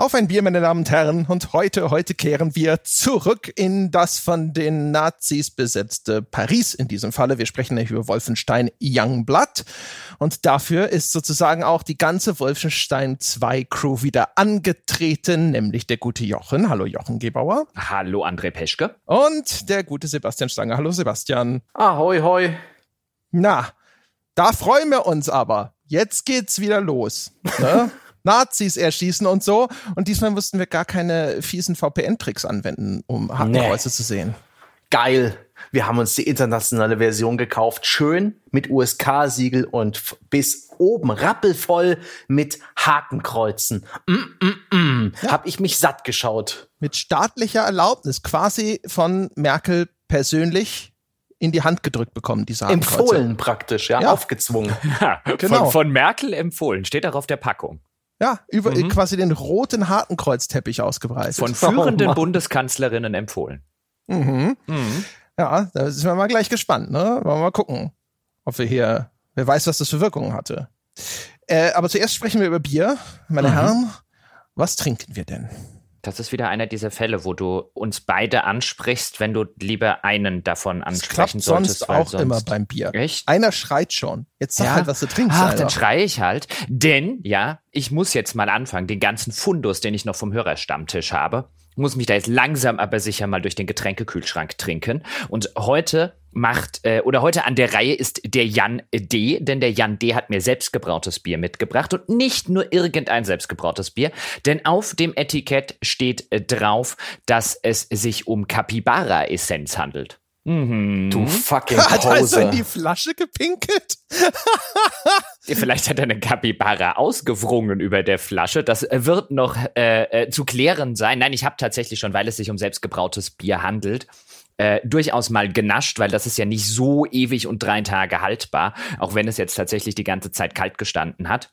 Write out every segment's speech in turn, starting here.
Auf ein Bier, meine Damen und Herren. Und heute, heute kehren wir zurück in das von den Nazis besetzte Paris in diesem Falle. Wir sprechen nämlich über Wolfenstein Youngblood. Und dafür ist sozusagen auch die ganze Wolfenstein 2 Crew wieder angetreten, nämlich der gute Jochen. Hallo Jochen Gebauer. Hallo André Peschke. Und der gute Sebastian Stange. Hallo Sebastian. Ahoi, hoi. Na, da freuen wir uns aber. Jetzt geht's wieder los. Ne? Nazis erschießen und so. Und diesmal mussten wir gar keine fiesen VPN-Tricks anwenden, um Hakenkreuze nee. zu sehen. Geil. Wir haben uns die internationale Version gekauft. Schön mit USK-Siegel und bis oben rappelvoll mit Hakenkreuzen. Mm, mm, mm. Ja. Hab ich mich satt geschaut. Mit staatlicher Erlaubnis, quasi von Merkel persönlich in die Hand gedrückt bekommen, diese Hakenkreuze. Empfohlen praktisch, ja, ja. aufgezwungen. Ja, genau. Von, von Merkel empfohlen, steht auch auf der Packung. Ja, über mhm. quasi den roten Hakenkreuzteppich ausgebreitet. Von führenden oh, Bundeskanzlerinnen empfohlen. Mhm. Mhm. Ja, da sind wir mal gleich gespannt, ne? Wollen wir mal gucken, ob wir hier, wer weiß, was das für Wirkungen hatte. Äh, aber zuerst sprechen wir über Bier. Meine mhm. Herren, was trinken wir denn? Das ist wieder einer dieser Fälle, wo du uns beide ansprichst, wenn du lieber einen davon ansprechen das solltest. Sonst auch sonst immer beim Bier. Echt? Einer schreit schon. Jetzt sag ja? halt, was du trinkst. Ach, dann schreie ich halt. Denn, ja, ich muss jetzt mal anfangen, den ganzen Fundus, den ich noch vom Hörerstammtisch habe, muss mich da jetzt langsam aber sicher mal durch den Getränkekühlschrank trinken. Und heute macht, äh, oder heute an der Reihe ist der Jan D., denn der Jan D. hat mir selbstgebrautes Bier mitgebracht und nicht nur irgendein selbstgebrautes Bier, denn auf dem Etikett steht äh, drauf, dass es sich um Capybara-Essenz handelt. Mhm. Du fucking Pose. Hat er so in die Flasche gepinkelt? Vielleicht hat er eine Capybara ausgewrungen über der Flasche. Das wird noch äh, äh, zu klären sein. Nein, ich habe tatsächlich schon, weil es sich um selbstgebrautes Bier handelt, äh, durchaus mal genascht, weil das ist ja nicht so ewig und drei Tage haltbar, auch wenn es jetzt tatsächlich die ganze Zeit kalt gestanden hat.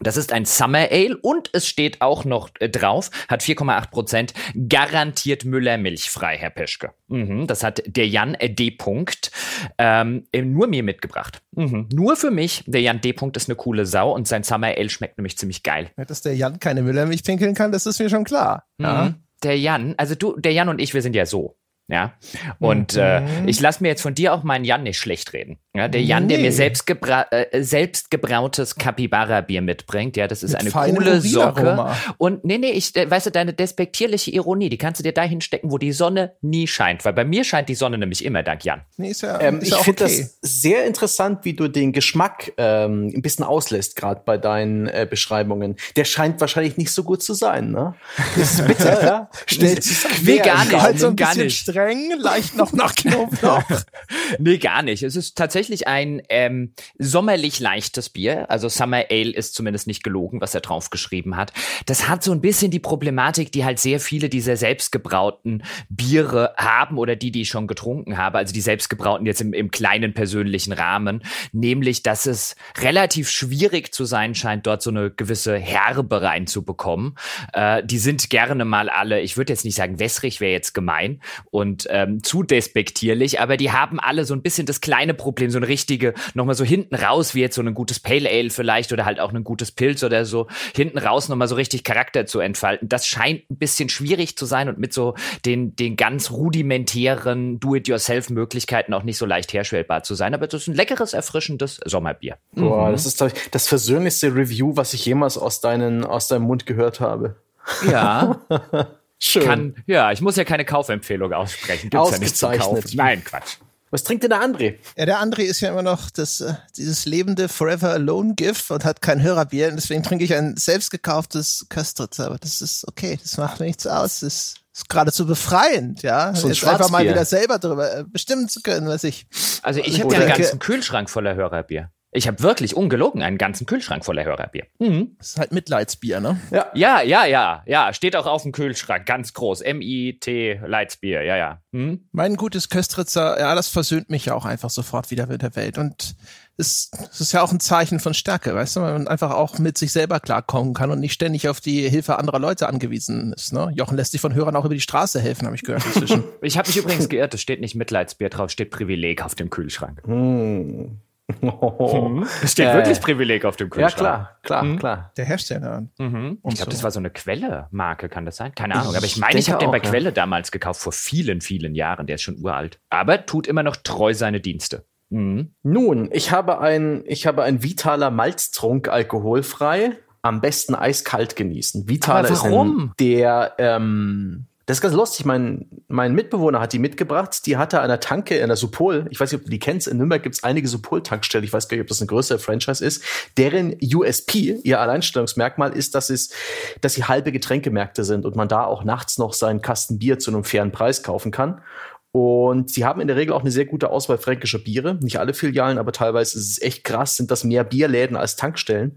Das ist ein Summer Ale und es steht auch noch äh, drauf, hat 4,8 Prozent, garantiert Müller milchfrei, Herr Peschke. Mhm, das hat der Jan äh, D. Punkt ähm, nur mir mitgebracht. Mhm, nur für mich. Der Jan D. Punkt ist eine coole Sau und sein Summer Ale schmeckt nämlich ziemlich geil. Dass der Jan keine Müllermilch pinkeln kann, das ist mir schon klar. Mhm. Ja. Der Jan, also du, der Jan und ich, wir sind ja so. Ja. Und äh, mhm. äh, ich lasse mir jetzt von dir auch meinen Jan nicht schlecht reden. Ja, der Jan, nee. der mir selbst, gebra äh, selbst gebrautes Capybara-Bier mitbringt, ja, das ist Mit eine coole Socke. Und nee, nee, ich, äh, weißt du, deine despektierliche Ironie, die kannst du dir dahin stecken, wo die Sonne nie scheint. Weil bei mir scheint die Sonne nämlich immer, dank Jan. Nee, ist ja, ähm, ist ich finde okay. das sehr interessant, wie du den Geschmack ähm, ein bisschen auslässt, gerade bei deinen äh, Beschreibungen. Der scheint wahrscheinlich nicht so gut zu sein, ne? Das ist bitter, ja? Stellt sich gar nicht. Halt so ein gar bisschen nicht. Streng, leicht noch nach Knoblauch. nee, gar nicht. Es ist tatsächlich ein ähm, sommerlich leichtes Bier. Also Summer Ale ist zumindest nicht gelogen, was er draufgeschrieben hat. Das hat so ein bisschen die Problematik, die halt sehr viele dieser selbstgebrauten Biere haben oder die, die ich schon getrunken habe. Also die selbstgebrauten jetzt im, im kleinen persönlichen Rahmen. Nämlich, dass es relativ schwierig zu sein scheint, dort so eine gewisse Herbe reinzubekommen. Äh, die sind gerne mal alle, ich würde jetzt nicht sagen wässrig, wäre jetzt gemein und ähm, zu despektierlich, aber die haben alle so ein bisschen das kleine Problem, so eine richtige, nochmal so hinten raus, wie jetzt so ein gutes Pale Ale vielleicht oder halt auch ein gutes Pilz oder so, hinten raus nochmal so richtig Charakter zu entfalten. Das scheint ein bisschen schwierig zu sein und mit so den, den ganz rudimentären Do-it-yourself-Möglichkeiten auch nicht so leicht herstellbar zu sein. Aber das ist ein leckeres, erfrischendes Sommerbier. Boah, mhm. das ist das versöhnlichste Review, was ich jemals aus, deinen, aus deinem Mund gehört habe. Ja. Schön. Kann, ja, ich muss ja keine Kaufempfehlung aussprechen. Gibt's ja nicht zu kaufen. Nein, Quatsch. Was trinkt denn der André? Ja, der André ist ja immer noch das, äh, dieses lebende Forever Alone GIF und hat kein Hörerbier. Und deswegen trinke ich ein selbst gekauftes Köstritz. Aber das ist okay. Das macht mir nichts aus. Das ist, ist geradezu befreiend, ja. So ein Jetzt einfach mal wieder selber drüber äh, bestimmen zu können, was ich. Also ich habe ja einen ganzen Kühlschrank voller Hörerbier. Ich habe wirklich ungelogen einen ganzen Kühlschrank voller Hörerbier. Mhm. Das ist halt Mitleidsbier, ne? Ja. ja, ja, ja, ja. Steht auch auf dem Kühlschrank, ganz groß. M-I-T, Leidsbier, ja, ja. Mhm. Mein gutes Köstritzer, ja, das versöhnt mich ja auch einfach sofort wieder mit der Welt. Und es, es ist ja auch ein Zeichen von Stärke, weißt du, weil man einfach auch mit sich selber klarkommen kann und nicht ständig auf die Hilfe anderer Leute angewiesen ist. Ne? Jochen lässt sich von Hörern auch über die Straße helfen, habe ich gehört inzwischen. ich habe mich übrigens geirrt, es steht nicht Mitleidsbier drauf, steht Privileg auf dem Kühlschrank. Mhm. Es steht äh, wirklich Privileg auf dem Kühlschrank. Ja, klar, klar, mhm. klar. Der Hersteller. Mhm. Ich glaube, so. das war so eine Quelle-Marke, kann das sein? Keine Ahnung. Aber ich meine, ich habe den bei ja. Quelle damals gekauft, vor vielen, vielen Jahren. Der ist schon uralt. Aber tut immer noch treu seine Dienste. Mhm. Nun, ich habe ein, ich habe ein Vitaler Malztrunk alkoholfrei. Am besten eiskalt genießen. Vitaler ist ein, der ähm, das ist ganz lustig. Mein, mein Mitbewohner hat die mitgebracht. Die hatte an der Tanke in der Supol. Ich weiß nicht, ob du die kennst. In Nürnberg gibt es einige Supol-Tankstellen. Ich weiß gar nicht, ob das eine größere Franchise ist. Deren USP, ihr Alleinstellungsmerkmal, ist, dass es, dass sie halbe Getränkemärkte sind und man da auch nachts noch seinen Kasten Bier zu einem fairen Preis kaufen kann. Und sie haben in der Regel auch eine sehr gute Auswahl fränkischer Biere. Nicht alle Filialen, aber teilweise ist es echt krass, sind das mehr Bierläden als Tankstellen.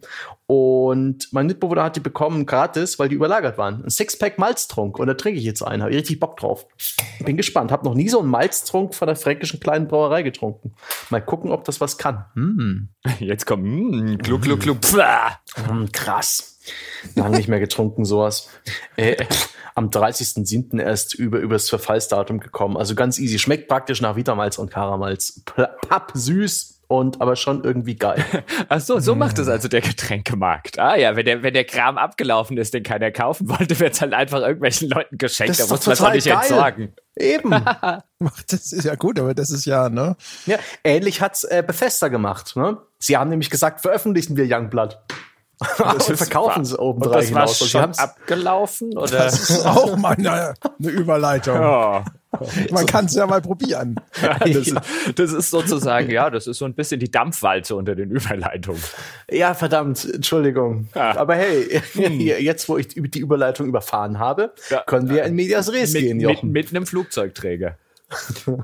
Und mein Mitbewohner hat die bekommen gratis, weil die überlagert waren. Ein Sixpack Malztrunk. Und da trinke ich jetzt einen. Habe ich richtig Bock drauf. Bin gespannt. Hab noch nie so einen Malztrunk von der fränkischen kleinen Brauerei getrunken. Mal gucken, ob das was kann. Hm. Jetzt kommt, mm, gluck, gluck, gluck. Mm, krass. Lange nicht mehr getrunken, sowas. Äh, am 30.07. erst über übers Verfallsdatum gekommen. Also ganz easy. Schmeckt praktisch nach Vitamalz und Karamalz. Papp süß und aber schon irgendwie geil. Ach so, so macht es also der Getränkemarkt. Ah ja, wenn der, wenn der Kram abgelaufen ist, den keiner kaufen wollte, wird es halt einfach irgendwelchen Leuten geschenkt. Da muss man es auch nicht geil. entsorgen. Eben. das ist ja gut, aber das ist ja, ne? Ja, ähnlich hat's äh, Bethesda gemacht, ne? Sie haben nämlich gesagt, veröffentlichen wir Youngblood. Das und verkaufen sie oben drei hinaus. War schon abgelaufen oder? Das ist auch mal eine, eine Überleitung. Ja. Man kann es ja mal probieren. das, das, ist sozusagen, ja, das ist so ein bisschen die Dampfwalze unter den Überleitungen. Ja, verdammt, Entschuldigung. Ja. Aber hey, hm. jetzt, wo ich die Überleitung überfahren habe, ja. können wir in Medias Res mit, gehen, Jochen. Mit, mit einem Flugzeugträger.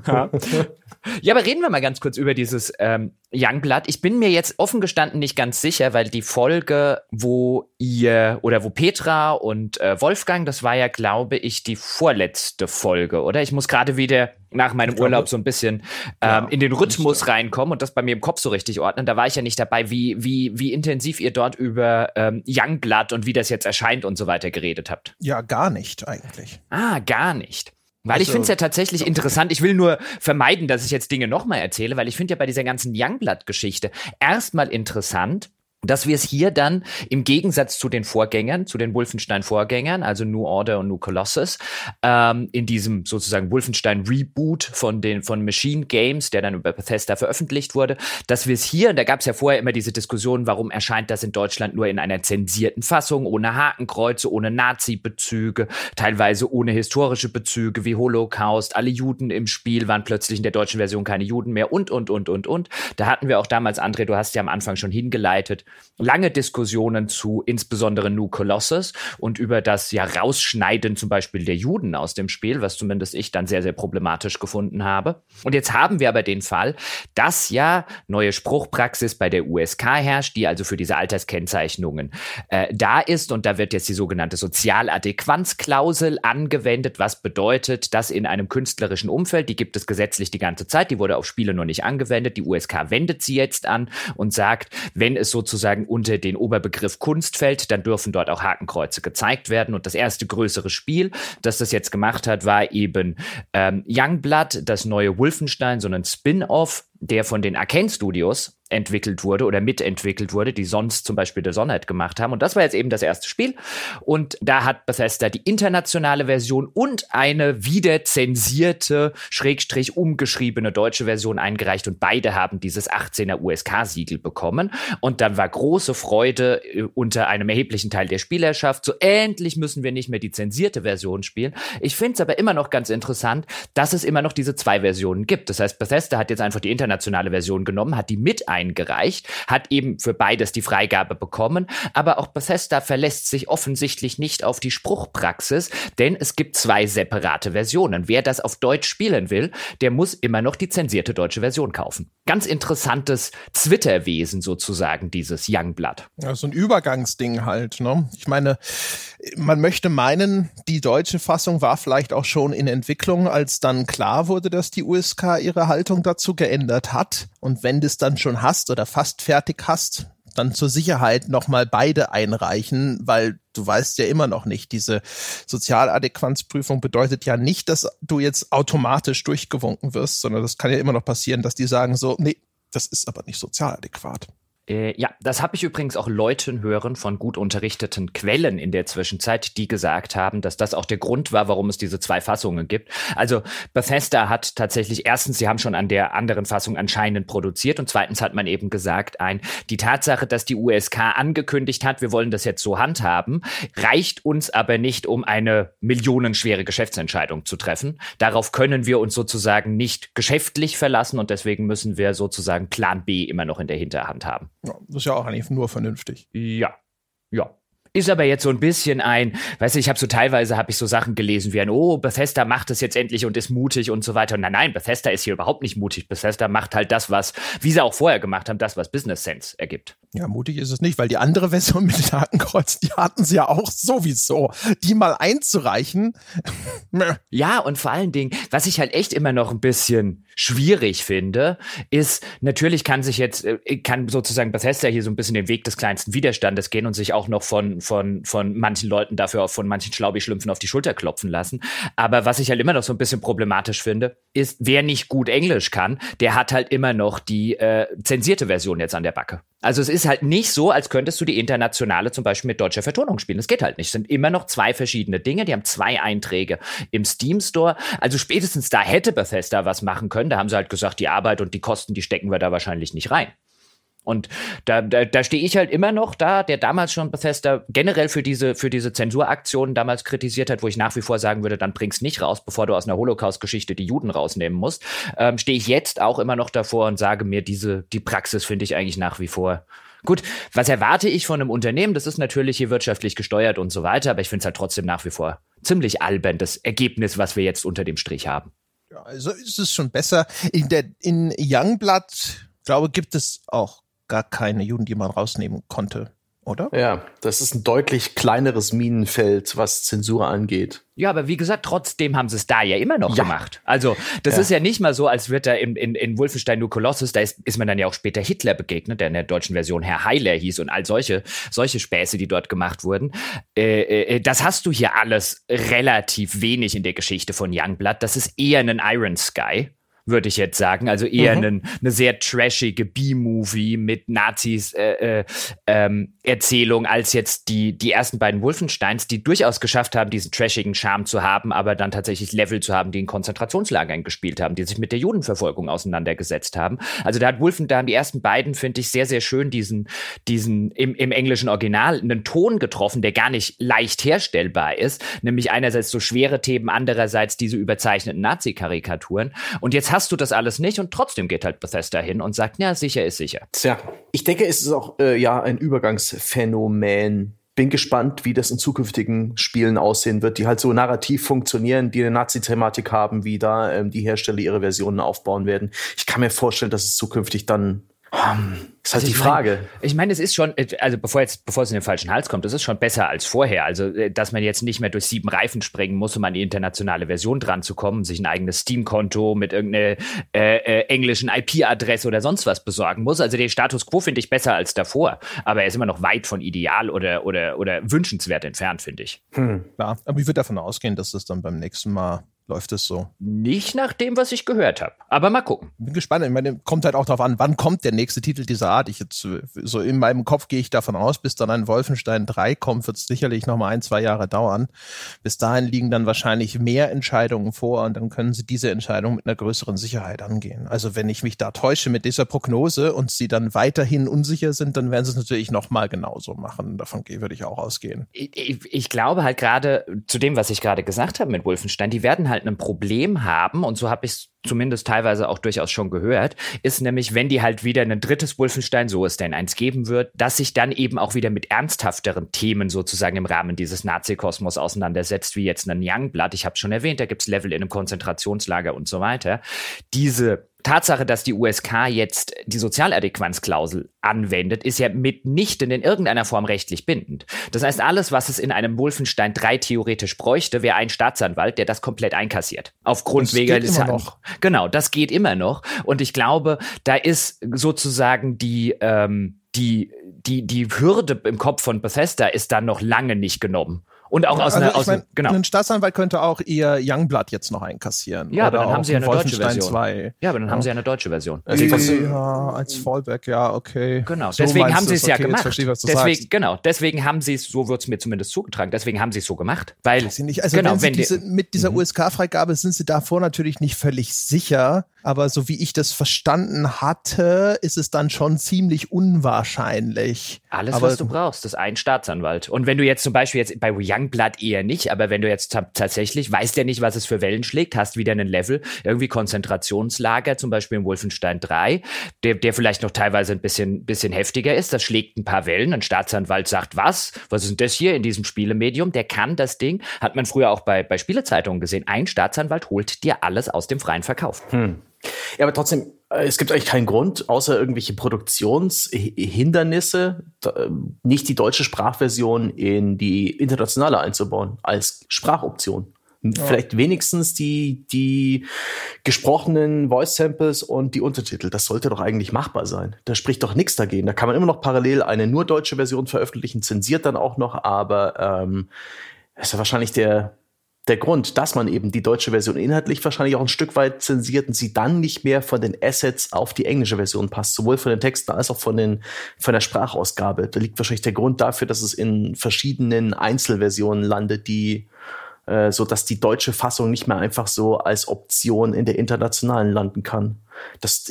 Ja. ja, aber reden wir mal ganz kurz über dieses ähm, Youngblood. Ich bin mir jetzt offen gestanden nicht ganz sicher, weil die Folge, wo ihr oder wo Petra und äh, Wolfgang, das war ja, glaube ich, die vorletzte Folge, oder? Ich muss gerade wieder nach meinem glaube, Urlaub so ein bisschen ähm, ja, in den Rhythmus reinkommen und das bei mir im Kopf so richtig ordnen. Da war ich ja nicht dabei, wie, wie, wie intensiv ihr dort über ähm, Youngblood und wie das jetzt erscheint und so weiter geredet habt. Ja, gar nicht eigentlich. Ah, gar nicht. Weil also, ich finde es ja tatsächlich interessant. Ich will nur vermeiden, dass ich jetzt Dinge nochmal erzähle, weil ich finde ja bei dieser ganzen Youngblood-Geschichte erstmal interessant, dass wir es hier dann im Gegensatz zu den Vorgängern, zu den Wolfenstein-Vorgängern, also New Order und New Colossus, ähm, in diesem sozusagen Wolfenstein-Reboot von den von Machine Games, der dann über Bethesda veröffentlicht wurde, dass wir es hier, und da gab es ja vorher immer diese Diskussion, warum erscheint das in Deutschland nur in einer zensierten Fassung, ohne Hakenkreuze, ohne Nazi-Bezüge, teilweise ohne historische Bezüge wie Holocaust, alle Juden im Spiel waren plötzlich in der deutschen Version keine Juden mehr und, und, und, und, und. Da hatten wir auch damals, André, du hast ja am Anfang schon hingeleitet, lange Diskussionen zu insbesondere New Colossus und über das ja Rausschneiden zum Beispiel der Juden aus dem Spiel, was zumindest ich dann sehr, sehr problematisch gefunden habe. Und jetzt haben wir aber den Fall, dass ja neue Spruchpraxis bei der USK herrscht, die also für diese Alterskennzeichnungen äh, da ist. Und da wird jetzt die sogenannte Sozialadäquanzklausel angewendet, was bedeutet, dass in einem künstlerischen Umfeld, die gibt es gesetzlich die ganze Zeit, die wurde auf Spiele noch nicht angewendet, die USK wendet sie jetzt an und sagt, wenn es sozusagen sozusagen unter den Oberbegriff Kunst fällt, dann dürfen dort auch Hakenkreuze gezeigt werden. Und das erste größere Spiel, das das jetzt gemacht hat, war eben ähm, Youngblood, das neue Wolfenstein, so ein Spin-off, der von den Arcane Studios entwickelt wurde oder mitentwickelt wurde, die sonst zum Beispiel der Sonnet gemacht haben. Und das war jetzt eben das erste Spiel. Und da hat Bethesda die internationale Version und eine wieder zensierte, schrägstrich umgeschriebene deutsche Version eingereicht. Und beide haben dieses 18er USK-Siegel bekommen. Und dann war große Freude äh, unter einem erheblichen Teil der Spielerschaft. So endlich müssen wir nicht mehr die zensierte Version spielen. Ich finde es aber immer noch ganz interessant, dass es immer noch diese zwei Versionen gibt. Das heißt, Bethesda hat jetzt einfach die internationale Version genommen, hat die mit eingereicht, hat eben für beides die Freigabe bekommen, aber auch Bethesda verlässt sich offensichtlich nicht auf die Spruchpraxis, denn es gibt zwei separate Versionen. Wer das auf Deutsch spielen will, der muss immer noch die zensierte deutsche Version kaufen. Ganz interessantes Twitter-Wesen sozusagen, dieses Youngblood. Ja, so ein Übergangsding halt, ne? Ich meine, man möchte meinen, die deutsche Fassung war vielleicht auch schon in Entwicklung, als dann klar wurde, dass die USK ihre Haltung dazu geändert hat. Und wenn du es dann schon hast oder fast fertig hast, dann zur Sicherheit nochmal beide einreichen, weil du weißt ja immer noch nicht, diese Sozialadäquanzprüfung bedeutet ja nicht, dass du jetzt automatisch durchgewunken wirst, sondern das kann ja immer noch passieren, dass die sagen so, nee, Das ist aber nicht sozial adäquat. Äh, ja, das habe ich übrigens auch Leuten hören von gut unterrichteten Quellen in der Zwischenzeit, die gesagt haben, dass das auch der Grund war, warum es diese zwei Fassungen gibt. Also Bethesda hat tatsächlich erstens, sie haben schon an der anderen Fassung anscheinend produziert und zweitens hat man eben gesagt, ein die Tatsache, dass die USK angekündigt hat, wir wollen das jetzt so handhaben, reicht uns aber nicht, um eine millionenschwere Geschäftsentscheidung zu treffen. Darauf können wir uns sozusagen nicht geschäftlich verlassen und deswegen müssen wir sozusagen Plan B immer noch in der Hinterhand haben. Ja, das ist ja auch eigentlich nur vernünftig. Ja, ja. Ist aber jetzt so ein bisschen ein, weißt du, ich habe so teilweise habe ich so Sachen gelesen wie ein, oh, Bethesda macht es jetzt endlich und ist mutig und so weiter. Und nein, nein, Bethesda ist hier überhaupt nicht mutig. Bethesda macht halt das, was, wie sie auch vorher gemacht haben, das, was Business Sense ergibt. Ja, mutig ist es nicht, weil die andere Version mit den Hakenkreuz, die hatten sie ja auch sowieso. Die mal einzureichen. ja, und vor allen Dingen, was ich halt echt immer noch ein bisschen schwierig finde, ist, natürlich kann sich jetzt, äh, kann sozusagen Bethesda hier so ein bisschen den Weg des kleinsten Widerstandes gehen und sich auch noch von, von, von manchen Leuten dafür von manchen Schlaubi-Schlümpfen auf die Schulter klopfen lassen. Aber was ich halt immer noch so ein bisschen problematisch finde, ist, wer nicht gut Englisch kann, der hat halt immer noch die äh, zensierte Version jetzt an der Backe. Also es ist halt nicht so, als könntest du die internationale zum Beispiel mit deutscher Vertonung spielen. Das geht halt nicht. Es sind immer noch zwei verschiedene Dinge. Die haben zwei Einträge im Steam Store. Also spätestens da hätte Bethesda was machen können. Da haben sie halt gesagt, die Arbeit und die Kosten, die stecken wir da wahrscheinlich nicht rein. Und da, da, da stehe ich halt immer noch da, der damals schon Bethesda generell für diese, für diese Zensuraktionen damals kritisiert hat, wo ich nach wie vor sagen würde, dann bring's nicht raus, bevor du aus einer Holocaust-Geschichte die Juden rausnehmen musst, ähm, stehe ich jetzt auch immer noch davor und sage mir, diese, die Praxis finde ich eigentlich nach wie vor Gut, was erwarte ich von einem Unternehmen? Das ist natürlich hier wirtschaftlich gesteuert und so weiter, aber ich finde es halt trotzdem nach wie vor ziemlich albern, das Ergebnis, was wir jetzt unter dem Strich haben. Ja, also ist es schon besser. In der, in Youngblood, glaube, gibt es auch gar keine Juden, die man rausnehmen konnte, oder? Ja, das ist ein deutlich kleineres Minenfeld, was Zensur angeht. Ja, aber wie gesagt, trotzdem haben sie es da ja immer noch ja. gemacht. Also, das ja. ist ja nicht mal so, als wird da in, in, in Wolfenstein nur Kolossus, da ist, ist man dann ja auch später Hitler begegnet, der in der deutschen Version Herr Heiler hieß und all solche, solche Späße, die dort gemacht wurden. Äh, äh, das hast du hier alles relativ wenig in der Geschichte von Youngblood. Das ist eher ein Iron Sky würde ich jetzt sagen. Also eher mhm. eine, eine sehr trashige B-Movie mit Nazis äh, äh, ähm, Erzählung als jetzt die, die ersten beiden Wolfensteins, die durchaus geschafft haben, diesen trashigen Charme zu haben, aber dann tatsächlich Level zu haben, die in Konzentrationslagern gespielt haben, die sich mit der Judenverfolgung auseinandergesetzt haben. Also da hat Wolfen, da haben die ersten beiden, finde ich, sehr, sehr schön diesen, diesen im, im englischen Original einen Ton getroffen, der gar nicht leicht herstellbar ist, nämlich einerseits so schwere Themen, andererseits diese überzeichneten Nazi-Karikaturen. Und jetzt hast du das alles nicht und trotzdem geht halt Bethesda hin und sagt, ja, sicher ist sicher. Tja, ich denke, es ist auch äh, ja ein Übergangsphänomen. Bin gespannt, wie das in zukünftigen Spielen aussehen wird, die halt so narrativ funktionieren, die eine Nazi-Thematik haben, wie da ähm, die Hersteller ihre Versionen aufbauen werden. Ich kann mir vorstellen, dass es zukünftig dann um, ist halt also die Frage. Mein, ich meine, es ist schon, also bevor jetzt, bevor es in den falschen Hals kommt, es ist schon besser als vorher. Also, äh, dass man jetzt nicht mehr durch sieben Reifen springen muss, um an die internationale Version dran zu kommen, sich ein eigenes Steam-Konto mit irgendeiner äh, äh, englischen IP-Adresse oder sonst was besorgen muss. Also den Status quo finde ich besser als davor, aber er ist immer noch weit von ideal oder oder oder wünschenswert entfernt, finde ich. Hm. Ja, aber ich würde davon ausgehen, dass das dann beim nächsten Mal läuft es so. Nicht nach dem, was ich gehört habe. Aber mal gucken. Bin gespannt. Ich meine, kommt halt auch darauf an, wann kommt der nächste Titel dieser Art. Ich jetzt, so in meinem Kopf gehe ich davon aus, bis dann ein Wolfenstein 3 kommt, wird es sicherlich noch mal ein, zwei Jahre dauern. Bis dahin liegen dann wahrscheinlich mehr Entscheidungen vor und dann können sie diese Entscheidung mit einer größeren Sicherheit angehen. Also wenn ich mich da täusche mit dieser Prognose und sie dann weiterhin unsicher sind, dann werden sie es natürlich noch mal genauso machen. Davon würde ich auch ausgehen. Ich, ich, ich glaube halt gerade zu dem, was ich gerade gesagt habe mit Wolfenstein, die werden halt halt ein Problem haben, und so habe ich es zumindest teilweise auch durchaus schon gehört, ist nämlich, wenn die halt wieder ein drittes Wolfenstein, so es denn eins geben wird, dass sich dann eben auch wieder mit ernsthafteren Themen sozusagen im Rahmen dieses Nazi-Kosmos auseinandersetzt, wie jetzt ein Youngblood. Ich habe schon erwähnt, da gibt's Level in einem Konzentrationslager und so weiter. Diese Tatsache, dass die USK jetzt die Sozialadäquanzklausel anwendet, ist ja mitnichten in irgendeiner Form rechtlich bindend. Das heißt, alles, was es in einem Wolfenstein 3 theoretisch bräuchte, wäre ein Staatsanwalt, der das komplett einkassiert. Aufgrund wegen immer halt noch. Genau, das geht immer noch. Und ich glaube, da ist sozusagen die ähm, die die die Hürde im Kopf von Bethesda ist dann noch lange nicht genommen Und auch aus, also einer, aus mein, genau. Ein Staatsanwalt könnte auch ihr Youngblood jetzt noch einkassieren. Ja, aber dann haben sie ja eine deutsche Version. 2. Ja, aber dann ja. haben sie ja eine deutsche Version. Also ja, als Fallback, ja, okay. Genau, so deswegen haben sie es ja okay, gemacht. Verstehe, deswegen, sagst. genau, deswegen haben sie es, so wird es mir zumindest zugetragen, deswegen haben sie es so gemacht. Weil. Also genau, wenn, wenn diese, mit dieser mhm. USK-Freigabe sind sie davor natürlich nicht völlig sicher, aber so wie ich das verstanden hatte, ist es dann schon ziemlich unwahrscheinlich. Alles, aber, was du brauchst, ist ein Staatsanwalt. Und wenn du jetzt zum Beispiel jetzt bei Youngblood eher nicht, aber wenn du jetzt tatsächlich weißt ja nicht, was es für Wellen schlägt, hast wieder einen Level, irgendwie Konzentrationslager, zum Beispiel in Wolfenstein 3, der, der vielleicht noch teilweise ein bisschen, bisschen heftiger ist, das schlägt ein paar Wellen, ein Staatsanwalt sagt, was? Was ist denn das hier in diesem Spielemedium? Der kann das Ding, hat man früher auch bei, bei Spielezeitungen gesehen, ein Staatsanwalt holt dir alles aus dem freien Verkauf. Hm. Ja, aber trotzdem, es gibt eigentlich keinen Grund, außer irgendwelche Produktionshindernisse, nicht die deutsche Sprachversion in die internationale einzubauen, als Sprachoption. Ja. Vielleicht wenigstens die, die gesprochenen Voice Samples und die Untertitel. Das sollte doch eigentlich machbar sein. Da spricht doch nichts dagegen. Da kann man immer noch parallel eine nur deutsche Version veröffentlichen, zensiert dann auch noch, aber ähm, ist ja wahrscheinlich der, der Grund, dass man eben die deutsche Version inhaltlich wahrscheinlich auch ein Stück weit zensiert und sie dann nicht mehr von den Assets auf die englische Version passt, sowohl von den Texten als auch von, den, von der Sprachausgabe. Da liegt wahrscheinlich der Grund dafür, dass es in verschiedenen Einzelversionen landet, die äh, so dass die deutsche Fassung nicht mehr einfach so als Option in der internationalen landen kann. Das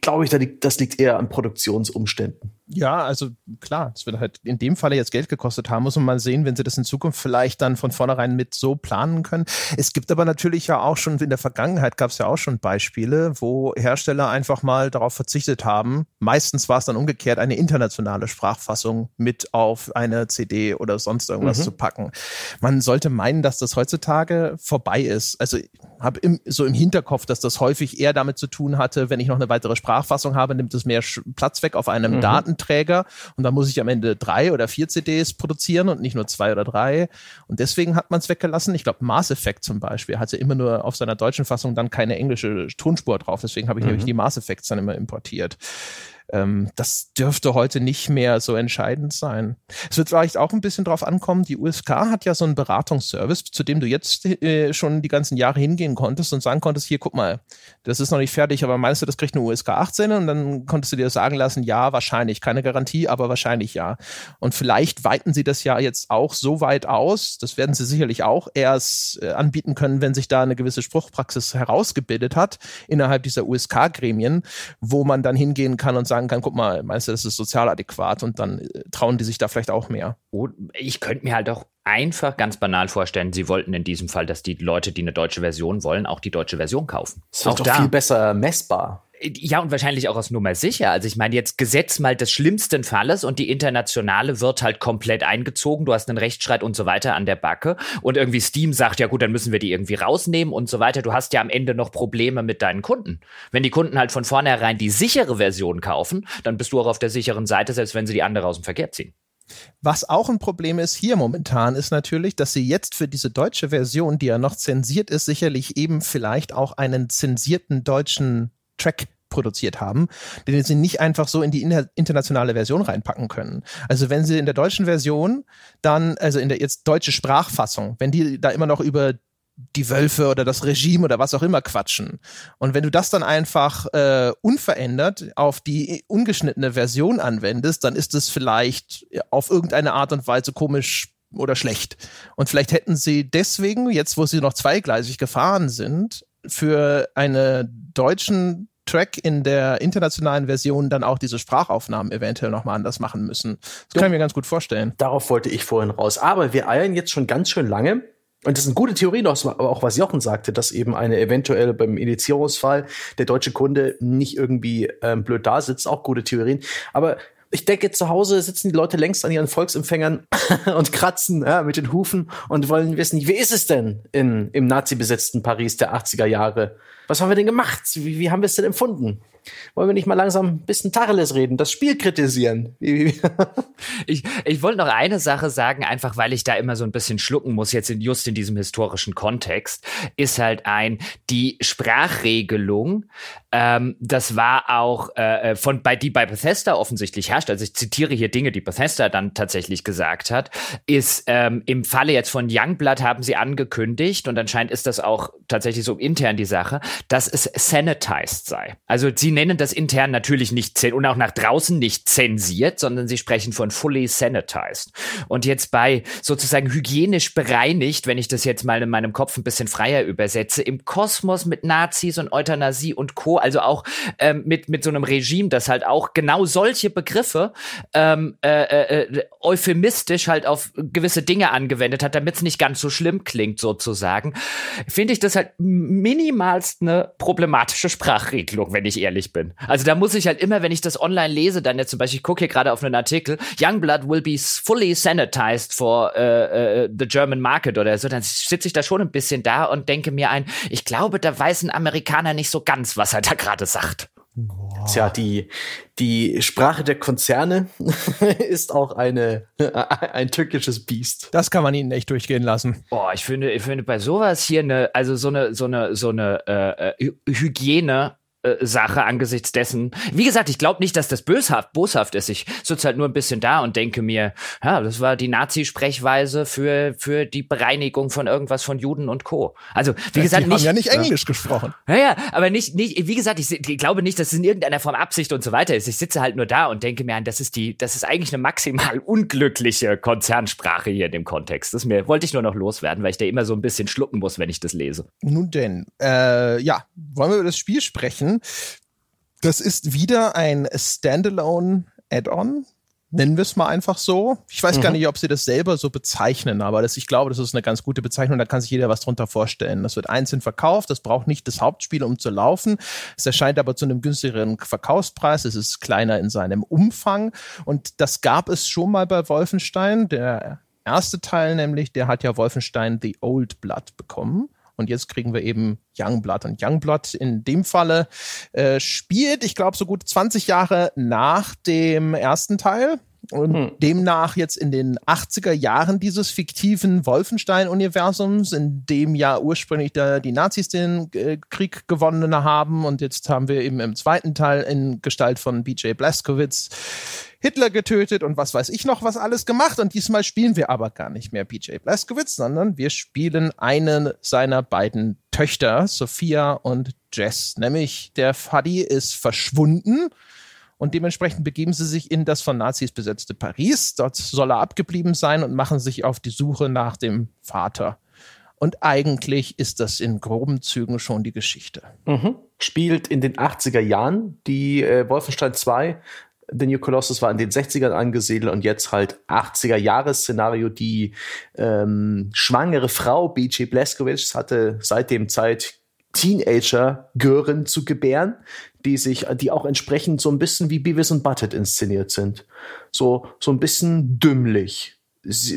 glaube ich, das liegt eher an Produktionsumständen. Ja, also klar, es wird halt in dem Falle jetzt Geld gekostet haben, muss man mal sehen, wenn sie das in Zukunft vielleicht dann von vornherein mit so planen können. Es gibt aber natürlich ja auch schon in der Vergangenheit gab es ja auch schon Beispiele, wo Hersteller einfach mal darauf verzichtet haben. Meistens war es dann umgekehrt, eine internationale Sprachfassung mit auf eine CD oder sonst irgendwas mhm. zu packen. Man sollte meinen, dass das heutzutage vorbei ist. Also habe so im Hinterkopf, dass das häufig eher damit zu tun hatte, wenn ich noch eine weitere Sprachfassung habe, nimmt es mehr Platz weg auf einem mhm. Daten Datenträger und dann muss ich am Ende drei oder vier CDs produzieren und nicht nur zwei oder drei. Und deswegen hat man es weggelassen. Ich glaube, Mass Effect zum Beispiel hatte immer nur auf seiner deutschen Fassung dann keine englische Tonspur drauf. Deswegen habe ich mhm. nämlich die Mass Effects dann immer importiert. Ähm, das dürfte heute nicht mehr so entscheidend sein. Es wird vielleicht auch ein bisschen drauf ankommen, die USK hat ja so einen Beratungsservice, zu dem du jetzt äh, schon die ganzen Jahre hingehen konntest und sagen konntest, hier, guck mal, das ist noch nicht fertig, aber meinst du, das kriegt eine USK 18? Und dann konntest du dir sagen lassen, ja, wahrscheinlich, keine Garantie, aber wahrscheinlich ja. Und vielleicht weiten sie das ja jetzt auch so weit aus, das werden sie sicherlich auch erst äh, anbieten können, wenn sich da eine gewisse Spruchpraxis herausgebildet hat innerhalb dieser USK-Gremien, wo man dann hingehen kann und sagen, sagen kann, guck mal, meinst du, das ist sozial adäquat und dann äh, trauen die sich da vielleicht auch mehr. Ich könnte mir halt auch einfach ganz banal vorstellen, sie wollten in diesem Fall, dass die Leute, die eine deutsche Version wollen, auch die deutsche Version kaufen. Das ist auch doch da. viel besser messbar. Ja, und wahrscheinlich auch aus Nummer sicher. Also ich meine, jetzt Gesetz mal des schlimmsten Falles und die internationale wird halt komplett eingezogen. Du hast einen Rechtsstreit und so weiter an der Backe. Und irgendwie Steam sagt, ja gut, dann müssen wir die irgendwie rausnehmen und so weiter. Du hast ja am Ende noch Probleme mit deinen Kunden. Wenn die Kunden halt von vornherein die sichere Version kaufen, dann bist du auch auf der sicheren Seite, selbst wenn sie die andere aus dem Verkehr ziehen. Was auch ein Problem ist hier momentan, ist natürlich, dass sie jetzt für diese deutsche Version, die ja noch zensiert ist, sicherlich eben vielleicht auch einen zensierten deutschen Track produziert haben, den sie nicht einfach so in die internationale Version reinpacken können. Also wenn sie in der deutschen Version dann, also in der jetzt deutsche Sprachfassung, wenn die da immer noch über die Wölfe oder das Regime oder was auch immer quatschen. Und wenn du das dann einfach äh, unverändert auf die ungeschnittene Version anwendest, dann ist es vielleicht auf irgendeine Art und Weise komisch oder schlecht. Und vielleicht hätten sie deswegen, jetzt wo sie noch zweigleisig gefahren sind, für einen deutschen Track in der internationalen Version dann auch diese Sprachaufnahmen eventuell nochmal anders machen müssen. Das ja. kann ich mir ganz gut vorstellen. Darauf wollte ich vorhin raus. Aber wir eiern jetzt schon ganz schön lange. Und das ist eine gute Theorie, auch was Jochen sagte, dass eben eine eventuell beim Indizierungsfall der deutsche Kunde nicht irgendwie ähm, blöd da sitzt. Auch gute Theorien. Aber ich denke, zu Hause sitzen die Leute längst an ihren Volksempfängern und kratzen ja, mit den Hufen und wollen wissen, wie ist es denn in, im nazi-besetzten Paris der 80er Jahre? Was haben wir denn gemacht? Wie, wie haben wir es denn empfunden? Wollen wir nicht mal langsam ein bisschen Tacheles reden, das Spiel kritisieren? ich ich wollte noch eine Sache sagen, einfach weil ich da immer so ein bisschen schlucken muss, jetzt in, just in diesem historischen Kontext, ist halt ein, die Sprachregelung, ähm, das war auch äh, äh, von bei die bei Bethesda offensichtlich herrscht, also ich zitiere hier Dinge, die Bethesda dann tatsächlich gesagt hat, ist ähm, im Falle jetzt von Youngblood haben sie angekündigt und anscheinend ist das auch tatsächlich so intern die Sache, dass es sanitized sei. Also sie nennen das intern natürlich nicht und auch nach draußen nicht zensiert, sondern sie sprechen von fully sanitized. Und jetzt bei sozusagen hygienisch bereinigt, wenn ich das jetzt mal in meinem Kopf ein bisschen freier übersetze, im Kosmos mit Nazis und Euthanasie und Co., also auch ähm, mit, mit so einem Regime, das halt auch genau solche Begriffe ähm, äh, äh, äh euphemistisch halt auf gewisse Dinge angewendet hat, damit es nicht ganz so schlimm klingt, sozusagen, finde ich das halt minimalst eine problematische Sprachregelung, wenn ich ehrlich bin. Also da muss ich halt immer, wenn ich das online lese, dann jetzt zum Beispiel, ich gucke hier gerade auf einen Artikel, Youngblood will be fully sanitized for uh, uh, the German market oder so, dann sitze ich da schon ein bisschen da und denke mir ein, ich glaube, da weiß ein Amerikaner nicht so ganz, was er da gerade sagt. Tja, die, die Sprache der Konzerne ist auch eine, ein tückisches Biest. Das kann man ihnen echt durchgehen lassen. Boah, ich finde, ich finde bei sowas hier eine, also so eine, so eine, so eine äh, äh Hygiene äh, Sache angesichts dessen. Wie gesagt, ich glaube nicht, dass das böshaft, boshaft ist. Ich sitze halt nur ein bisschen da und denke mir, ja, das war die Nazi-Sprechweise für, für die Bereinigung von irgendwas von Juden und Co. Also, wie ja, gesagt, die nicht. haben ja nicht Englisch ja. gesprochen. Ja, ja, aber nicht, nicht, wie gesagt, ich, ich, glaube nicht, dass es in irgendeiner Form Absicht und so weiter ist. Ich sitze halt nur da und denke mir, das ist die, das ist eigentlich eine maximal unglückliche Konzernsprache hier in dem Kontext. Das mir, wollte ich nur noch loswerden, weil ich da immer so ein bisschen schlucken muss, wenn ich das lese. Nun denn, äh, ja, wollen wir über das Spiel sprechen? Das ist wieder ein Standalone Add-on. Nennen wir es mal einfach so. Ich weiß mhm. gar nicht, ob sie das selber so bezeichnen, aber das, ich glaube, das ist eine ganz gute Bezeichnung. Da kann sich jeder was drunter vorstellen. Das wird einzeln verkauft. Das braucht nicht das Hauptspiel, um zu laufen. Es erscheint aber zu einem günstigeren Verkaufspreis. Es ist kleiner in seinem Umfang. Und das gab es schon mal bei Wolfenstein. Der erste Teil nämlich, der hat ja Wolfenstein The Old Blood bekommen. Und jetzt kriegen wir eben Youngblood. Und Youngblood in dem Falle äh, spielt, ich glaube, so gut 20 Jahre nach dem ersten Teil. Und hm. demnach jetzt in den 80er Jahren dieses fiktiven Wolfenstein-Universums, in dem ja ursprünglich da die Nazis den äh, Krieg gewonnen haben. Und jetzt haben wir eben im zweiten Teil in Gestalt von BJ Blazkowicz Hitler getötet und was weiß ich noch was alles gemacht. Und diesmal spielen wir aber gar nicht mehr BJ Blazkowicz, sondern wir spielen einen seiner beiden Töchter, Sophia und Jess. Nämlich der Fadi ist verschwunden und dementsprechend begeben sie sich in das von Nazis besetzte Paris. Dort soll er abgeblieben sein und machen sich auf die Suche nach dem Vater. Und eigentlich ist das in groben Zügen schon die Geschichte. Mhm. Spielt in den 80er Jahren. Die äh, Wolfenstein 2 The New Colossus war in den 60ern angesiedelt und jetzt halt 80er-Jahres-Szenario. Die ähm, schwangere Frau, B.J. Blazkowicz, hatte seitdem Zeit, Teenager-Gören zu gebären, die sich, die auch entsprechend so ein bisschen wie Beavis und Butthead inszeniert sind. So, so ein bisschen dümmlich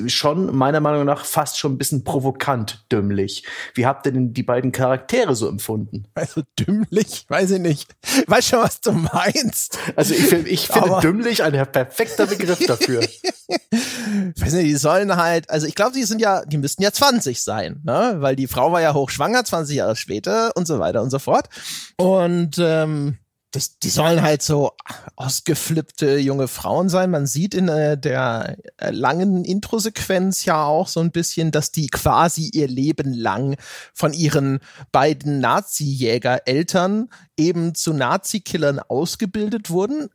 schon meiner Meinung nach fast schon ein bisschen provokant dümmlich. Wie habt ihr denn die beiden Charaktere so empfunden? Also dümmlich, weiß ich nicht. Weiß schon, was du meinst. Also ich, ich finde dümmlich ein perfekter Begriff dafür. weiß nicht, die sollen halt, also ich glaube, die sind ja, die müssten ja 20 sein, ne? Weil die Frau war ja hochschwanger, 20 Jahre später und so weiter und so fort. Und ähm, das, die sollen halt so ausgeflippte junge Frauen sein. Man sieht in äh, der äh, langen Introsequenz ja auch so ein bisschen, dass die quasi ihr Leben lang von ihren beiden Nazi-Jäger-Eltern eben zu Nazi-Killern ausgebildet wurden,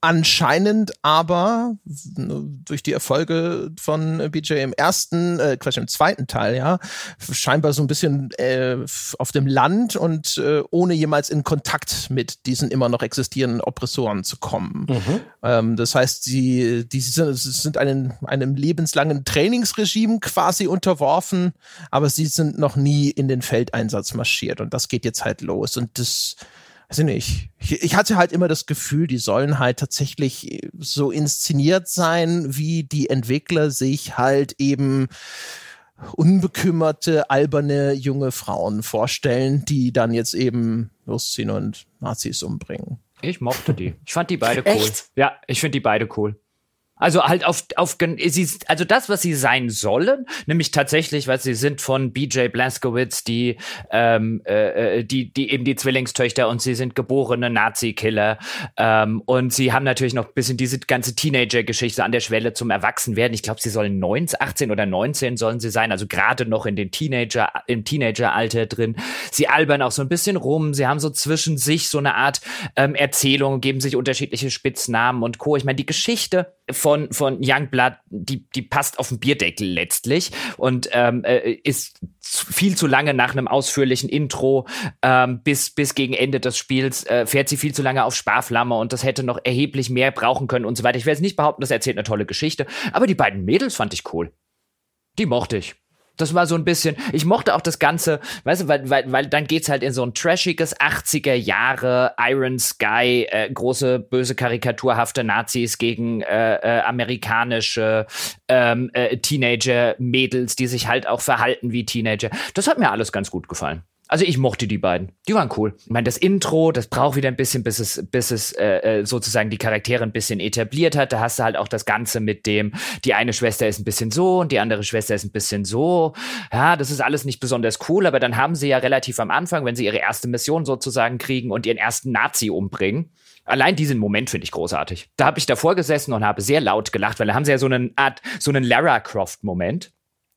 anscheinend aber durch die Erfolge von BJ im ersten, äh, Quatsch, im zweiten Teil, ja, scheinbar so ein bisschen äh, auf dem Land und äh, ohne jemals in Kontakt mit diesen immer noch existierenden Oppressoren zu kommen. Mhm. Ähm, das heißt, sie, die sind, sind einem, einem lebenslangen Trainingsregime quasi unterworfen, aber sie sind noch nie in den Feldeinsatz marschiert und das geht jetzt halt los und das weiß ich nicht. Ich, ich hatte halt immer das Gefühl, die sollen halt tatsächlich so inszeniert sein, wie die Entwickler sich halt eben unbekümmerte, alberne junge Frauen vorstellen, die dann jetzt eben losziehen und Nazis umbringen. Ich mochte die. Ich fand die beide cool. Echt? Ja, ich finde die beide cool. Also halt auf, auf sie, also das, was sie sein sollen, nämlich tatsächlich, weil sie sind von BJ Blazkowicz, die, ähm, äh, äh, die, die eben die Zwillingstöchter und sie sind geborene Nazi-Killer. Ähm, und sie haben natürlich noch ein bisschen diese ganze Teenager-Geschichte an der Schwelle zum Erwachsenwerden. Ich glaube, sie sollen 19, 18 oder 19 sollen sie sein, also gerade noch in den Teenager, im Teenager-Alter drin. Sie albern auch so ein bisschen rum. Sie haben so zwischen sich so eine Art ähm, Erzählung, geben sich unterschiedliche Spitznamen und Co. Ich meine, die Geschichte von, von Youngblood, die, die passt auf den Bierdeckel letztlich und ähm, äh, ist viel zu lange nach einem ausführlichen Intro ähm, bis, bis gegen Ende des Spiels äh, fährt sie viel zu lange auf Sparflamme und das hätte noch erheblich mehr brauchen können und so weiter. Ich werde jetzt nicht behaupten, das erzählt eine tolle Geschichte, aber die beiden Mädels fand ich cool. Die mochte ich. Das war so ein bisschen, ich mochte auch das Ganze, weißt du, weil, weil, weil dann geht's halt in so ein trashiges 80er Jahre Iron Sky, äh, große, böse, karikaturhafte Nazis gegen äh, äh, amerikanische ähm, äh, Teenager-Mädels, die sich halt auch verhalten wie Teenager. Das hat mir alles ganz gut gefallen. Also ich mochte die beiden. Die waren cool. Ich meine, das Intro, das braucht wieder ein bisschen, bis es, bis es äh, äh, sozusagen die Charaktere ein bisschen etabliert hat. Da hast du halt auch das Ganze mit dem, die eine Schwester ist ein bisschen so und die andere Schwester ist ein bisschen so. Ja, das ist alles nicht besonders cool, aber dann haben sie ja relativ am Anfang, wenn sie ihre erste Mission sozusagen kriegen und ihren ersten Nazi umbringen, Allein diesen Moment finde ich großartig. Da habe ich davor gesessen und habe sehr laut gelacht, weil da haben sie ja so eine Art, so einen Lara Croft-Moment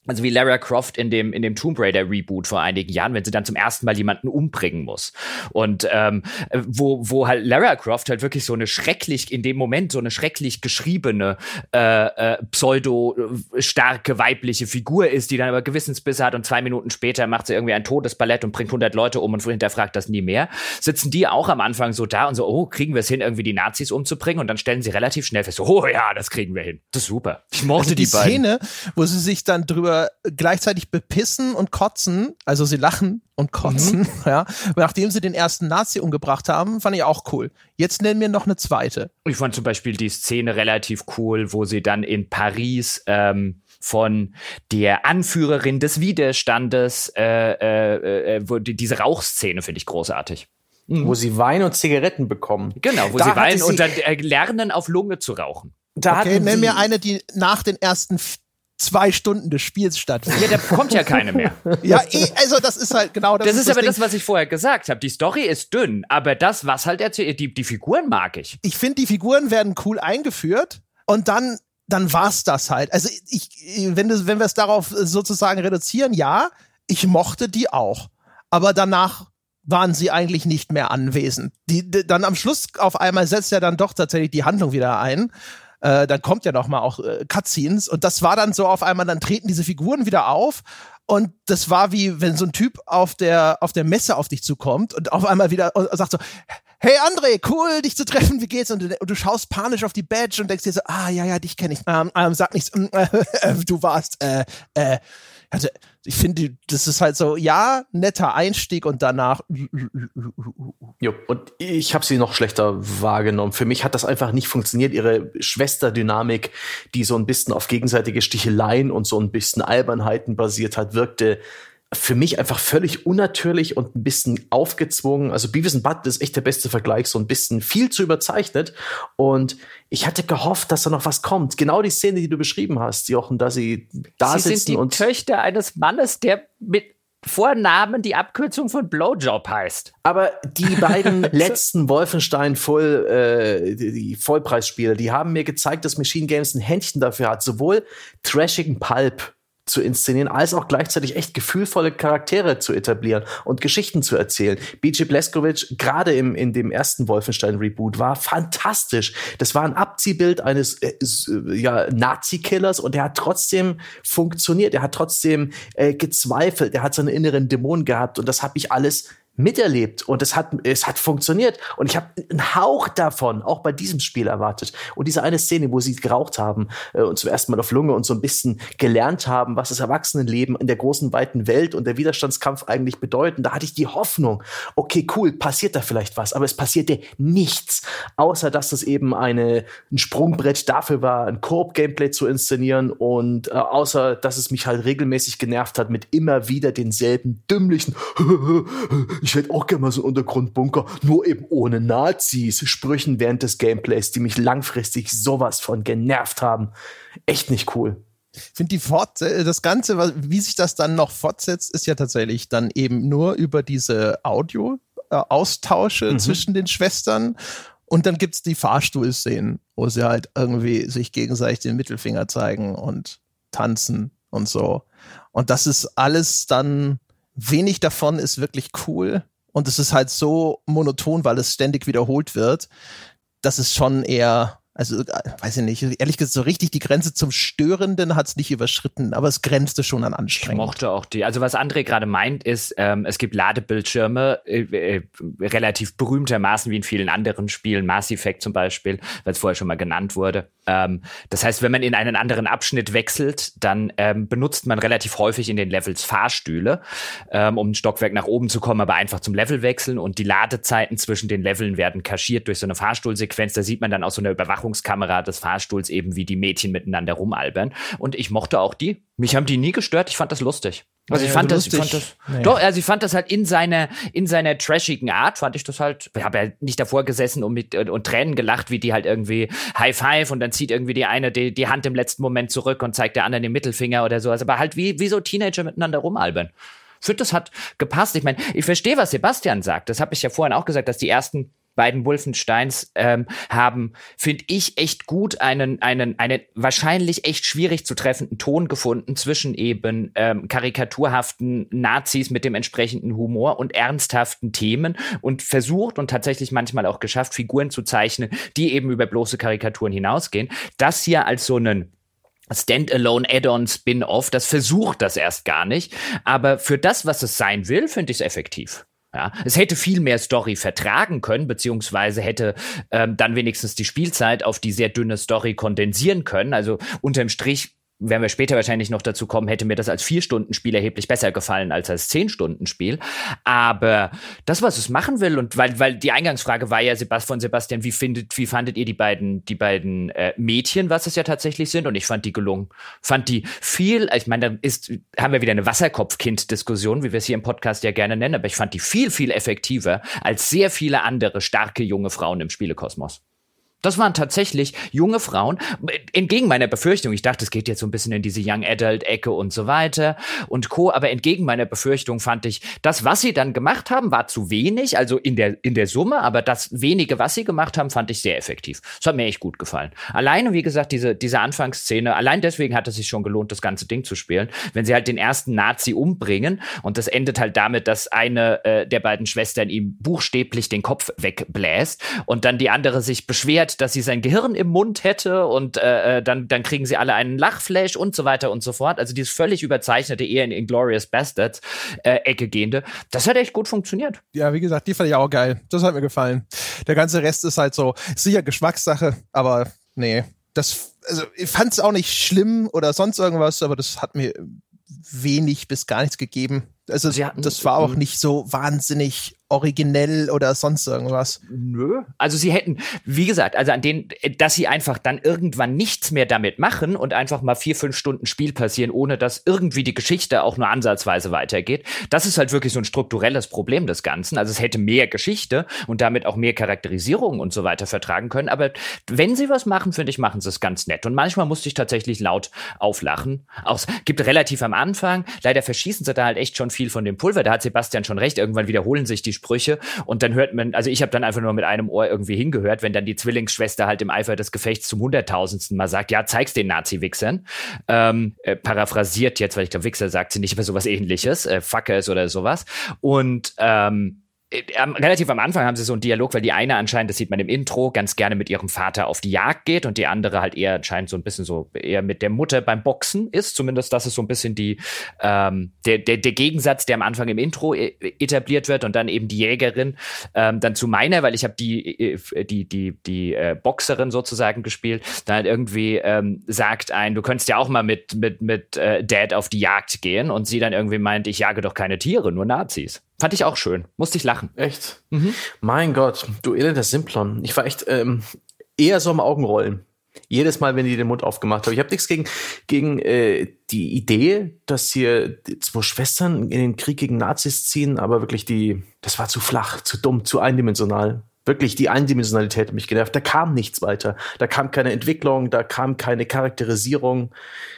also wie Lara Croft in dem, in dem Tomb Raider Reboot vor einigen Jahren, wenn sie dann zum ersten Mal jemanden umbringen muss. Und ähm, wo, wo halt Lara Croft halt wirklich so eine schrecklich, in dem Moment so eine schrecklich geschriebene, äh, äh, pseudo-starke weibliche Figur ist, die dann aber Gewissensbisse hat und zwei Minuten später macht sie irgendwie ein Todesballett und bringt 100 Leute um und hinterfragt das nie mehr. Sitzen die auch am Anfang so da und so, oh, kriegen wir es hin, irgendwie die Nazis umzubringen? Und dann stellen sie relativ schnell fest, oh ja, das kriegen wir hin. Das ist super. Ich mochte also die, die Szene, wo sie sich dann drüber gleichzeitig bepissen und kotzen, also sie lachen und kotzen, mhm. ja. Nachdem sie den ersten Nazi umgebracht haben, fand ich auch cool. Jetzt nennen wir noch eine zweite. Ich fand zum Beispiel die Szene relativ cool, wo sie dann in Paris ähm, von der Anführerin des Widerstandes, äh, äh, äh, wo die, diese Rauchszene finde ich großartig. Mhm. Wo sie Wein und Zigaretten bekommen. Genau, wo da sie weinen und dann äh, lernen, auf Lunge zu rauchen. Da okay, nenn mir eine, die nach den ersten zwei Stunden des Spiels stattfindet. Ja, da kommt ja keine mehr. ja, eh, also das ist halt genau das. Das ist, ist aber das, was ich vorher gesagt habe. Die Story ist dünn, aber das, was halt erzählt, die, die Figuren mag ich. Ich finde, die Figuren werden cool eingeführt und dann, dann war's das halt. Also ich, wenn, du, wenn wir es darauf sozusagen reduzieren, ja, ich mochte die auch. Aber danach waren sie eigentlich nicht mehr anwesend. Die, die, dann am Schluss auf einmal setzt ja dann doch tatsächlich die Handlung wieder ein äh, dann kommt ja noch mal auch äh, Cutscenes und das war dann so auf einmal, dann treten diese Figuren wieder auf und das war wie, wenn so ein Typ auf der, auf der Messe auf dich zukommt und auf einmal wieder und sagt so, hey André, cool, dich zu treffen, wie geht's? Und du, und du schaust panisch auf die Badge und denkst dir so, ah, ja, ja, dich kenne ich. Ähm, ähm, sag nichts, äh, du warst, äh, äh, also ich finde, das ist halt so, ja, netter Einstieg und danach. Jo, und ich habe sie noch schlechter wahrgenommen. Für mich hat das einfach nicht funktioniert. Ihre Schwesterdynamik, die so ein bisschen auf gegenseitige Sticheleien und so ein bisschen Albernheiten basiert hat, wirkte für mich einfach völlig unnatürlich und ein bisschen aufgezwungen. Also Beavis and Button ist echt der beste Vergleich, so ein bisschen viel zu überzeichnet. Und ich hatte gehofft, dass da noch was kommt. Genau die Szene, die du beschrieben hast, Jochen, da sie da sie sitzen sind die und Töchter eines Mannes, der mit Vornamen die Abkürzung von Blowjob heißt. Aber die beiden letzten Wolfenstein Voll, äh, die Vollpreisspiele, die haben mir gezeigt, dass Machine Games ein Händchen dafür hat, sowohl trashigen Pulp zu inszenieren, als auch gleichzeitig echt gefühlvolle Charaktere zu etablieren und Geschichten zu erzählen. BJ Blazkowicz, gerade im, in dem ersten Wolfenstein-Reboot, war fantastisch. Das war ein Abziehbild eines äh, ja, Nazi-Killers und er hat trotzdem funktioniert. Er hat trotzdem äh, gezweifelt. Er hat seine inneren Dämonen gehabt und das habe ich alles miterlebt und es hat, es hat funktioniert. Und ich habe einen Hauch davon auch bei diesem Spiel erwartet. Und diese eine Szene, wo sie geraucht haben äh, und zum ersten Mal auf Lunge und so ein bisschen gelernt haben, was das Erwachsenenleben in der großen, weiten Welt und der Widerstandskampf eigentlich bedeuten, da hatte ich die Hoffnung, okay, cool, passiert da vielleicht was. Aber es passierte nichts, außer dass es eben eine, ein Sprungbrett dafür war, ein Koop-Gameplay zu inszenieren und äh, außer, dass es mich halt regelmäßig genervt hat mit immer wieder denselben dümmlichen ich hätte auch gerne mal so einen Untergrundbunker, nur eben ohne Nazis. Sprüchen während des Gameplays, die mich langfristig sowas von genervt haben. Echt nicht cool. Ich finde die Fort äh, das Ganze, wie sich das dann noch fortsetzt, ist ja tatsächlich dann eben nur über diese Audio-Austausche äh, mhm. zwischen den Schwestern. Und dann gibt's die Fahrstuhlszenen, wo sie halt irgendwie sich gegenseitig den Mittelfinger zeigen und tanzen und so. Und das ist alles dann, wenig davon ist wirklich cool. Und es ist halt so monoton, weil es ständig wiederholt wird. Das ist schon eher also, äh, weiß ich nicht, ehrlich gesagt, so richtig die Grenze zum Störenden hat es nicht überschritten, aber es grenzte schon an Anstrengung. Ich mochte auch die. Also, was André gerade meint, ist, ähm, es gibt Ladebildschirme, äh, äh, relativ berühmtermaßen wie in vielen anderen Spielen, Mass Effect zum Beispiel, weil es vorher schon mal genannt wurde. Ähm, das heißt, wenn man in einen anderen Abschnitt wechselt, dann ähm, benutzt man relativ häufig in den Levels Fahrstühle, ähm, um ein Stockwerk nach oben zu kommen, aber einfach zum Level wechseln und die Ladezeiten zwischen den Leveln werden kaschiert durch so eine Fahrstuhlsequenz. Da sieht man dann auch so eine Überwachung Überwachungskamera des Fahrstuhls eben, wie die Mädchen miteinander rumalbern. Und ich mochte auch die. Mich haben die nie gestört. Ich fand das lustig. Also ich fand, das, ich fand das, naja. doch, also ich fand das halt in seiner, in seiner trashigen Art, fand ich das halt, ich habe ja nicht davor gesessen und mit, und Tränen gelacht, wie die halt irgendwie High Five und dann zieht irgendwie die eine die, die Hand im letzten Moment zurück und zeigt der anderen den Mittelfinger oder sowas, aber halt wie, wie so Teenager miteinander rumalbern. Ich finde, das hat gepasst. Ich meine, ich verstehe, was Sebastian sagt. Das habe ich ja vorhin auch gesagt, dass die ersten beiden Wolfensteins ähm, haben, finde ich, echt gut einen, einen, einen wahrscheinlich echt schwierig zu treffenden Ton gefunden zwischen eben ähm, karikaturhaften Nazis mit dem entsprechenden Humor und ernsthaften Themen und versucht und tatsächlich manchmal auch geschafft, Figuren zu zeichnen, die eben über bloße Karikaturen hinausgehen. Das hier als so einen Standalone Add-on Spin-off, das versucht das erst gar nicht. Aber für das, was es sein will, finde ich es effektiv. Ja, es hätte viel mehr Story vertragen können, beziehungsweise hätte ähm, dann wenigstens die Spielzeit auf die sehr dünne Story kondensieren können. Also unterm Strich werden wir später wahrscheinlich noch dazu kommen, hätte mir das als Vier-Stunden-Spiel erheblich besser gefallen als als Zehn-Stunden-Spiel. Aber das, was es machen will, und weil, weil die Eingangsfrage war ja von Sebastian, wie findet, wie fandet ihr die beiden, die beiden äh, Mädchen, was es ja tatsächlich sind? Und ich fand die gelungen. Fand die viel, ich meine, da ist, haben wir wieder eine Wasserkopfkind-Diskussion, wie wir es hier im Podcast ja gerne nennen, aber ich fand die viel, viel effektiver als sehr viele andere starke junge Frauen im Spielekosmos. Das waren tatsächlich junge Frauen, entgegen meiner Befürchtung. Ich dachte, es geht jetzt so ein bisschen in diese Young Adult Ecke und so weiter und Co. Aber entgegen meiner Befürchtung fand ich, das, was sie dann gemacht haben, war zu wenig, also in der, in der Summe, aber das wenige, was sie gemacht haben, fand ich sehr effektiv. Das hat mir echt gut gefallen. Alleine, wie gesagt, diese, diese Anfangsszene, allein deswegen hat es sich schon gelohnt, das ganze Ding zu spielen. Wenn sie halt den ersten Nazi umbringen und das endet halt damit, dass eine äh, der beiden Schwestern ihm buchstäblich den Kopf wegbläst und dann die andere sich beschwert, erklärt, dass sie sein Gehirn im Mund hätte und äh, äh, dann, dann kriegen sie alle einen Lachflash und so weiter und so fort. Also dieses völlig überzeichnete, eher in Inglorious Bastards äh, Ecke gehende, das hat echt gut funktioniert. Ja, wie gesagt, die fand ich auch geil. Das hat mir gefallen. Der ganze Rest ist halt so, sicher Geschmackssache, aber nee. Das, also ich fand es auch nicht schlimm oder sonst irgendwas, aber das hat mir wenig bis gar nichts gegeben. Also hatten, das war auch nicht so wahnsinnig originell oder sonst irgendwas. Nö. Also sie hätten, wie gesagt, also an den, dass sie einfach dann irgendwann nichts mehr damit machen und einfach mal vier, fünf Stunden Spiel passieren, ohne dass irgendwie die Geschichte auch nur ansatzweise weitergeht. Das ist halt wirklich so ein strukturelles Problem des Ganzen. Also es hätte mehr Geschichte und damit auch mehr Charakterisierung und so weiter vertragen können. Aber wenn sie was machen, finde ich, machen sie es ganz nett. Und manchmal musste ich tatsächlich laut auflachen. Auch es gibt relativ am Anfang, leider verschießen sie da halt echt schon viel von dem Pulver. Da hat Sebastian schon recht. Irgendwann wiederholen sich die Sprüche und dann hört man, also ich habe dann einfach nur mit einem Ohr irgendwie hingehört, wenn dann die Zwillingsschwester halt im Eifer des Gefechts zum hunderttausendsten Mal sagt, ja, zeig's den Nazi-Wichsern. Ähm, äh, paraphrasiert jetzt, weil ich glaube, Wichser sagt sie nicht, aber sowas ähnliches, äh, Fuckers oder sowas. Und ähm, äh, relativ am Anfang haben sie so einen Dialog, weil die eine anscheinend, das sieht man im Intro, ganz gerne mit ihrem Vater auf die Jagd geht und die andere halt eher anscheinend so ein bisschen so eher mit der Mutter beim Boxen ist. Zumindest das ist so ein bisschen die ähm, der, der, der Gegensatz, der am Anfang im Intro e, etabliert wird und dann eben die Jägerin ähm, dann zu meiner, weil ich habe die äh, die die die äh, Boxerin sozusagen gespielt, dann halt irgendwie ähm, sagt ein, du könntest ja auch mal mit mit mit äh, Dad auf die Jagd gehen und sie dann irgendwie meint, ich jage doch keine Tiere, nur Nazis. Fand ich auch schön. Musste ich lachen. Echt? Mhm. Mein Gott, du elender Simplon. Ich war echt ähm, eher so am Augenrollen. Jedes Mal, wenn die den Mund aufgemacht haben. Ich habe nichts gegen, gegen äh, die Idee, dass hier zwei Schwestern in den Krieg gegen Nazis ziehen, aber wirklich die, das war zu flach, zu dumm, zu eindimensional. Wirklich, die Eindimensionalität hat mich genervt. Da kam nichts weiter. Da kam keine Entwicklung, da kam keine Charakterisierung.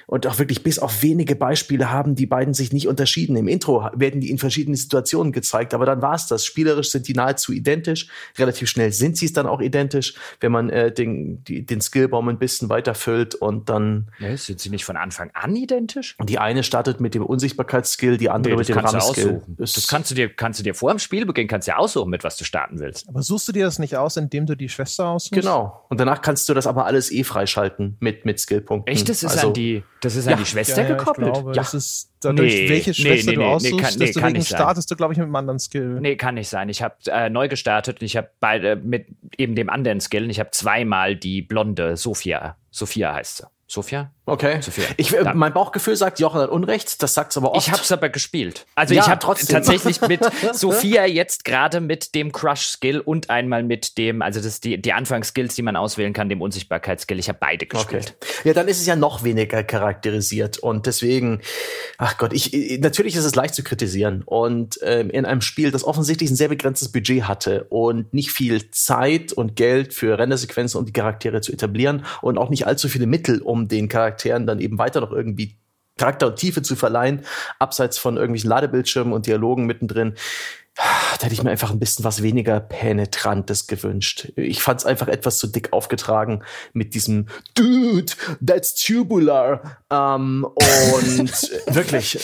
Und auch wirklich bis auf wenige Beispiele haben die beiden sich nicht unterschieden. Im Intro werden die in verschiedenen Situationen gezeigt, aber dann war es das. Spielerisch sind die nahezu identisch. Relativ schnell sind sie es dann auch identisch, wenn man äh, den, die, den Skillbaum ein bisschen weiterfüllt und dann. Ja, sind sie nicht von Anfang an identisch? Die eine startet mit dem Unsichtbarkeitsskill, die andere nee, mit dem Ram-Skill. Das kannst du dir, kannst du dir vor dem Spielbeginn kannst du ja aussuchen, mit was du starten willst. Aber suchst du dir das nicht aus, indem du die Schwester aussuchst? Genau. Und danach kannst du das aber alles eh freischalten mit, mit Skillpunkten. Echt? Das ist also, an die, das ist an ja, die Schwester ja, gekoppelt? Ich glaube, ja. Das ist dadurch, nee, welche Schwester nee, nee, du aussuchst, nee, kann, nee, deswegen startest du, glaube ich, mit einem anderen Skill. Nee, kann nicht sein. Ich habe äh, neu gestartet und ich habe beide mit eben dem anderen Skill und ich habe zweimal die blonde Sophia. Sophia heißt sie. Sophia? Okay. Sophia. Ich, äh, mein Bauchgefühl sagt, Jochen hat Unrecht, das sagt es aber oft. Ich habe es aber gespielt. Also ja, ich habe tatsächlich mit Sophia jetzt gerade mit dem Crush-Skill und einmal mit dem, also das ist die, die Anfangsskills, die man auswählen kann, dem Unsichtbarkeitsskill. Ich habe beide gespielt. Okay. Ja, dann ist es ja noch weniger charakterisiert und deswegen, ach Gott, ich, natürlich ist es leicht zu kritisieren und ähm, in einem Spiel, das offensichtlich ein sehr begrenztes Budget hatte und nicht viel Zeit und Geld für Rendersequenzen und die Charaktere zu etablieren und auch nicht allzu viele Mittel, um den Charakteren dann eben weiter noch irgendwie Charakter und Tiefe zu verleihen, abseits von irgendwelchen Ladebildschirmen und Dialogen mittendrin. Da hätte ich mir einfach ein bisschen was weniger Penetrantes gewünscht. Ich fand es einfach etwas zu dick aufgetragen mit diesem Dude, that's tubular. Ähm, und wirklich,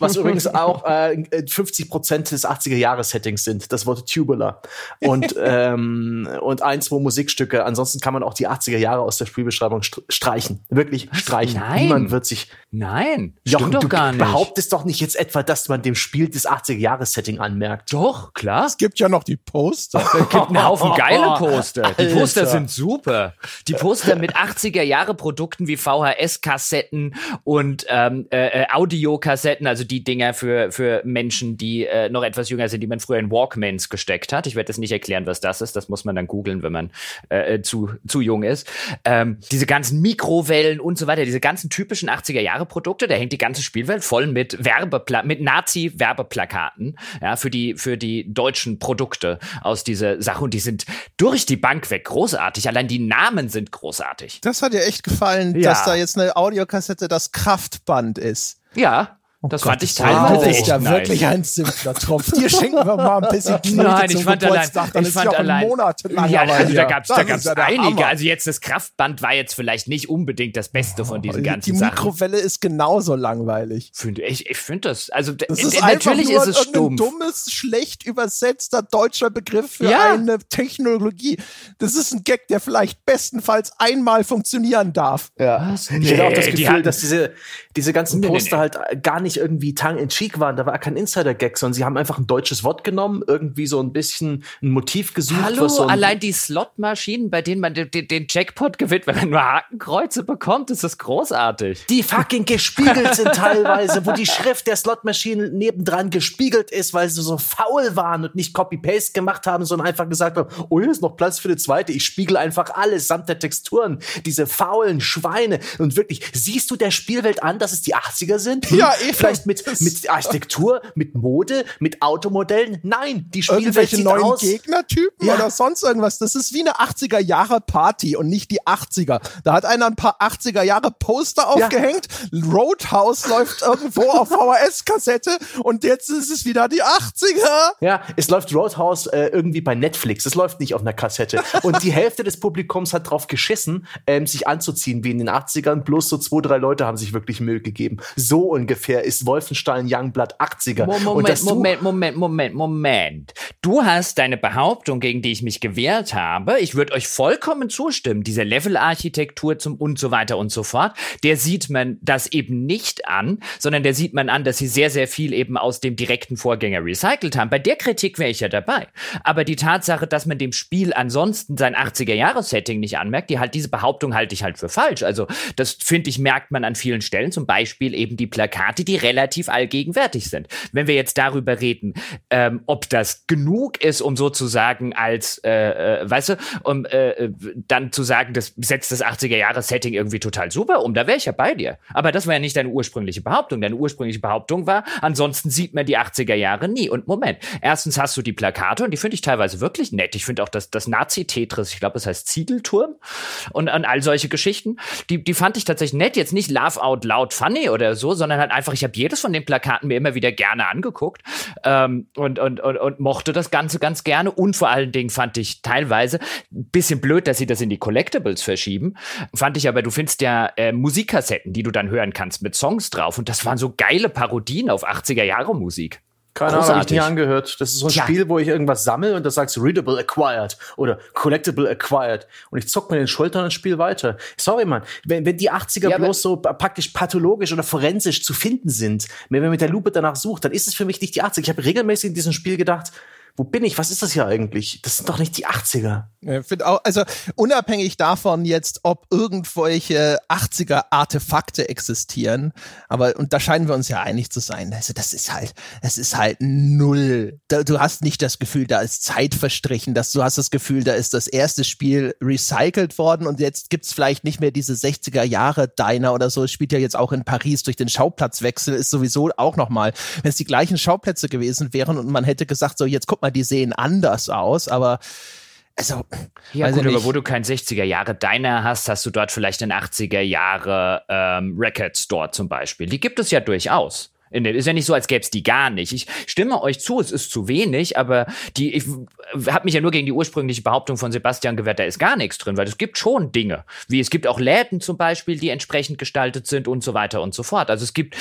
was übrigens auch äh, 50 Prozent des 80er-Jahres-Settings sind, das Wort tubular. Und, ähm, und ein, zwei Musikstücke. Ansonsten kann man auch die 80er Jahre aus der Spielbeschreibung streichen. Wirklich streichen. Nein. Niemand wird sich. Nein, Jochen, stimmt doch gar nicht. behauptest doch nicht jetzt etwa, dass man dem Spiel das 80er-Jahres-Setting anmerkt. Doch, klar. Es gibt ja noch die Poster. Es gibt einen Haufen geile Poster. Die Poster sind super. Die Poster mit 80er-Jahre-Produkten wie VHS-Kassetten und ähm, äh, äh, Audiokassetten, also die Dinger für, für Menschen, die äh, noch etwas jünger sind, die man früher in Walkmans gesteckt hat. Ich werde jetzt nicht erklären, was das ist. Das muss man dann googeln, wenn man äh, äh zu, zu jung ist. Ähm, diese ganzen Mikrowellen und so weiter, diese ganzen typischen 80er-Jahre-Produkte, da hängt die ganze Spielwelt voll mit Werbepla mit Nazi-Werbeplakaten, ja, für die, für die deutschen Produkte aus dieser Sache und die sind durch die Bank weg großartig. Allein die Namen sind großartig. Das hat dir echt gefallen, ja. dass da jetzt eine Audiokassette das Kraftband ist. Ja, Oh das Gott, fand ich teilweise wow. Das ist ja nice. wirklich ein simpler Tropf. Dir schenken wir mal ein bisschen Knete Nein, ich fand Geburtstag. allein, ich fand allein, monatelang ja, also da gab's, da gab's ja einige. Hammer. Also jetzt das Kraftband war jetzt vielleicht nicht unbedingt das Beste von diesen ganzen Die Sachen. Mikrowelle ist genauso langweilig. Finde ich, ich finde das. Also das ist natürlich ist es stumpf. dummes, schlecht übersetzter deutscher Begriff für ja. eine Technologie. Das ist ein Gag, der vielleicht bestenfalls einmal funktionieren darf. Ja. Nee, ich hätte auch das Gefühl, dass diese diese ganzen Poster nee, nee. halt gar nicht irgendwie tongue in cheek waren. Da war kein Insider-Gag, sondern sie haben einfach ein deutsches Wort genommen, irgendwie so ein bisschen ein Motiv gesucht. Hallo, so allein die Slot-Maschinen, bei denen man den, den, Jackpot gewinnt, wenn man nur Hakenkreuze bekommt, ist das großartig. Die fucking gespiegelt sind teilweise, wo die Schrift der Slot-Maschinen nebendran gespiegelt ist, weil sie so faul waren und nicht Copy-Paste gemacht haben, sondern einfach gesagt haben, oh, hier ist noch Platz für die zweite. Ich spiegel einfach alles samt der Texturen. Diese faulen Schweine. Und wirklich, siehst du der Spielwelt an, dass es die 80er sind? Hm? Ja, eh. Vielleicht mit, mit Architektur, mit Mode, mit Automodellen? Nein, die Spielwelt Irgendwelche neuen aus. Gegnertypen ja. oder sonst irgendwas. Das ist wie eine 80er Jahre Party und nicht die 80er. Da hat einer ein paar 80er Jahre Poster aufgehängt. Ja. Roadhouse läuft irgendwo auf VHS-Kassette und jetzt ist es wieder die 80er. Ja, es läuft Roadhouse äh, irgendwie bei Netflix. Es läuft nicht auf einer Kassette. Und die Hälfte des Publikums hat drauf geschissen, ähm, sich anzuziehen wie in den 80ern. Bloß so zwei, drei Leute haben sich wirklich Müll gegeben. So ungefähr ist Wolfenstein Youngblood 80er. Moment, Moment, Moment, Moment, Moment. Du hast deine Behauptung, gegen die ich mich gewehrt habe. Ich würde euch vollkommen zustimmen. Diese Level-Architektur zum und so weiter und so fort. Der sieht man das eben nicht an, sondern der sieht man an, dass sie sehr, sehr viel eben aus dem direkten Vorgänger recycelt haben. Bei der Kritik wäre ich ja dabei. Aber die Tatsache, dass man dem Spiel ansonsten sein 80er-Jahres-Setting nicht anmerkt, die halt, diese Behauptung halte ich halt für falsch. Also, das finde ich, merkt man an vielen Stellen. Zum Beispiel eben die Plakate, die relativ allgegenwärtig sind. Wenn wir jetzt darüber reden, ähm, ob das genug ist, um sozusagen als, äh, äh, weißt du, um äh, dann zu sagen, das setzt das 80er-Jahre-Setting irgendwie total super um, da wäre ich ja bei dir. Aber das war ja nicht deine ursprüngliche Behauptung. Deine ursprüngliche Behauptung war, ansonsten sieht man die 80er Jahre nie. Und Moment, erstens hast du die Plakate und die finde ich teilweise wirklich nett. Ich finde auch das, das Nazi-Tetris, ich glaube, das heißt Ziegelturm und an all solche Geschichten, die, die fand ich tatsächlich nett. Jetzt nicht Laugh Out Loud Funny oder so, sondern halt einfach, ich habe jedes von den Plakaten mir immer wieder gerne angeguckt ähm, und, und, und, und mochte das Ganze ganz gerne. Und vor allen Dingen fand ich teilweise ein bisschen blöd, dass sie das in die Collectibles verschieben. Fand ich aber, du findest ja äh, Musikkassetten, die du dann hören kannst mit Songs drauf. Und das waren so geile Parodien auf 80er Jahre Musik. Keine Ahnung, habe ich nie angehört. Das ist so ein Tja. Spiel, wo ich irgendwas sammle und das sagst Readable Acquired oder Collectible Acquired. Und ich zock mir den Schultern und spiel weiter. Sorry, Mann. Wenn, wenn die 80er Ja, bloß so praktisch pathologisch oder forensisch zu finden sind, wenn man mit der Lupe danach sucht, dann ist es für mich nicht die 80er. Ich habe regelmäßig in diesem Spiel gedacht, wo bin ich? Was ist das hier eigentlich? Das sind doch nicht die 80er. Ich finde auch, also unabhängig davon jetzt, ob irgendwelche 80er Artefakte existieren, aber und da scheinen wir uns ja einig zu sein. Also das ist halt, es ist halt null. Da, du hast nicht das Gefühl, da ist Zeit verstrichen, dass du hast das Gefühl, da ist das erste Spiel recycelt worden und jetzt gibt's vielleicht nicht mehr diese 60er Jahre Diner oder so. Es spielt ja jetzt auch in Paris durch den Schauplatzwechsel ist sowieso auch nochmal, wenn es die gleichen Schauplätze gewesen wären und man hätte gesagt, so jetzt guck mal, die sehen anders aus, aber also, Ja, weiß gut, ich aber nicht. wo du kein 60er Jahre Diner hast, hast du dort vielleicht einen 80er Jahre ähm, Record Store zum Beispiel. Die gibt es ja durchaus. In den, ist ja nicht so, als gäbe es die gar nicht. Ich stimme euch zu, es ist zu wenig, aber die, ich habe mich ja nur gegen die ursprüngliche Behauptung von Sebastian gewehrt, da ist gar nichts drin, weil es gibt schon Dinge. Wie es gibt auch Läden zum Beispiel, die entsprechend gestaltet sind und so weiter und so fort. Also es gibt,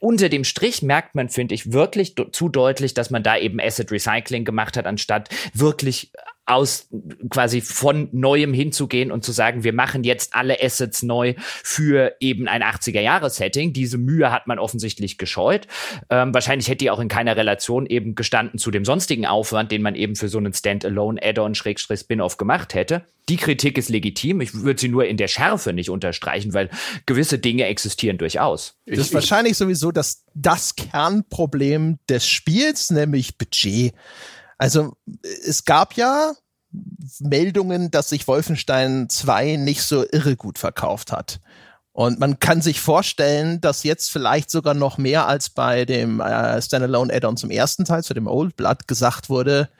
unter dem Strich merkt man, finde ich, wirklich zu deutlich, dass man da eben Asset Recycling gemacht hat, anstatt wirklich aus quasi von neuem hinzugehen und zu sagen, wir machen jetzt alle Assets neu für eben ein 80er Jahre Setting. Diese Mühe hat man offensichtlich gescheut. Ähm, wahrscheinlich hätte die auch in keiner Relation eben gestanden zu dem sonstigen Aufwand, den man eben für so einen Standalone Add-on Schrägstrich Spin-off gemacht hätte. Die Kritik ist legitim. Ich würde sie nur in der Schärfe nicht unterstreichen, weil gewisse Dinge existieren durchaus. Das ist wahrscheinlich sowieso das, das Kernproblem des Spiels, nämlich Budget. Also es gab ja Meldungen, dass sich Wolfenstein 2 nicht so irre gut verkauft hat. Und man kann sich vorstellen, dass jetzt vielleicht sogar noch mehr als bei dem äh, Standalone Add-on zum ersten Teil, zu dem Old Blood, gesagt wurde,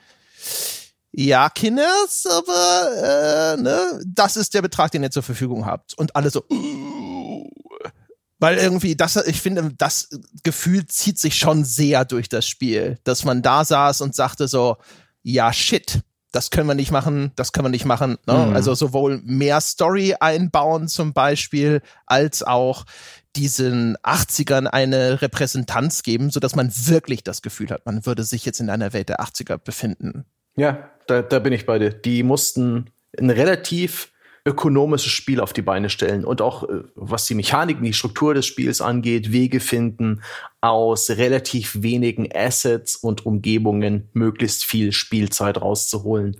ja, Kinders, aber äh, ne, das ist der Betrag, den ihr zur Verfügung habt. Und alle so. Weil irgendwie das, ich finde, das Gefühl zieht sich schon sehr durch das Spiel, dass man da saß und sagte so, ja, shit, das können wir nicht machen, das können wir nicht machen. Ne? Mhm. Also sowohl mehr Story einbauen zum Beispiel, als auch diesen 80ern eine Repräsentanz geben, so dass man wirklich das Gefühl hat, man würde sich jetzt in einer Welt der 80er befinden. Ja, da, da bin ich bei dir. Die mussten ein relativ ökonomisches Spiel auf die Beine stellen und auch äh, was die Mechaniken, die Struktur des Spiels angeht, Wege finden, aus relativ wenigen Assets und Umgebungen möglichst viel Spielzeit rauszuholen.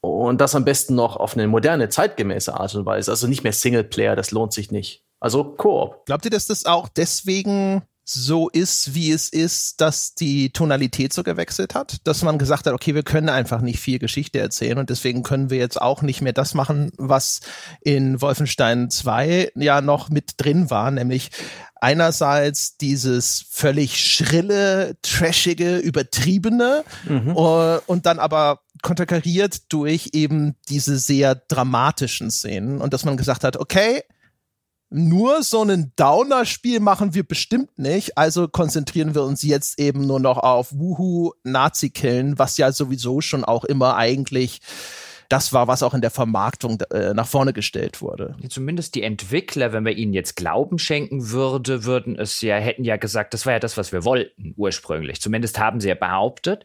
Und das am besten noch auf eine moderne, zeitgemäße Art und Weise. Also nicht mehr Singleplayer, das lohnt sich nicht. Also Koop. Glaubt ihr, dass das auch deswegen so ist, wie es ist, dass die Tonalität so gewechselt hat? Dass man gesagt hat, okay, wir können einfach nicht viel Geschichte erzählen und deswegen können wir jetzt auch nicht mehr das machen, was in Wolfenstein 2 ja noch mit drin war, nämlich einerseits dieses völlig schrille, trashige, übertriebene äh, und dann aber konterkariert durch eben diese sehr dramatischen Szenen und dass man gesagt hat, okay, nur so ein Downer-Spiel machen wir bestimmt nicht, also konzentrieren wir uns jetzt eben nur noch auf Wuhu Nazi-Killen, was ja sowieso schon auch immer eigentlich das war, was auch in der Vermarktung äh, nach vorne gestellt wurde. Zumindest die Entwickler, wenn wir ihnen jetzt Glauben schenken würde, würden es ja, hätten ja gesagt, das war ja das, was wir wollten ursprünglich. Zumindest haben sie ja behauptet.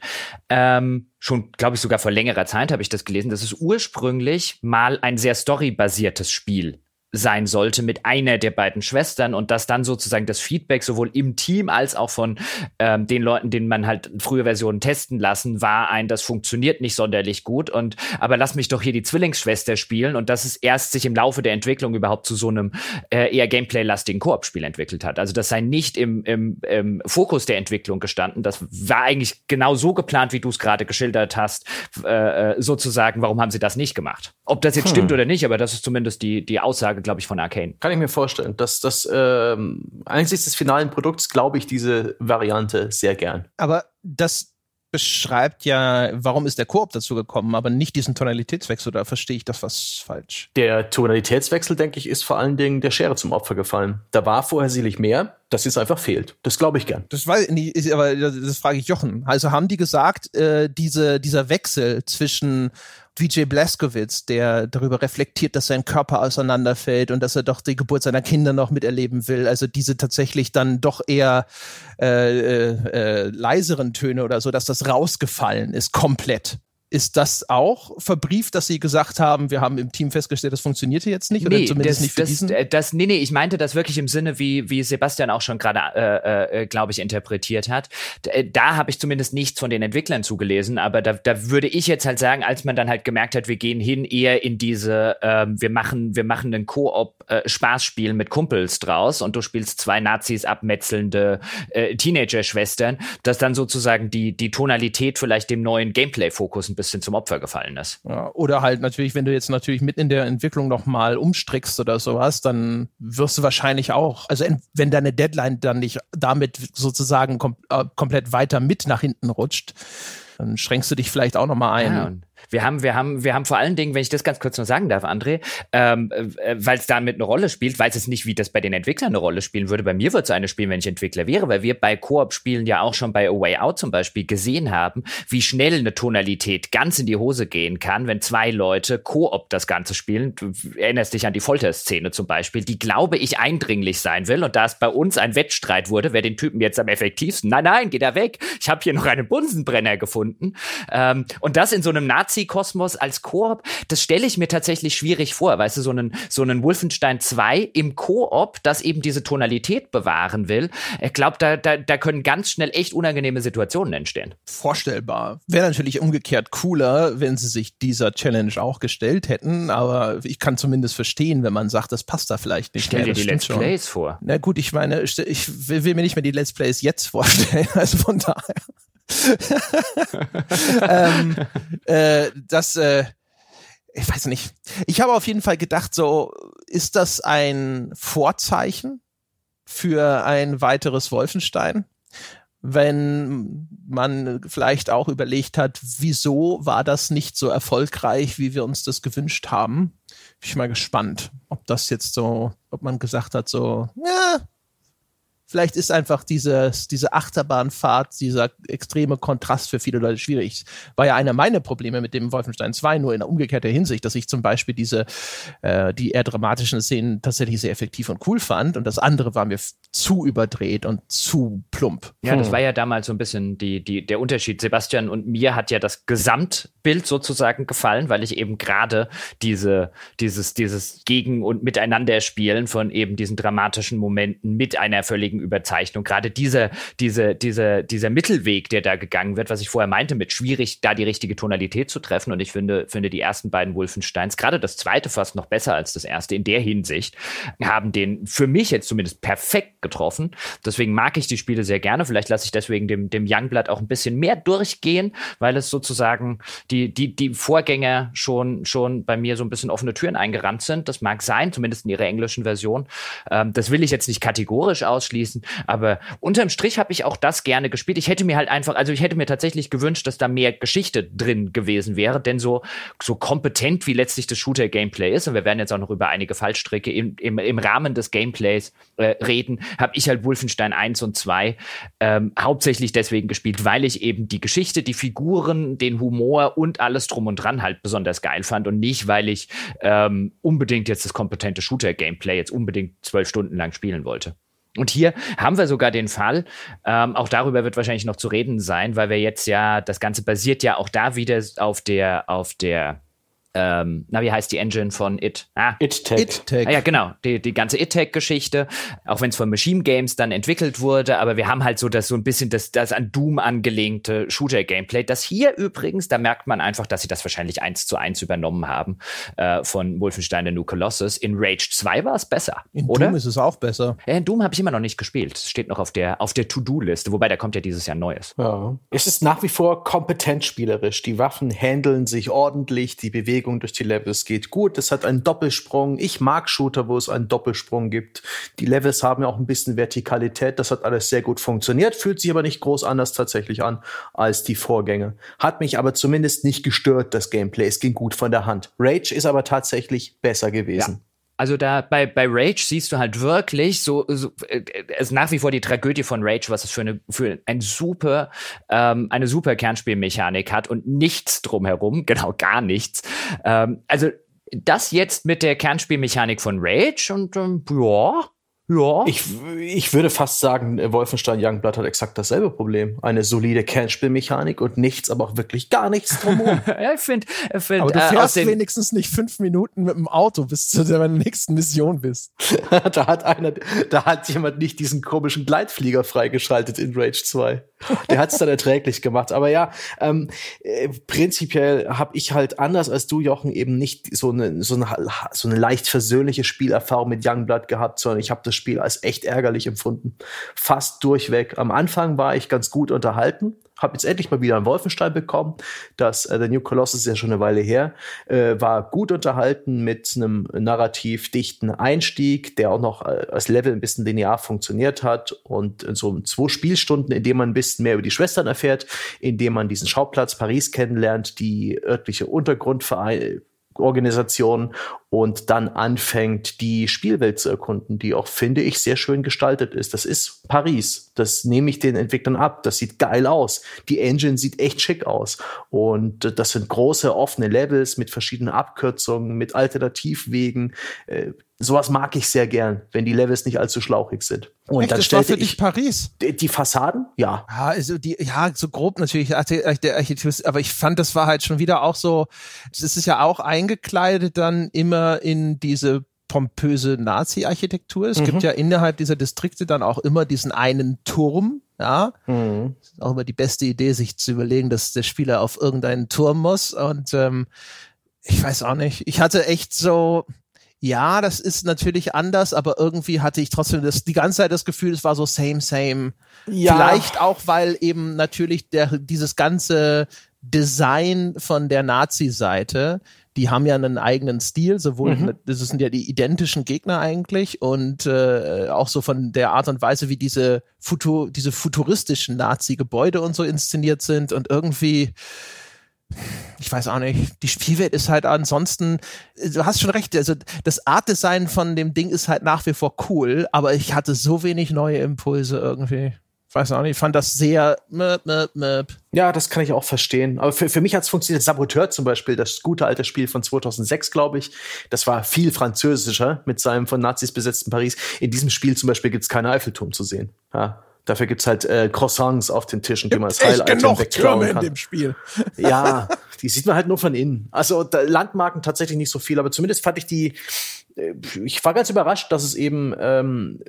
Ähm, schon, glaube ich, sogar vor längerer Zeit habe ich das gelesen, dass es ursprünglich mal ein sehr storybasiertes Spiel sein sollte mit einer der beiden Schwestern und dass dann sozusagen das Feedback sowohl im Team als auch von ähm, den Leuten, denen man halt frühe Versionen testen lassen, war ein, das funktioniert nicht sonderlich gut und aber lass mich doch hier die Zwillingsschwester spielen und dass es erst sich im Laufe der Entwicklung überhaupt zu so einem äh, eher Gameplay-lastigen Koop-Spiel entwickelt hat. Also das sei nicht im, im, im Fokus der Entwicklung gestanden. Das war eigentlich genau so geplant, wie du es gerade geschildert hast, äh, äh, sozusagen. Warum haben sie das nicht gemacht? Ob das jetzt hm. stimmt oder nicht, aber das ist zumindest die, die Aussage, glaube ich, von Arcane. Kann ich mir vorstellen, dass das ähm, angesichts des finalen Produkts glaube ich diese Variante sehr gern. Aber das beschreibt ja, warum ist der Koop dazu gekommen, aber nicht diesen Tonalitätswechsel. Da verstehe ich das was falsch. Der Tonalitätswechsel, denke ich, ist vor allen Dingen der Schere zum Opfer gefallen. Da war vorher sicherlich mehr, dass es einfach fehlt. Das glaube ich gern. Das weiß ich nicht, aber das frage ich Jochen. Also haben die gesagt, äh, diese, dieser Wechsel zwischen Vijay Blaskowitz, der darüber reflektiert, dass sein Körper auseinanderfällt und dass er doch die Geburt seiner Kinder noch miterleben will. Also diese tatsächlich dann doch eher äh, äh, äh leiseren Töne oder so, dass das rausgefallen ist, komplett. Ist das auch verbrieft, dass Sie gesagt haben, wir haben im Team festgestellt, das funktionierte jetzt nicht? Nee, oder zumindest das, nicht für das, diesen? Äh, das, nee, nee, ich meinte das wirklich im Sinne, wie, wie Sebastian auch schon gerade, äh, äh, glaube ich, interpretiert hat. Äh, da habe ich zumindest nichts von den Entwicklern zugelesen, aber da, da würde ich jetzt halt sagen, als man dann halt gemerkt hat, wir gehen hin eher in diese, ähm, wir machen, wir machen einen Koop-Spaßspiel äh, mit Kumpels draus und du spielst zwei Nazis abmetzelnde äh, Teenager-Schwestern, dass dann sozusagen die, die Tonalität vielleicht dem neuen Gameplay-Fokus ein bisschen bisschen zum Opfer gefallen ist. Ja, oder halt natürlich, wenn du jetzt natürlich mitten in der Entwicklung noch mal umstrickst oder sowas, dann wirst du wahrscheinlich auch, also wenn deine Deadline dann nicht damit sozusagen kom äh, komplett weiter mit nach hinten rutscht, dann schränkst du dich vielleicht auch noch mal ein. Ja, wir haben, wir haben, wir haben vor allen Dingen, wenn ich das ganz kurz noch sagen darf, André, ähm, äh, weil es damit eine Rolle spielt, weiß es nicht, wie das bei den Entwicklern eine Rolle spielen würde. Bei mir würde es eine spielen, wenn ich Entwickler wäre, weil wir bei Koop-Spielen ja auch schon bei A Way Out zum Beispiel gesehen haben, wie schnell eine Tonalität ganz in die Hose gehen kann, wenn zwei Leute Koop das Ganze spielen. Du erinnerst dich an die Folterszene zum Beispiel, die glaube ich eindringlich sein will. Und da es bei uns ein Wettstreit wurde, wer den Typen jetzt am effektivsten, nein, nein, geht er weg. Ich habe hier noch einen Bunsenbrenner gefunden. Ähm, und das in so einem Nazi Nazi-Kosmos als Koop, das stelle ich mir tatsächlich schwierig vor. Weißt du, so einen, so einen Wolfenstein 2 im Koop, das eben diese Tonalität bewahren will. Ich glaube, da, da, da können ganz schnell echt unangenehme Situationen entstehen. Vorstellbar. Wäre natürlich umgekehrt cooler, wenn sie sich dieser Challenge auch gestellt hätten, aber ich kann zumindest verstehen, wenn man sagt, das passt da vielleicht nicht. Stell dir die Let's schon. Plays vor. Na gut, ich meine, ich will mir nicht mehr die Let's Plays jetzt vorstellen, also von daher. ähm, äh, das, äh, ich weiß nicht. Ich habe auf jeden Fall gedacht, so, ist das ein Vorzeichen für ein weiteres Wolfenstein? Wenn man vielleicht auch überlegt hat, wieso war das nicht so erfolgreich, wie wir uns das gewünscht haben? Bin ich mal gespannt, ob das jetzt so, ob man gesagt hat, so, ja, Vielleicht ist einfach dieses, diese Achterbahnfahrt, dieser extreme Kontrast für viele Leute schwierig. War ja einer meiner Probleme mit dem Wolfenstein 2, nur in umgekehrter Hinsicht, dass ich zum Beispiel diese, äh, die eher dramatischen Szenen tatsächlich sehr effektiv und cool fand und das andere war mir zu überdreht und zu plump. Ja, das hm. war ja damals so ein bisschen die, die, der Unterschied. Sebastian und mir hat ja das Gesamtbild sozusagen gefallen, weil ich eben gerade diese, dieses, dieses Gegen- und Miteinanderspielen von eben diesen dramatischen Momenten mit einer völligen völligen Überzeichnung. Gerade diese, diese, diese, dieser Mittelweg, der da gegangen wird, was ich vorher meinte, mit schwierig, da die richtige Tonalität zu treffen. Und ich finde, finde die ersten beiden Wolfensteins, gerade das zweite fast noch besser als das erste in der Hinsicht, haben den für mich jetzt zumindest perfekt getroffen. Deswegen mag ich die Spiele sehr gerne. Vielleicht lasse ich deswegen dem, dem Youngblood auch ein bisschen mehr durchgehen, weil es sozusagen die, die, die Vorgänger schon, schon bei mir so ein bisschen offene Türen eingerannt sind. Das mag sein, zumindest in ihrer englischen Version. Ähm, das will ich jetzt nicht kategorisch ausschließen abschließen. Aber unterm Strich habe ich auch das gerne gespielt. Ich hätte mir halt einfach, also ich hätte mir tatsächlich gewünscht, dass da mehr Geschichte drin gewesen wäre, denn so, so kompetent wie letztlich das Shooter-Gameplay ist, und wir werden jetzt auch noch über einige Fallstricke im, im, im Rahmen des Gameplays äh, reden, habe ich halt Wolfenstein 1 und 2 ähm, hauptsächlich deswegen gespielt, weil ich eben die Geschichte, die Figuren, den Humor und alles drum und dran halt besonders geil fand und nicht, weil ich ähm, unbedingt jetzt das kompetente Shooter-Gameplay jetzt unbedingt zwölf Stunden lang spielen wollte. Und hier haben wir sogar den Fall, ähm, auch darüber wird wahrscheinlich noch zu reden sein, weil wir jetzt ja, das Ganze basiert ja auch da wieder auf der, auf der ähm, na, wie heißt die Engine von It? Ah, It-Tech. It ah, ja, genau, die, die ganze It-Tech-Geschichte, auch wenn es von Machine Games dann entwickelt wurde, aber wir haben halt so das so ein bisschen das, das an Doom angelehnte Shooter-Gameplay. Das hier übrigens, da merkt man einfach, dass sie das wahrscheinlich eins zu eins übernommen haben äh, von Wolfenstein The New Colossus. In Rage 2 war es besser, in oder? Doom ist es auch besser. Ja, in Doom habe ich immer noch nicht gespielt. Es steht noch auf der, auf der To-Do-Liste, wobei da kommt ja dieses Jahr Neues. Ja. Es ist nach wie vor kompetent spielerisch. Die Waffen handeln sich ordentlich, die Bewegung durch die Levels geht gut. Es hat einen Doppelsprung. Ich mag Shooter, wo es einen Doppelsprung gibt. Die Levels haben ja auch ein bisschen Vertikalität. Das hat alles sehr gut funktioniert, fühlt sich aber nicht groß anders tatsächlich an als die Vorgänge. Hat mich aber zumindest nicht gestört, das Gameplay. Es ging gut von der Hand. Rage ist aber tatsächlich besser gewesen. Ja. Also da bei, bei Rage siehst du halt wirklich so, so äh, es ist nach wie vor die Tragödie von Rage, was es für eine für ein super ähm, eine super Kernspielmechanik hat und nichts drumherum, genau gar nichts. Ähm, also das jetzt mit der Kernspielmechanik von Rage und ähm, ja, ja. Ich, ich würde fast sagen, äh, Wolfenstein Youngblood hat exakt dasselbe Problem. Eine solide Kernspielmechanik und nichts, aber auch wirklich gar nichts drumherum. ja, ich finde, find, aber du äh, fährst äh, wenigstens nicht fünf Minuten mit dem Auto, bis zu deiner nächsten Mission bist. da hat einer, da hat jemand nicht diesen komischen Gleitflieger freigeschaltet in Rage 2. Der hat es dann erträglich gemacht. Aber ja, ähm, äh, prinzipiell habe ich halt anders als du, Jochen, eben nicht so eine, so eine, so eine leicht versöhnliche Spielerfahrung mit Youngblood gehabt, sondern ich habe das Spiel als echt ärgerlich empfunden. Fast durchweg. Am Anfang war ich ganz gut unterhalten habe jetzt endlich mal wieder einen Wolfenstein bekommen. Das äh, The New Colossus ist ja schon eine Weile her. Äh, war gut unterhalten mit einem narrativ dichten Einstieg, der auch noch äh, als Level ein bisschen linear funktioniert hat und so zwei Spielstunden, in denen man ein bisschen mehr über die Schwestern erfährt, in dem man diesen Schauplatz Paris kennenlernt, die örtliche Untergrundvereine Organisation und dann anfängt, die Spielwelt zu erkunden, die auch, finde ich, sehr schön gestaltet ist. Das ist Paris. Das nehme ich den Entwicklern ab. Das sieht geil aus. Die Engine sieht echt schick aus. Und das sind große offene Levels mit verschiedenen Abkürzungen, mit Alternativwegen. Äh, sowas mag ich sehr gern, wenn die Levels nicht allzu schlauchig sind. Und Echt, dann das war für dich Paris? Die, die, Fassaden, ja. Ja, also die, ja, so grob natürlich, der Architektur, aber ich fand, das war halt schon wieder auch so, das ist ja auch eingekleidet dann immer in diese pompöse Nazi-Architektur. Es mhm. gibt ja innerhalb dieser Distrikte dann auch immer diesen einen Turm, ja, mhm. ist auch immer die beste Idee, sich zu überlegen, dass der Spieler auf irgendeinen Turm muss. Und ähm, ich weiß auch nicht. Ich hatte echt so, ja, das ist natürlich anders, aber irgendwie hatte ich trotzdem das, die ganze Zeit das Gefühl, es war so same, same. Ja. Vielleicht auch, weil eben natürlich der, dieses ganze Design von der Nazi-Seite, die haben ja einen eigenen Stil, sowohl, mhm. das sind ja die identischen Gegner eigentlich und äh, auch so von der Art und Weise, wie diese, Futur, diese futuristischen Nazi-Gebäude und so inszeniert sind und irgendwie, ich weiß auch nicht, die Spielwelt ist halt ansonsten, du hast schon recht, also das Artdesign von dem Ding ist halt nach wie vor cool, aber ich hatte so wenig neue Impulse irgendwie. Ich weiß auch nicht, ich fand das sehr möp, möp, möp. Ja, das kann ich auch verstehen. Aber für, für mich hat es funktioniert. Saboteur zum Beispiel, das gute alte Spiel von 2006, glaube ich, das war viel französischer mit seinem von Nazis besetzten Paris. In diesem Spiel zum Beispiel gibt es keinen Eiffelturm zu sehen. Ja, Dafür gibt's halt äh, Croissants auf den Tischen, die man als Heil-Item wegklauen kann. in dem Spiel. ja, die sieht man halt nur von innen. Also da, Landmarken tatsächlich nicht so viel, aber zumindest fand ich die äh, ich war ganz überrascht, dass es eben ähm,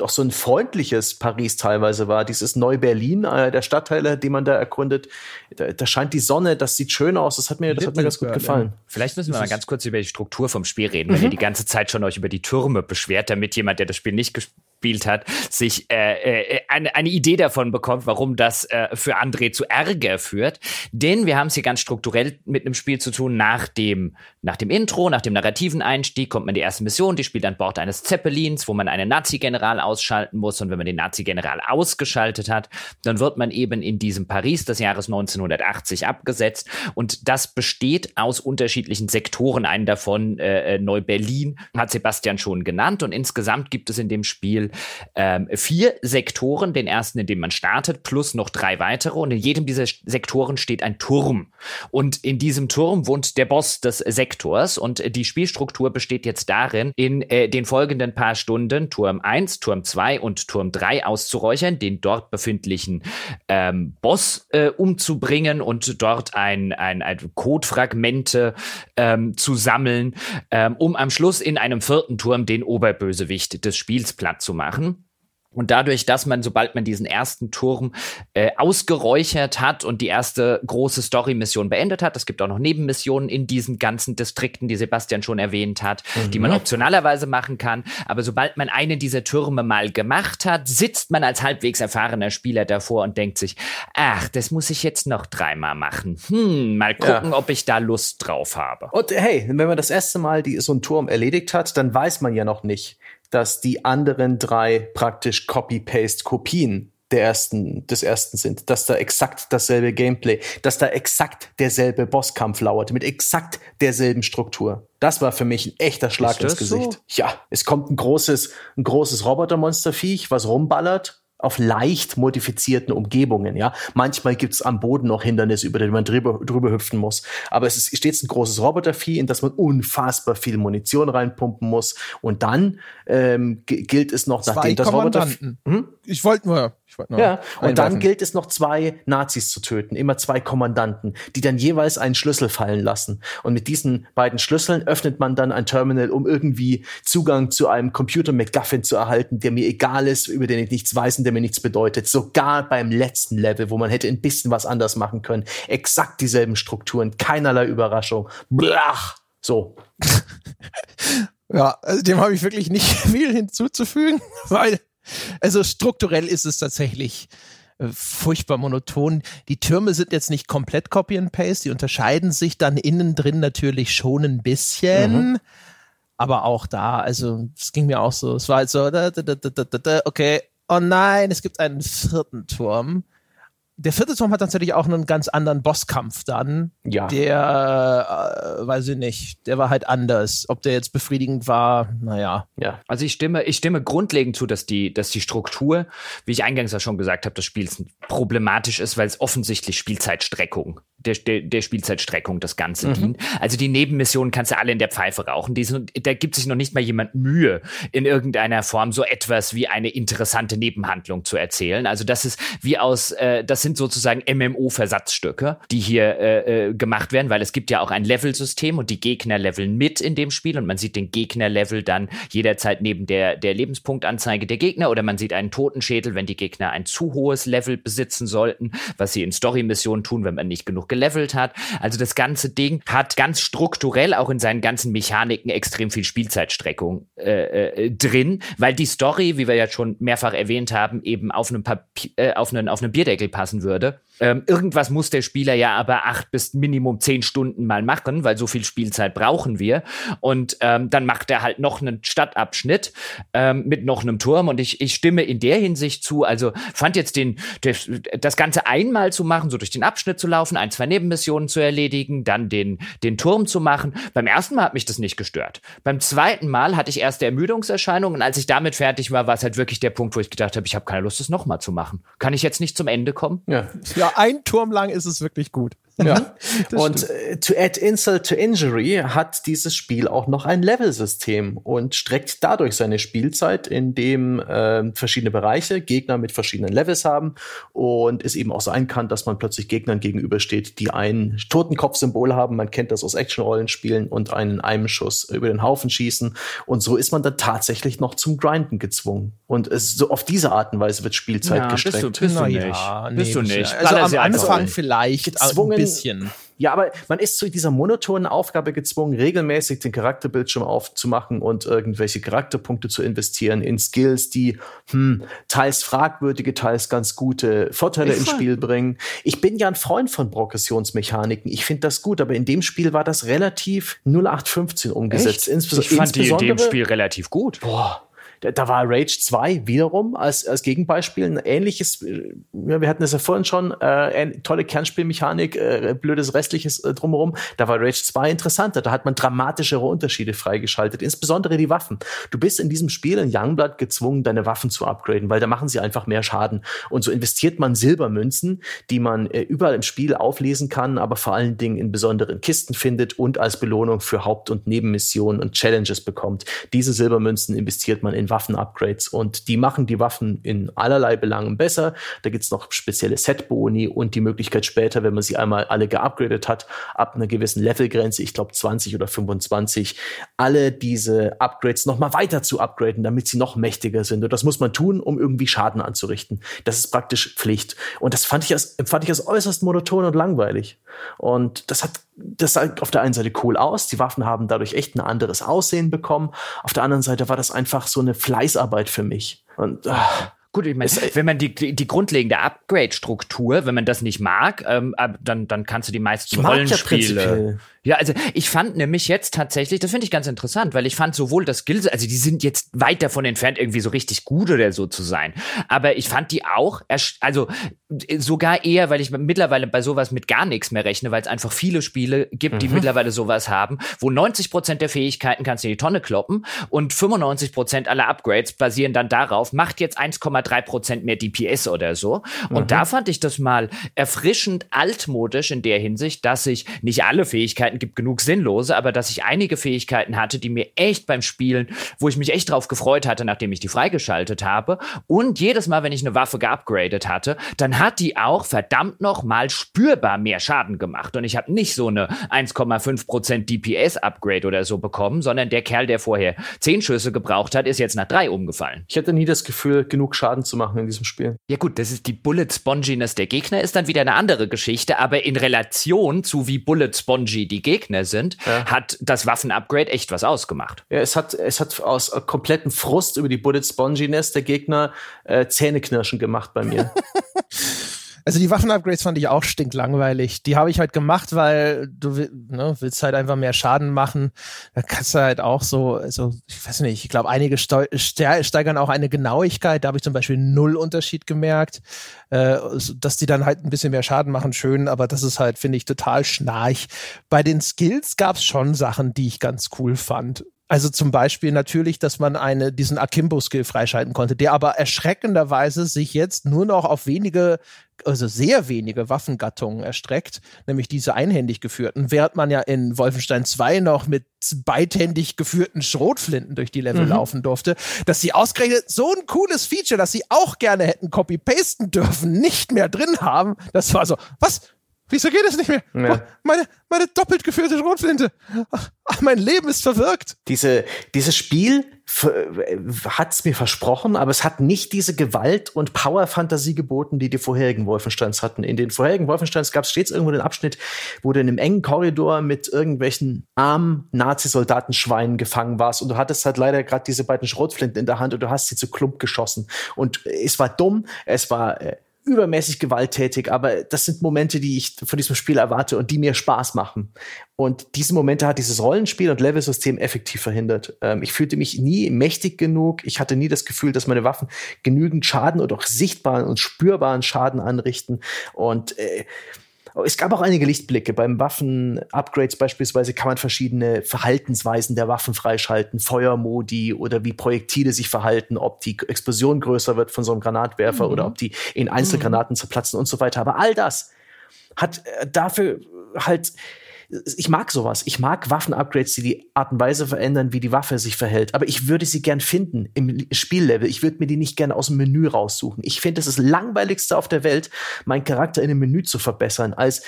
auch so ein freundliches Paris teilweise war. Dieses Neu-Berlin, äh, der Stadtteile, die man da erkundet. Da, da, scheint die Sonne, das sieht schön aus. Das hat mir, das hat mir ganz gut gefallen. Vielleicht müssen wir mal ganz kurz über die Struktur vom Spiel reden, mhm. wenn ihr die ganze Zeit schon euch über die Türme beschwert, damit jemand, der das Spiel nicht gespielt hat, sich äh, äh, eine, eine Idee davon bekommt, warum das äh, für André zu Ärger führt. Denn wir haben es hier ganz strukturell mit einem Spiel zu tun. Nach dem, nach dem Intro, nach dem narrativen Einstieg kommt man die erste Mission, die spielt an Bord eines Zeppelins, wo man einen Nazi-General ausschalten muss. Und wenn man den Nazi-General ausgeschaltet hat, dann wird man eben in diesem Paris des Jahres 1980 abgesetzt. Und das besteht aus unterschiedlichen Sektoren. Einen davon, äh, äh, Neu-Berlin, hat Sebastian schon genannt. Und insgesamt gibt es in dem Spiel ähm, vier Sektoren. Den ersten, in dem man startet, plus noch drei weitere. Und in jedem dieser Sektoren steht ein Turm. Und in diesem Turm wohnt der Boss des Sektors. Und die Spielstruktur besteht jetzt darin, in äh, den folgenden paar Stunden Turm 1, Turm 2 und Turm 3 auszuräuchern, den dort befindlichen ähm, Boss äh, umzubringen und dort ein, ein, ein Codefragmente ähm, zu sammeln, ähm, um am Schluss in einem vierten Turm den Oberbösewicht des Spiels platt zu machen. Und dadurch, dass man, sobald man diesen ersten Turm äh, ausgeräuchert hat und die erste große Story-Mission beendet hat, es gibt auch noch Nebenmissionen in diesen ganzen Distrikten, die Sebastian schon erwähnt hat, mhm. die man optionalerweise machen kann. Aber sobald man einen dieser Türme mal gemacht hat, sitzt man als halbwegs erfahrener Spieler davor und denkt sich, ach, das muss ich jetzt noch dreimal machen. Hm, mal gucken, ja. ob ich da Lust drauf habe. Und hey, wenn man das erste Mal die, so einen Turm erledigt hat, dann weiß man ja noch nicht, dass die anderen drei praktisch Copy-Paste-Kopien der ersten, des ersten sind, dass da exakt dasselbe Gameplay, dass da exakt derselbe Bosskampf lauert, mit exakt derselben Struktur. Das war für mich ein echter Schlag ins Gesicht. So? Ja, es kommt ein großes, ein großes Robotermonsterviech, was rumballert auf leicht modifizierten Umgebungen. Ja, manchmal gibt's am Boden noch Hindernisse, über die man drüber, drüber hüpfen muss. Aber es ist stets ein großes Robotervieh, in das man unfassbar viel Munition reinpumpen muss. Und dann ähm, gilt es noch, nachdem das Roboter. Hm? Ich wollte nur ja, und dann gilt es noch zwei Nazis zu töten, immer zwei Kommandanten, die dann jeweils einen Schlüssel fallen lassen. Und mit diesen beiden Schlüsseln öffnet man dann ein Terminal, um irgendwie Zugang zu einem Computer McGuffin zu erhalten, der mir egal ist, über den ich nichts weiß und der mir nichts bedeutet. Sogar beim letzten Level, wo man hätte ein bisschen was anders machen können. Exakt dieselben Strukturen, keinerlei Überraschung. Blach. So. ja, also dem habe ich wirklich nicht viel hinzuzufügen, weil also strukturell ist es tatsächlich äh, furchtbar monoton. Die Türme sind jetzt nicht komplett Copy and Paste, die unterscheiden sich dann innen drin natürlich schon ein bisschen. Mhm. Aber auch da, also es ging mir auch so, es war halt so, da, da, da, okay, oh nein, es gibt einen vierten Turm der vierte Turm hat natürlich auch einen ganz anderen Bosskampf dann. Ja. Der, äh, weiß ich nicht, der war halt anders. Ob der jetzt befriedigend war, naja. Ja. Also ich stimme, ich stimme grundlegend zu, dass die, dass die Struktur, wie ich eingangs ja schon gesagt habe, des Spiels problematisch ist, weil es offensichtlich Spielzeitstreckung der, der, der Spielzeitstreckung das Ganze mhm. dient. Also die Nebenmissionen kannst du alle in der Pfeife rauchen. Die sind, da gibt sich noch nicht mal jemand Mühe, in irgendeiner Form so etwas wie eine interessante Nebenhandlung zu erzählen. Also das ist wie aus, äh, das sind sozusagen MMO-Versatzstücke, die hier äh, äh, gemacht werden, weil es gibt ja auch ein Level-System und die Gegner leveln mit in dem Spiel und man sieht den Gegner-Level dann jederzeit neben der, der Lebenspunktanzeige der Gegner oder man sieht einen Totenschädel, wenn die Gegner ein zu hohes Level besitzen sollten, was sie in Story-Missionen tun, wenn man nicht genug gelevelt hat. Also das ganze Ding hat ganz strukturell auch in seinen ganzen Mechaniken extrem viel Spielzeitstreckung äh, äh, drin, weil die Story, wie wir ja schon mehrfach erwähnt haben, eben auf einem, Papier, äh, auf einen, auf einen Bierdeckel passen würde. Ähm, irgendwas muss der Spieler ja aber acht bis Minimum zehn Stunden mal machen, weil so viel Spielzeit brauchen wir. Und ähm, dann macht er halt noch einen Stadtabschnitt ähm, mit noch einem Turm. Und ich, ich stimme in der Hinsicht zu. Also fand jetzt den, das, das Ganze einmal zu machen, so durch den Abschnitt zu laufen, ein, zwei Nebenmissionen zu erledigen, dann den, den Turm zu machen. Beim ersten Mal hat mich das nicht gestört. Beim zweiten Mal hatte ich erste Ermüdungserscheinungen. Und als ich damit fertig war, war es halt wirklich der Punkt, wo ich gedacht habe, ich habe keine Lust, das nochmal zu machen. Kann ich jetzt nicht zum Ende kommen? Ja. ja ein Turm lang ist es wirklich gut. Ja. und äh, to add insult to injury hat dieses Spiel auch noch ein Level-System und streckt dadurch seine Spielzeit, indem äh, verschiedene Bereiche Gegner mit verschiedenen Levels haben und es eben auch sein kann, dass man plötzlich Gegnern gegenübersteht, die ein Totenkopf-Symbol haben. Man kennt das aus Action-Rollenspielen und einen einem Schuss über den Haufen schießen. Und so ist man dann tatsächlich noch zum Grinden gezwungen. Und es, so auf diese Art und Weise wird Spielzeit ja, gestreckt. Bist du, bist du nicht. Ja, bist du nicht. Also am Anfang vielleicht gezwungen, bisschen. Ja, aber man ist zu dieser monotonen Aufgabe gezwungen, regelmäßig den Charakterbildschirm aufzumachen und irgendwelche Charakterpunkte zu investieren in Skills, die hm, teils fragwürdige, teils ganz gute Vorteile ins Spiel bringen. Ich bin ja ein Freund von Progressionsmechaniken. Ich finde das gut, aber in dem Spiel war das relativ 0815 umgesetzt. Insbes ich fand die in dem Spiel relativ gut. Boah da war Rage 2 wiederum als, als Gegenbeispiel ein ähnliches, äh, ja, wir hatten es ja vorhin schon, äh, tolle Kernspielmechanik, äh, blödes restliches äh, drumherum. Da war Rage 2 interessanter, da hat man dramatischere Unterschiede freigeschaltet, insbesondere die Waffen. Du bist in diesem Spiel in Youngblood gezwungen, deine Waffen zu upgraden, weil da machen sie einfach mehr Schaden. Und so investiert man Silbermünzen, die man äh, überall im Spiel auflesen kann, aber vor allen Dingen in besonderen Kisten findet und als Belohnung für Haupt- und Nebenmissionen und Challenges bekommt. Diese Silbermünzen investiert man in Waffen-Upgrades und die machen die Waffen in allerlei Belangen besser. Da gibt's noch spezielle Set-Boni und die Möglichkeit später, wenn man sie einmal alle geupgradet hat, ab einer gewissen Levelgrenze, ich glaube 20 oder 25, alle diese Upgrades noch mal weiter zu upgraden, damit sie noch mächtiger sind. Und das muss man tun, um irgendwie Schaden anzurichten. Das ist praktisch Pflicht. Und das fand ich als, fand ich als äußerst monoton und langweilig. Und das hat, das sah auf der einen Seite cool aus. Die Waffen haben dadurch echt ein anderes Aussehen bekommen. Auf der anderen Seite war das einfach so eine Fleißarbeit für mich. Und ach, Gut, ich meine, wenn man die, die, die grundlegende Upgrade-Struktur, wenn man das nicht mag, ähm, dann, dann kannst du die meisten Rollenspiele. Ja, also ich fand nämlich jetzt tatsächlich, das finde ich ganz interessant, weil ich fand sowohl das Skills, also die sind jetzt weit davon entfernt, irgendwie so richtig gut oder so zu sein. Aber ich fand die auch, also sogar eher, weil ich mittlerweile bei sowas mit gar nichts mehr rechne, weil es einfach viele Spiele gibt, die mhm. mittlerweile sowas haben, wo 90 Prozent der Fähigkeiten kannst du in die Tonne kloppen und 95 Prozent aller Upgrades basieren dann darauf, macht jetzt 1,3 Prozent mehr DPS oder so. Und mhm. da fand ich das mal erfrischend altmodisch in der Hinsicht, dass ich nicht alle Fähigkeiten Fähigkeiten gibt genug sinnlose, aber dass ich einige Fähigkeiten hatte, die mir echt beim Spielen, wo ich mich echt drauf gefreut hatte, nachdem ich die freigeschaltet habe. Und jedes Mal, wenn ich eine Waffe geupgradet hatte, dann hat die auch verdammt noch mal spürbar mehr Schaden gemacht. Und ich habe nicht so eine 1,5% DPS-Upgrade oder so bekommen, sondern der Kerl, der vorher 10 Schüsse gebraucht hat, ist jetzt nach drei umgefallen. Ich hatte nie das Gefühl, genug Schaden zu machen in diesem Spiel. Ja gut, das ist die Bullet Sponginess der Gegner, ist dann wieder eine andere Geschichte, aber in Relation zu wie Bullet Spongy die Gegner sind, ja. hat das Waffen-Upgrade echt was ausgemacht. Ja, es hat, es hat aus kompletten Frust über die Bullet Sponginess der Gegner äh, Zähneknirschen gemacht bei mir. Also die Waffenupgrades fand ich auch stinklangweilig. Die habe ich halt gemacht, weil du ne, willst halt einfach mehr Schaden machen. Da kannst du halt auch so, also ich weiß nicht, ich glaube, einige steigern auch eine Genauigkeit. Da habe ich zum Beispiel null Unterschied gemerkt. Äh, dass die dann halt ein bisschen mehr Schaden machen, schön, aber das ist halt, finde ich, total schnarch. Bei den Skills gab es schon Sachen, die ich ganz cool fand. Also zum Beispiel natürlich, dass man eine, diesen Akimbo-Skill freischalten konnte, der aber erschreckenderweise sich jetzt nur noch auf wenige, also sehr wenige Waffengattungen erstreckt, nämlich diese einhändig geführten, während man ja in Wolfenstein 2 noch mit beidhändig geführten Schrotflinten durch die Level mhm. laufen durfte, dass sie ausgerechnet so ein cooles Feature, das sie auch gerne hätten copy-pasten dürfen, nicht mehr drin haben. Das war so, was? Wieso geht es nicht mehr? Ja. Meine, meine doppelt geführte Schrotflinte. Ach, mein Leben ist verwirkt. Diese, dieses Spiel hat es mir versprochen, aber es hat nicht diese Gewalt und Power-Fantasie geboten, die die vorherigen Wolfensteins hatten. In den vorherigen Wolfensteins gab es stets irgendwo den Abschnitt, wo du in einem engen Korridor mit irgendwelchen armen Nazi-Soldatenschweinen gefangen warst und du hattest halt leider gerade diese beiden Schrotflinten in der Hand und du hast sie zu Klump geschossen. Und es war dumm, es war äh, übermäßig gewalttätig, aber das sind Momente, die ich von diesem Spiel erwarte und die mir Spaß machen. Und diese Momente hat dieses Rollenspiel und Levelsystem effektiv verhindert. Ähm, ich fühlte mich nie mächtig genug. Ich hatte nie das Gefühl, dass meine Waffen genügend Schaden oder auch sichtbaren und spürbaren Schaden anrichten. Und äh, es gab auch einige Lichtblicke. Beim Waffen-Upgrades beispielsweise kann man verschiedene Verhaltensweisen der Waffen freischalten, Feuermodi oder wie Projektile sich verhalten, ob die Explosion größer wird von so einem Granatwerfer mhm. oder ob die in Einzelgranaten mhm. zerplatzen und so weiter. Aber all das hat äh, dafür halt ich mag sowas. Ich mag Waffen-Upgrades, die die Art und Weise verändern, wie die Waffe sich verhält. Aber ich würde sie gern finden im Spiellevel. Ich würde mir die nicht gern aus dem Menü raussuchen. Ich finde, es ist das langweiligste auf der Welt, meinen Charakter in einem Menü zu verbessern, als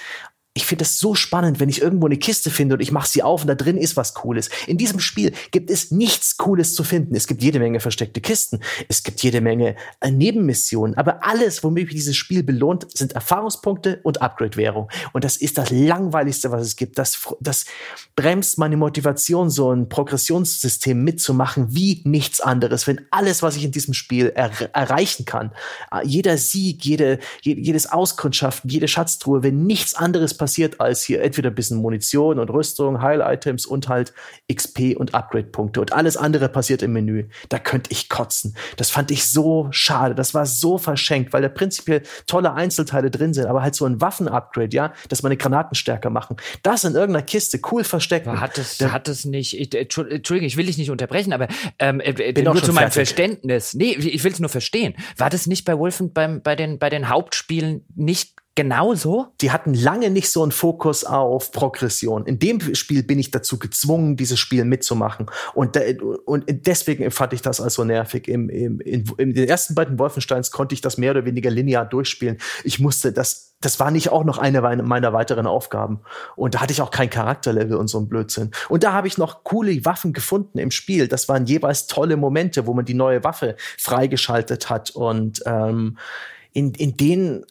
ich finde es so spannend, wenn ich irgendwo eine Kiste finde und ich mache sie auf und da drin ist was Cooles. In diesem Spiel gibt es nichts Cooles zu finden. Es gibt jede Menge versteckte Kisten, es gibt jede Menge äh, Nebenmissionen, aber alles, womit dieses Spiel belohnt, sind Erfahrungspunkte und Upgrade-Währung. Und das ist das Langweiligste, was es gibt. Das, das bremst meine Motivation, so ein Progressionssystem mitzumachen, wie nichts anderes. Wenn alles, was ich in diesem Spiel er erreichen kann, äh, jeder Sieg, jede, jedes Auskundschaften, jede Schatztruhe, wenn nichts anderes passiert, passiert als hier entweder ein bisschen Munition und Rüstung, Heil-Items und halt XP und Upgrade-Punkte. Und alles andere passiert im Menü. Da könnte ich kotzen. Das fand ich so schade. Das war so verschenkt, weil da prinzipiell tolle Einzelteile drin sind, aber halt so ein Waffen-Upgrade, ja, dass meine Granaten stärker machen. Das in irgendeiner Kiste, cool verstecken. Hat es, da, hat es nicht, ich, Entschuldigung, ich will dich nicht unterbrechen, aber ähm, äh, äh nur zu meinem fertig. Verständnis. Nee, ich will es nur verstehen. War das nicht bei Wolfen beim, bei, den, bei den Hauptspielen nicht genauso? Die hatten lange nicht so einen Fokus auf Progression. In dem Spiel bin ich dazu gezwungen, dieses Spiel mitzumachen. Und, de und deswegen empfand ich das als so nervig. Im, im, in, in den ersten beiden Wolfensteins konnte ich das mehr oder weniger linear durchspielen. Ich musste das das war nicht auch noch eine meiner weiteren Aufgaben. Und da hatte ich auch kein Charakterlevel und so ein Blödsinn. Und da habe ich noch coole Waffen gefunden im Spiel. Das waren jeweils tolle Momente, wo man die neue Waffe freigeschaltet hat. Und ähm, in, in denen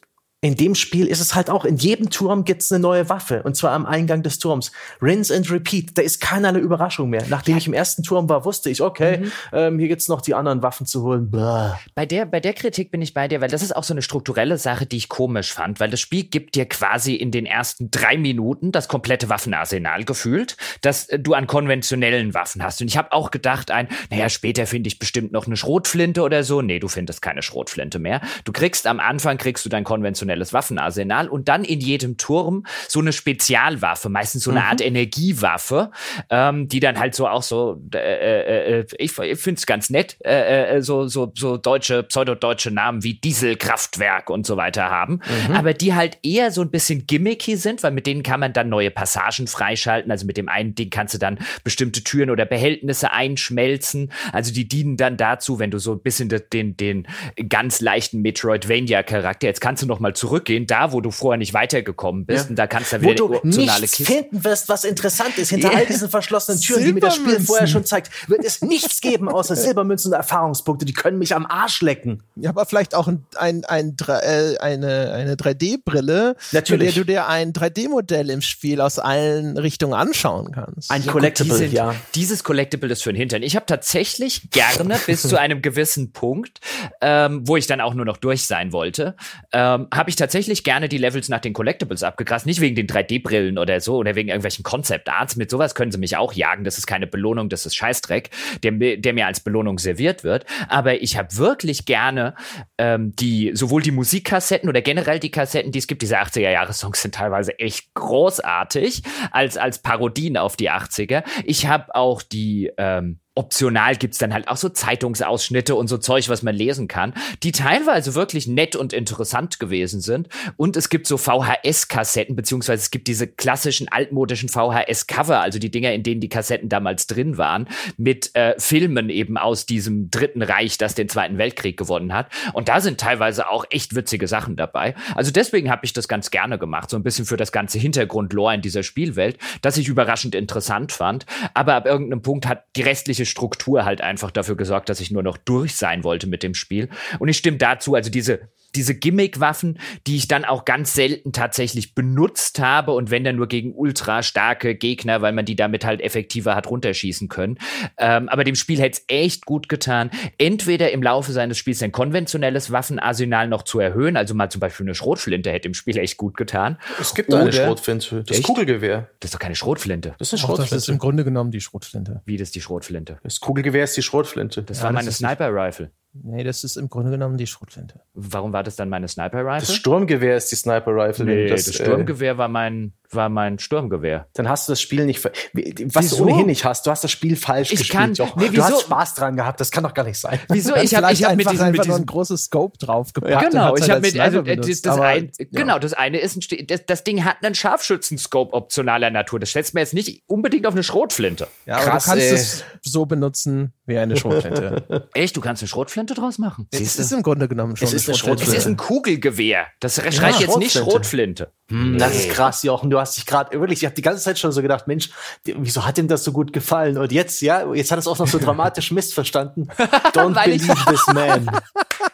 in dem Spiel ist es halt auch, in jedem Turm gibt's eine neue Waffe. Und zwar am Eingang des Turms. Rinse and repeat. Da ist keinerlei Überraschung mehr. Nachdem ja. ich im ersten Turm war, wusste ich, okay, mhm. ähm, hier gibt's noch die anderen Waffen zu holen. Blah. Bei der, bei der Kritik bin ich bei dir, weil das ist auch so eine strukturelle Sache, die ich komisch fand, weil das Spiel gibt dir quasi in den ersten drei Minuten das komplette Waffenarsenal gefühlt, dass du an konventionellen Waffen hast. Und ich habe auch gedacht, ein, naja, später finde ich bestimmt noch eine Schrotflinte oder so. Nee, du findest keine Schrotflinte mehr. Du kriegst am Anfang, kriegst du dein konventionelles konventionelles Waffenarsenal und dann in jedem Turm so eine Spezialwaffe, meistens so eine mhm. Art Energiewaffe, ähm, die dann halt so auch so, äh, äh, äh ich, ich finde es ganz nett, äh, äh, so, so, so deutsche, pseudodeutsche Namen wie Dieselkraftwerk und so weiter haben, mhm. aber die halt eher so ein bisschen gimmicky sind, weil mit denen kann man dann neue Passagen freischalten. Also mit dem einen Ding kannst du dann bestimmte Türen oder Behältnisse einschmelzen. Also die dienen dann dazu, wenn du so ein bisschen den, den ganz leichten Metroidvania-Charakter, jetzt kannst du noch mal zurückgehen, da wo du vorher nicht weitergekommen bist. Ja. Und da kannst du wieder wo du nichts Kiste. finden wirst, was interessant ist. Hinter all diesen verschlossenen Türen, die mir das Spiel vorher schon zeigt, wird es nichts geben außer Silbermünzen und Erfahrungspunkte. Die können mich am Arsch lecken. Ja, aber vielleicht auch ein, ein, ein, äh, eine, eine 3D-Brille, mit der du dir ein 3D-Modell im Spiel aus allen Richtungen anschauen kannst. Ein ja, Collectible, gut, die ja. Dieses Collectible ist für den Hintern. Ich habe tatsächlich gerne bis zu einem gewissen Punkt, ähm, wo ich dann auch nur noch durch sein wollte, ähm, habe ich tatsächlich gerne die Levels nach den Collectibles abgegrast. Nicht wegen den 3D-Brillen oder so oder wegen irgendwelchen Concept Arts. Mit sowas können sie mich auch jagen. Das ist keine Belohnung, das ist Scheißdreck, der, der mir als Belohnung serviert wird. Aber ich habe wirklich gerne ähm, die, sowohl die Musikkassetten oder generell die Kassetten, die es gibt. Diese 80er-Jahre-Songs sind teilweise echt großartig als, als Parodien auf die 80er. Ich habe auch die, ähm, optional gibt's dann halt auch so Zeitungsausschnitte und so Zeug, was man lesen kann, die teilweise wirklich nett und interessant gewesen sind. Und es gibt so VHS-Kassetten, beziehungsweise es gibt diese klassischen altmodischen VHS-Cover, also die Dinger, in denen die Kassetten damals drin waren, mit äh, Filmen eben aus diesem Dritten Reich, das den Zweiten Weltkrieg gewonnen hat. Und da sind teilweise auch echt witzige Sachen dabei. Also deswegen habe ich das ganz gerne gemacht, so ein bisschen für das ganze Hintergrundlore in dieser Spielwelt, das ich überraschend interessant fand. Aber ab irgendeinem Punkt hat die restliche Struktur halt einfach dafür gesorgt, dass ich nur noch durch sein wollte mit dem Spiel. Und ich stimme dazu, also diese diese Gimmick-Waffen, die ich dann auch ganz selten tatsächlich benutzt habe und wenn dann nur gegen ultra starke Gegner, weil man die damit halt effektiver hat runterschießen können. Ähm, aber dem Spiel hätte es echt gut getan, entweder im Laufe seines Spiels ein konventionelles Waffenarsenal noch zu erhöhen, also mal zum Beispiel eine Schrotflinte hätte dem Spiel echt gut getan. Es gibt eine Schrotflinte, das echt? Kugelgewehr. Das ist doch keine Schrotflinte. Das ist eine Schrotflinte. das ist im Grunde genommen die Schrotflinte. Wie das ist die Schrotflinte? Das Kugelgewehr ist die Schrotflinte. Das ja, war meine Sniper-Rifle. Nee, das ist im Grunde genommen die Schrotflinte. Warum war das dann meine Sniper Rifle? Das Sturmgewehr ist die Sniper Rifle. Nee, das, das Sturmgewehr äh, war mein war mein Sturmgewehr. Dann hast du das Spiel nicht, was wieso? du ohnehin nicht hast. Du hast das Spiel falsch ich gespielt. Kann, nee, du hast Spaß dran gehabt. Das kann doch gar nicht sein. Wieso? Ich habe ich hab mit diesem, mit diesem ein großes Scope draufgepackt. Ja, genau. Ich habe mit also benutzt, das, ein, ja. genau. Das eine ist ein, das, das Ding hat einen Scharfschützen-Scope optionaler Natur. Das stellst du mir jetzt nicht unbedingt auf eine Schrotflinte. Ja, aber Krass, du kannst ey. es so benutzen wie eine Schrotflinte. Echt? Du kannst eine Schrotflinte draus machen? Es ist im Grunde genommen schon es ist eine Schrotflinte. Es ist ein Kugelgewehr. Das schreit jetzt nicht Schrotflinte. Hm, das ist krass, Jochen. Du hast dich gerade wirklich, ich habe die ganze Zeit schon so gedacht, Mensch, wieso hat ihm das so gut gefallen? Und jetzt, ja, jetzt hat es auch noch so dramatisch missverstanden. Don't believe this man.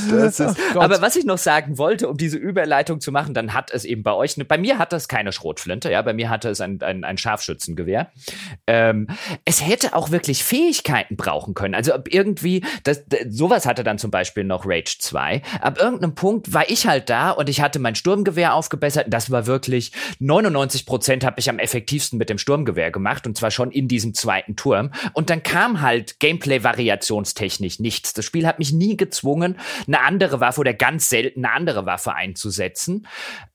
Ist, oh aber was ich noch sagen wollte, um diese Überleitung zu machen, dann hat es eben bei euch, bei mir hat das keine Schrotflinte, ja, bei mir hatte es ein, ein, ein Scharfschützengewehr. Ähm, es hätte auch wirklich Fähigkeiten brauchen können. Also irgendwie, das, sowas hatte dann zum Beispiel noch Rage 2. Ab irgendeinem Punkt war ich halt da und ich hatte mein Sturmgewehr aufgebessert. Das war wirklich 99 Prozent habe ich am effektivsten mit dem Sturmgewehr gemacht und zwar schon in diesem zweiten Turm. Und dann kam halt Gameplay-variationstechnisch nichts. Das Spiel hat mich nie gezwungen, eine andere Waffe oder ganz selten eine andere Waffe einzusetzen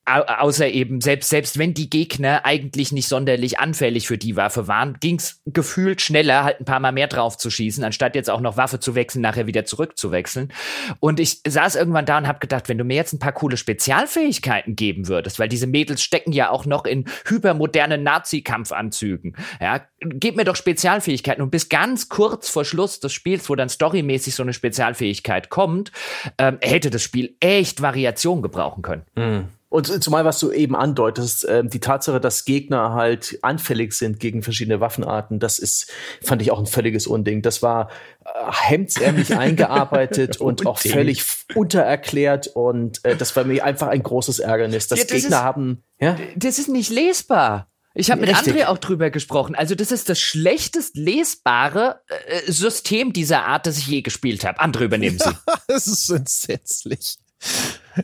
außer eben, selbst, selbst wenn die Gegner eigentlich nicht sonderlich anfällig für die Waffe waren, ging's gefühlt schneller, halt ein paar Mal mehr drauf zu schießen, anstatt jetzt auch noch Waffe zu wechseln, nachher wieder zurückzuwechseln. Und ich saß irgendwann da und hab gedacht, wenn du mir jetzt ein paar coole Spezialfähigkeiten geben würdest, weil diese Mädels stecken ja auch noch in hypermodernen Nazi-Kampfanzügen, ja, gib mir doch Spezialfähigkeiten und bis ganz kurz vor Schluss des Spiels, wo dann storymäßig so eine Spezialfähigkeit kommt, ähm, hätte das Spiel echt Variation gebrauchen können. Mhm. Und zumal, was du eben andeutest, äh, die Tatsache, dass Gegner halt anfällig sind gegen verschiedene Waffenarten, das ist, fand ich auch ein völliges Unding. Das war äh, hemdsärmlich eingearbeitet und auch völlig untererklärt und äh, das war mir einfach ein großes Ärgernis, dass ja, das Gegner ist, haben. Ja? Das ist nicht lesbar. Ich habe mit André auch drüber gesprochen. Also das ist das schlechtest lesbare äh, System dieser Art, das ich je gespielt habe. André, übernehmen Sie. Ja, das ist entsetzlich.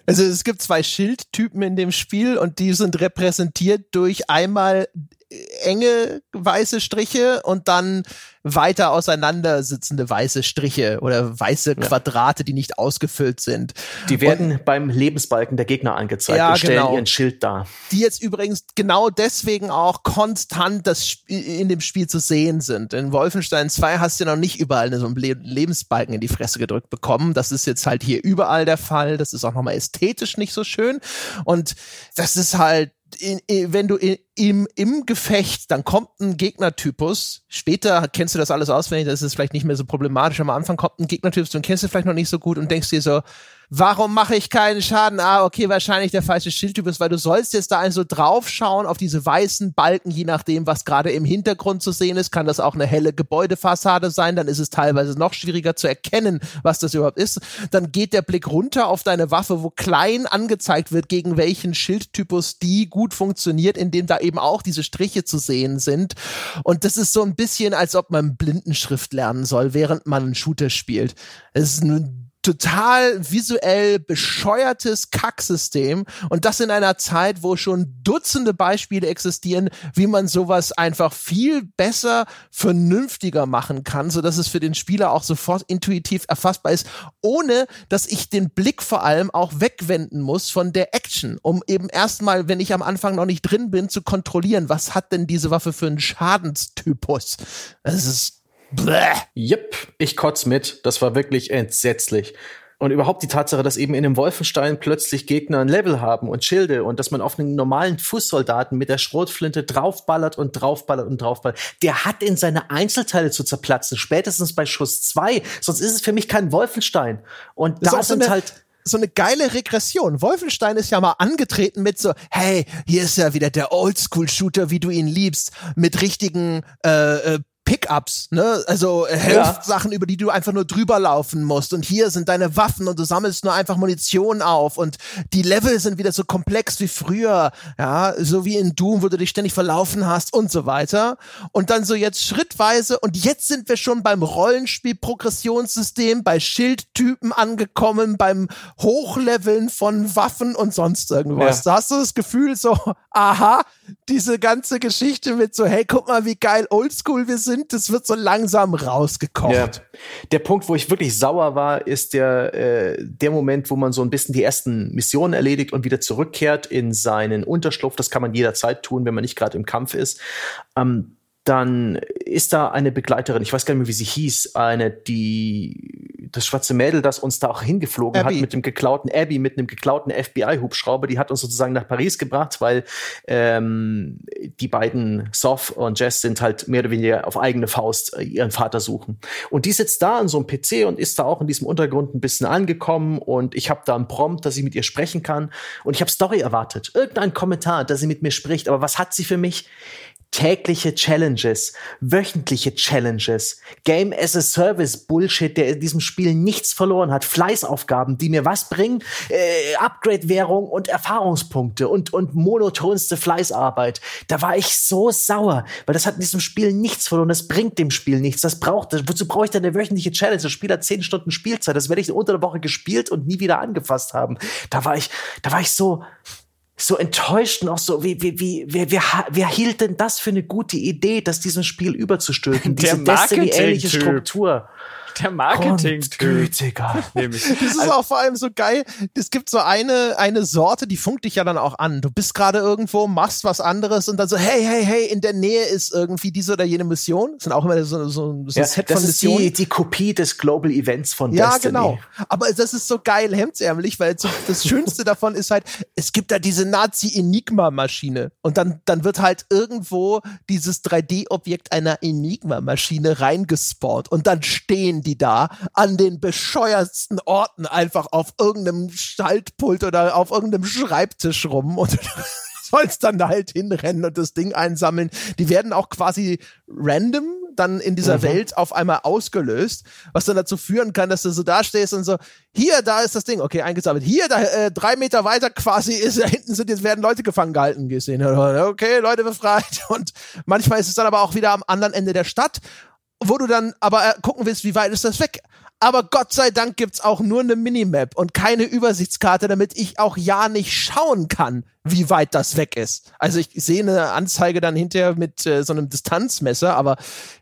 Also es gibt zwei Schildtypen in dem Spiel und die sind repräsentiert durch einmal enge weiße Striche und dann weiter auseinandersitzende weiße Striche oder weiße Quadrate, die nicht ausgefüllt sind. Die werden und, beim Lebensbalken der Gegner angezeigt ja, und stellen genau. ihren Schild dar. Die jetzt übrigens genau deswegen auch konstant das in dem Spiel zu sehen sind. In Wolfenstein 2 hast du ja noch nicht überall so einen Lebensbalken in die Fresse gedrückt bekommen. Das ist jetzt halt hier überall der Fall. Das ist auch nochmal ästhetisch nicht so schön. Und das ist halt in, in, wenn du in, im, im Gefecht, dann kommt ein Gegnertypus, später kennst du das alles auswendig, das ist vielleicht nicht mehr so problematisch, am Anfang kommt ein Gegnertypus, den kennst du vielleicht noch nicht so gut und denkst dir so, warum mache ich keinen Schaden? Ah, okay, wahrscheinlich der falsche Schildtyp ist, weil du sollst jetzt da also draufschauen auf diese weißen Balken, je nachdem, was gerade im Hintergrund zu sehen ist. Kann das auch eine helle Gebäudefassade sein, dann ist es teilweise noch schwieriger zu erkennen, was das überhaupt ist. Dann geht der Blick runter auf deine Waffe, wo klein angezeigt wird, gegen welchen Schildtypus die gut funktioniert, indem da eben auch diese Striche zu sehen sind. Und das ist so ein bisschen, als ob man Blindenschrift lernen soll, während man einen Shooter spielt. Es ist ein total visuell bescheuertes Kacksystem und das in einer Zeit, wo schon Dutzende Beispiele existieren, wie man sowas einfach viel besser, vernünftiger machen kann, so dass es für den Spieler auch sofort intuitiv erfassbar ist, ohne dass ich den Blick vor allem auch wegwenden muss von der Action, um eben erstmal, wenn ich am Anfang noch nicht drin bin, zu kontrollieren, was hat denn diese Waffe für einen Schadenstypus. Das ist Bäh. Yep, ich kotz mit. Das war wirklich entsetzlich. Und überhaupt die Tatsache, dass eben in dem Wolfenstein plötzlich Gegner ein Level haben und Schilde und dass man auf einen normalen Fußsoldaten mit der Schrotflinte draufballert und draufballert und draufballert. Der hat in seine Einzelteile zu zerplatzen, spätestens bei Schuss zwei. Sonst ist es für mich kein Wolfenstein. Und da sind halt so eine geile Regression. Wolfenstein ist ja mal angetreten mit so, hey, hier ist ja wieder der Oldschool-Shooter, wie du ihn liebst, mit richtigen äh, äh, Pickups, ne? Also äh, Health-Sachen, ja. über die du einfach nur drüber laufen musst. Und hier sind deine Waffen und du sammelst nur einfach Munition auf. Und die Level sind wieder so komplex wie früher, ja, so wie in Doom, wo du dich ständig verlaufen hast und so weiter. Und dann so jetzt schrittweise, und jetzt sind wir schon beim Rollenspiel-Progressionssystem, bei Schildtypen angekommen, beim Hochleveln von Waffen und sonst irgendwas. Ja. Da hast du das Gefühl so, aha, diese ganze Geschichte mit so, hey, guck mal, wie geil oldschool wir sind sind, das wird so langsam rausgekocht. Ja. Der Punkt, wo ich wirklich sauer war, ist der, äh, der Moment, wo man so ein bisschen die ersten Missionen erledigt und wieder zurückkehrt in seinen Unterschlupf. Das kann man jederzeit tun, wenn man nicht gerade im Kampf ist. Ähm, dann ist da eine Begleiterin, ich weiß gar nicht mehr, wie sie hieß, eine, die, das schwarze Mädel, das uns da auch hingeflogen Abby. hat mit dem geklauten Abby, mit einem geklauten FBI-Hubschrauber, die hat uns sozusagen nach Paris gebracht, weil ähm, die beiden Soph und Jess sind halt mehr oder weniger auf eigene Faust äh, ihren Vater suchen. Und die sitzt da an so einem PC und ist da auch in diesem Untergrund ein bisschen angekommen und ich habe da einen Prompt, dass ich mit ihr sprechen kann und ich habe Story erwartet, irgendein Kommentar, dass sie mit mir spricht, aber was hat sie für mich? Tägliche Challenges, wöchentliche Challenges, Game as a Service Bullshit, der in diesem Spiel nichts verloren hat, Fleißaufgaben, die mir was bringen, äh, Upgrade-Währung und Erfahrungspunkte und, und monotonste Fleißarbeit. Da war ich so sauer, weil das hat in diesem Spiel nichts verloren, das bringt dem Spiel nichts, das braucht, wozu brauche ich denn eine wöchentliche Challenge? Das Spiel hat zehn Stunden Spielzeit, das werde ich unter der Woche gespielt und nie wieder angefasst haben. Da war ich, da war ich so, so enttäuscht und auch so, wie, wie, wie, wer, wer, wer hielt denn das für eine gute Idee, das diesem Spiel überzustülpen? Diese Destiny-ähnliche Struktur der Marketing-Typ. Das ist also, auch vor allem so geil. Es gibt so eine, eine Sorte, die funkt dich ja dann auch an. Du bist gerade irgendwo, machst was anderes und dann so, hey, hey, hey, in der Nähe ist irgendwie diese oder jene Mission. Das sind auch immer so, so, so ja, Set von das Missionen. Das ist die, die Kopie des Global Events von ja, Destiny. Ja, genau. Aber das ist so geil hemdsärmlich, weil so, das Schönste davon ist halt, es gibt da diese Nazi-Enigma-Maschine und dann, dann wird halt irgendwo dieses 3D-Objekt einer Enigma-Maschine reingespawnt und dann stehen die da an den bescheuertsten Orten einfach auf irgendeinem Schaltpult oder auf irgendeinem Schreibtisch rum und sollst dann halt hinrennen und das Ding einsammeln. Die werden auch quasi random dann in dieser mhm. Welt auf einmal ausgelöst, was dann dazu führen kann, dass du so da stehst und so, hier, da ist das Ding, okay, eingesammelt. Hier, da, äh, drei Meter weiter quasi ist, da hinten sind jetzt werden Leute gefangen gehalten gesehen. Okay, Leute befreit. Und manchmal ist es dann aber auch wieder am anderen Ende der Stadt wo du dann aber äh, gucken willst, wie weit ist das weg. Aber Gott sei Dank gibt's auch nur eine Minimap und keine Übersichtskarte, damit ich auch ja nicht schauen kann, wie weit das weg ist. Also ich sehe eine Anzeige dann hinterher mit äh, so einem Distanzmesser, aber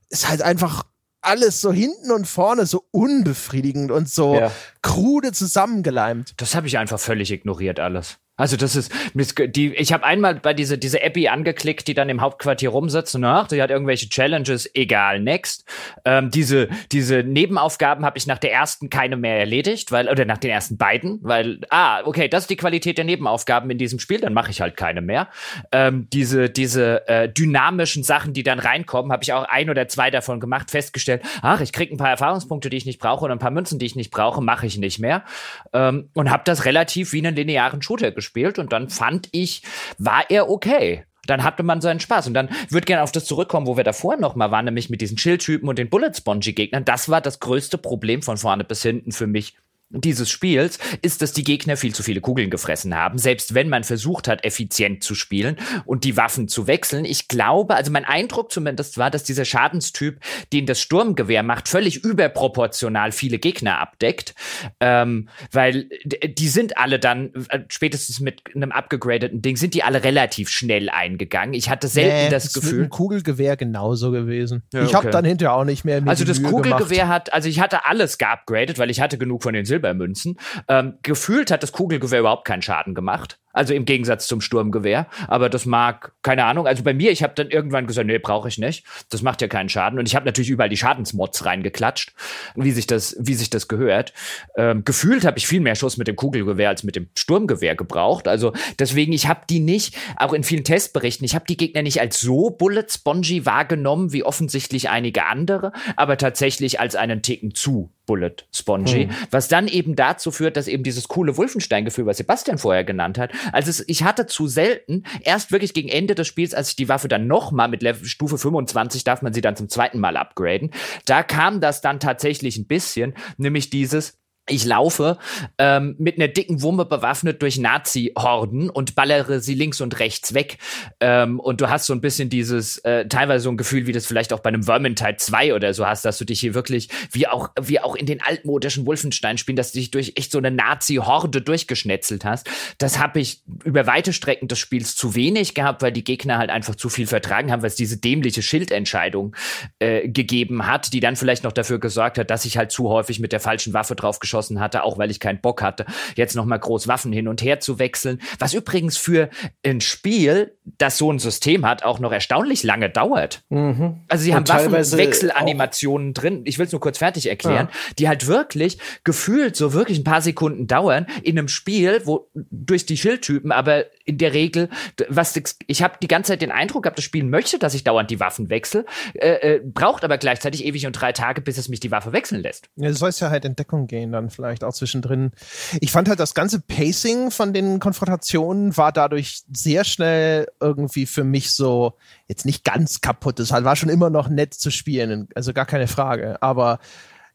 ist halt einfach alles so hinten und vorne so unbefriedigend und so ja. krude zusammengeleimt. Das habe ich einfach völlig ignoriert alles. Also das ist die ich habe einmal bei diese diese Abby angeklickt, die dann im Hauptquartier rumsitzt und ach, die hat irgendwelche Challenges, egal, next. Ähm, diese diese Nebenaufgaben habe ich nach der ersten keine mehr erledigt, weil oder nach den ersten beiden, weil ah, okay, das ist die Qualität der Nebenaufgaben in diesem Spiel, dann mache ich halt keine mehr. Ähm, diese diese äh, dynamischen Sachen, die dann reinkommen, habe ich auch ein oder zwei davon gemacht, festgestellt, ach, ich krieg ein paar Erfahrungspunkte, die ich nicht brauche und ein paar Münzen, die ich nicht brauche, mache ich nicht mehr. Ähm, und habe das relativ wie einen linearen Shooter gespielt gespielt und dann fand ich, war er okay dann hatte man seinen Spaß. Und dann würde gerne auf das zurückkommen, wo wir davor noch mal waren, nämlich mit diesen Schildtypen und den Bullet Spongy Gegnern. Das war das größte Problem von vorne bis hinten für mich dieses Spiels ist, dass die Gegner viel zu viele Kugeln gefressen haben, selbst wenn man versucht hat, effizient zu spielen und die Waffen zu wechseln. Ich glaube, also mein Eindruck zumindest war, dass dieser Schadenstyp, den das Sturmgewehr macht, völlig überproportional viele Gegner abdeckt, ähm, weil die sind alle dann, äh, spätestens mit einem abgegradeten Ding, sind die alle relativ schnell eingegangen. Ich hatte selten nee, das Gefühl. Mit dem Kugelgewehr genauso gewesen. Ja, ich habe dann hinterher auch nicht mehr. Also das Mühe Kugelgewehr gemacht. hat, also ich hatte alles geupgradet, weil ich hatte genug von den Silber Silbermünzen. Ähm, gefühlt hat das Kugelgewehr überhaupt keinen Schaden gemacht. Also im Gegensatz zum Sturmgewehr. Aber das mag, keine Ahnung. Also bei mir, ich habe dann irgendwann gesagt, nee, brauche ich nicht. Das macht ja keinen Schaden. Und ich habe natürlich überall die Schadensmods reingeklatscht, wie sich das, wie sich das gehört. Ähm, gefühlt habe ich viel mehr Schuss mit dem Kugelgewehr als mit dem Sturmgewehr gebraucht. Also deswegen, ich habe die nicht, auch in vielen Testberichten, ich habe die Gegner nicht als so Bullet Spongy wahrgenommen, wie offensichtlich einige andere, aber tatsächlich als einen Ticken zu Bullet Spongy, hm. was dann eben dazu führt, dass eben dieses coole Wolfenstein-Gefühl, was Sebastian vorher genannt hat, also es, ich hatte zu selten, erst wirklich gegen Ende des Spiels, als ich die Waffe dann nochmal mit Level, Stufe 25 darf man sie dann zum zweiten Mal upgraden, da kam das dann tatsächlich ein bisschen, nämlich dieses, ich laufe ähm, mit einer dicken Wumme bewaffnet durch Nazi-Horden und ballere sie links und rechts weg. Ähm, und du hast so ein bisschen dieses, äh, teilweise so ein Gefühl, wie das vielleicht auch bei einem Vermintide 2 oder so hast, dass du dich hier wirklich, wie auch, wie auch in den altmodischen Wolfenstein-Spielen, dass du dich durch echt so eine Nazi-Horde durchgeschnetzelt hast. Das habe ich über weite Strecken des Spiels zu wenig gehabt, weil die Gegner halt einfach zu viel vertragen haben, weil es diese dämliche Schildentscheidung äh, gegeben hat, die dann vielleicht noch dafür gesorgt hat, dass ich halt zu häufig mit der falschen Waffe drauf geschossen hatte, auch weil ich keinen Bock hatte, jetzt nochmal groß Waffen hin und her zu wechseln. Was übrigens für ein Spiel, das so ein System hat, auch noch erstaunlich lange dauert. Mhm. Also sie haben Waffenwechselanimationen drin. Ich will es nur kurz fertig erklären, ja. die halt wirklich gefühlt so wirklich ein paar Sekunden dauern in einem Spiel, wo durch die Schildtypen aber in der Regel, was ich habe die ganze Zeit den Eindruck gehabt, das Spiel möchte, dass ich dauernd die Waffen wechsle, äh, äh, braucht aber gleichzeitig ewig und drei Tage, bis es mich die Waffe wechseln lässt. Ja, du sollst ja halt in Deckung gehen, dann vielleicht auch zwischendrin. Ich fand halt das ganze Pacing von den Konfrontationen war dadurch sehr schnell irgendwie für mich so jetzt nicht ganz kaputt. Es war schon immer noch nett zu spielen, also gar keine Frage. Aber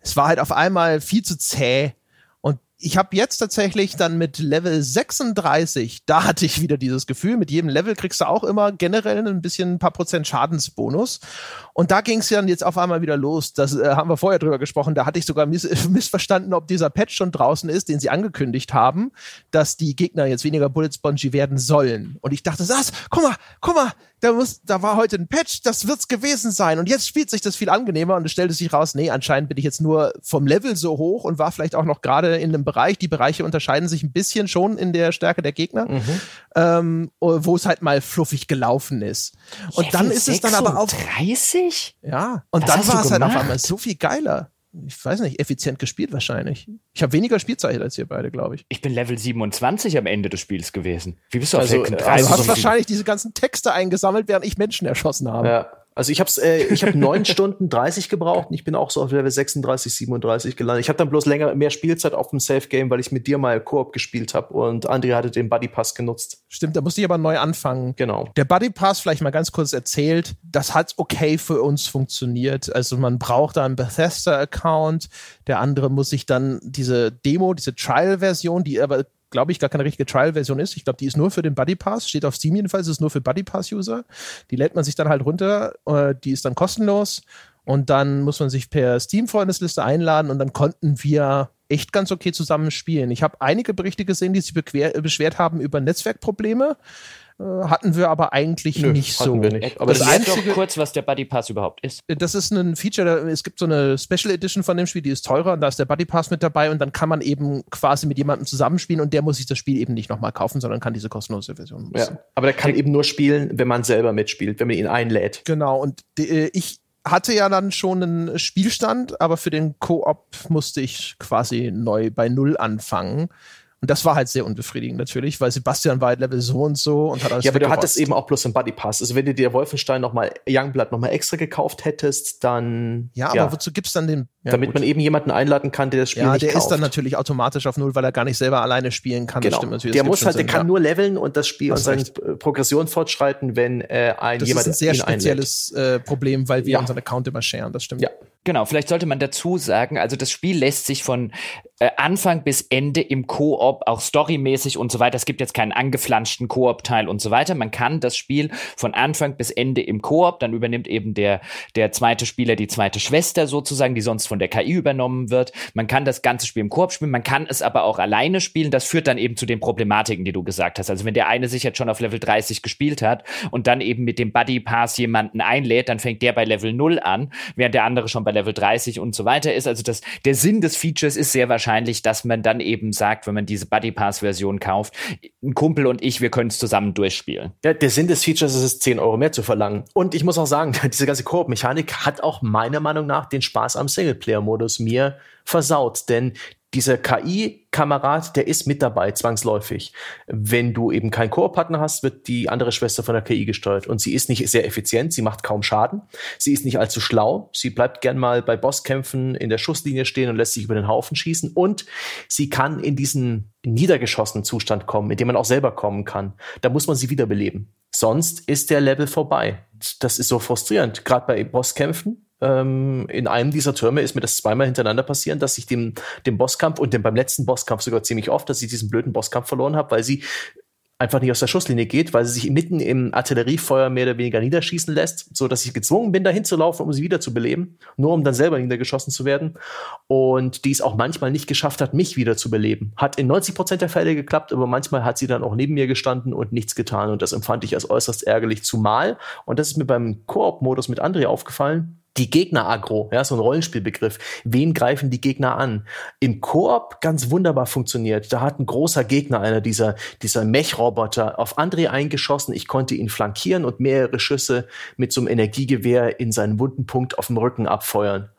es war halt auf einmal viel zu zäh ich habe jetzt tatsächlich dann mit Level 36, da hatte ich wieder dieses Gefühl, mit jedem Level kriegst du auch immer generell ein bisschen ein paar Prozent Schadensbonus. Und da ging es dann jetzt auf einmal wieder los. Das äh, haben wir vorher drüber gesprochen. Da hatte ich sogar miss missverstanden, ob dieser Patch schon draußen ist, den sie angekündigt haben, dass die Gegner jetzt weniger Bullet Spongy werden sollen. Und ich dachte, das, guck mal, guck mal, da, muss, da war heute ein Patch, das wird's gewesen sein. Und jetzt spielt sich das viel angenehmer und es stellte sich raus, nee, anscheinend bin ich jetzt nur vom Level so hoch und war vielleicht auch noch gerade in einem Bereich. Die Bereiche unterscheiden sich ein bisschen schon in der Stärke der Gegner, mhm. ähm, wo es halt mal fluffig gelaufen ist. Und Level dann ist es dann aber auch 30? Ja. Und das dann war es halt auf einmal so viel geiler ich weiß nicht, effizient gespielt wahrscheinlich. Ich habe weniger Spielzeit als ihr beide, glaube ich. Ich bin Level 27 am Ende des Spiels gewesen. Wie bist du also, auf Level 30? Also du hast wahrscheinlich diese ganzen Texte eingesammelt, während ich Menschen erschossen habe. Ja. Also ich habe äh, ich habe neun Stunden 30 gebraucht und ich bin auch so auf Level 36, 37 gelandet. Ich habe dann bloß länger mehr Spielzeit auf dem Safe Game, weil ich mit dir mal Koop gespielt habe und André hatte den Buddy Pass genutzt. Stimmt, da musste ich aber neu anfangen. Genau. Der Buddy Pass vielleicht mal ganz kurz erzählt, das hat okay für uns funktioniert. Also man braucht da einen Bethesda Account, der andere muss sich dann diese Demo, diese Trial Version, die aber glaube ich, gar keine richtige Trial-Version ist. Ich glaube, die ist nur für den Buddy Pass, steht auf Steam jedenfalls, ist nur für Buddy Pass-User. Die lädt man sich dann halt runter, äh, die ist dann kostenlos und dann muss man sich per Steam-Freundesliste einladen und dann konnten wir echt ganz okay zusammen spielen. Ich habe einige Berichte gesehen, die sich beschwert haben über Netzwerkprobleme. Äh, hatten wir aber eigentlich Nö, nicht so. Wir nicht. Aber das, das einzige, doch kurz, was der Buddy Pass überhaupt ist. Das ist ein Feature, es gibt so eine Special Edition von dem Spiel, die ist teurer und da ist der Buddy Pass mit dabei und dann kann man eben quasi mit jemandem zusammenspielen und der muss sich das Spiel eben nicht nochmal kaufen, sondern kann diese kostenlose Version nutzen. Ja, aber der kann eben nur spielen, wenn man selber mitspielt, wenn man ihn einlädt. Genau, und die, äh, ich hatte ja dann schon einen Spielstand, aber für den Koop musste ich quasi neu bei Null anfangen. Und das war halt sehr unbefriedigend natürlich, weil Sebastian war halt Level so und so und hat alles Ja, aber du hattest eben auch bloß einen Buddy Pass. Also wenn du dir Wolfenstein nochmal, Youngblood nochmal extra gekauft hättest, dann. Ja, ja. aber wozu gibt's dann den. Ja, Damit gut. man eben jemanden einladen kann, der das Spiel ja, nicht kauft. Ja, der ist dann natürlich automatisch auf Null, weil er gar nicht selber alleine spielen kann. Genau. der muss halt, der kann nur leveln und das Spiel und seine Progression fortschreiten, wenn äh, ein das jemand. Das ist ein sehr spezielles äh, Problem, weil wir unseren Account immer sharen, das stimmt. Ja. Genau, vielleicht sollte man dazu sagen, also das Spiel lässt sich von äh, Anfang bis Ende im Koop, auch storymäßig und so weiter. Es gibt jetzt keinen angeflanschten Koop-Teil und so weiter. Man kann das Spiel von Anfang bis Ende im Koop, dann übernimmt eben der, der zweite Spieler die zweite Schwester sozusagen, die sonst von der KI übernommen wird. Man kann das ganze Spiel im Koop spielen, man kann es aber auch alleine spielen. Das führt dann eben zu den Problematiken, die du gesagt hast. Also wenn der eine sich jetzt schon auf Level 30 gespielt hat und dann eben mit dem Buddy Pass jemanden einlädt, dann fängt der bei Level 0 an, während der andere schon bei Level 30 und so weiter ist. Also das, der Sinn des Features ist sehr wahrscheinlich, dass man dann eben sagt, wenn man diese Buddy Pass Version kauft, ein Kumpel und ich, wir können es zusammen durchspielen. Ja, der Sinn des Features ist es, 10 Euro mehr zu verlangen. Und ich muss auch sagen, diese ganze Koop-Mechanik hat auch meiner Meinung nach den Spaß am Singleplayer-Modus mir versaut, denn dieser KI-Kamerad, der ist mit dabei, zwangsläufig. Wenn du eben keinen Koop-Partner hast, wird die andere Schwester von der KI gesteuert. Und sie ist nicht sehr effizient, sie macht kaum Schaden. Sie ist nicht allzu schlau. Sie bleibt gern mal bei Bosskämpfen in der Schusslinie stehen und lässt sich über den Haufen schießen. Und sie kann in diesen niedergeschossenen Zustand kommen, in dem man auch selber kommen kann. Da muss man sie wiederbeleben. Sonst ist der Level vorbei. Das ist so frustrierend, gerade bei Bosskämpfen ähm, in einem dieser Türme ist mir das zweimal hintereinander passieren, dass ich dem, dem Bosskampf und dem beim letzten Bosskampf sogar ziemlich oft, dass ich diesen blöden Bosskampf verloren habe, weil sie einfach nicht aus der Schusslinie geht, weil sie sich mitten im Artilleriefeuer mehr oder weniger niederschießen lässt, so dass ich gezwungen bin, dahin zu laufen, um sie wieder zu beleben, nur um dann selber niedergeschossen zu werden. Und die es auch manchmal nicht geschafft hat, mich wieder zu beleben. Hat in 90 Prozent der Fälle geklappt, aber manchmal hat sie dann auch neben mir gestanden und nichts getan. Und das empfand ich als äußerst ärgerlich, zumal, und das ist mir beim Koop-Modus mit André aufgefallen, die Gegner-Agro, ja, so ein Rollenspielbegriff. Wen greifen die Gegner an? Im Koop ganz wunderbar funktioniert. Da hat ein großer Gegner, einer dieser, dieser Mech-Roboter, auf André eingeschossen. Ich konnte ihn flankieren und mehrere Schüsse mit so einem Energiegewehr in seinen wunden Punkt auf dem Rücken abfeuern.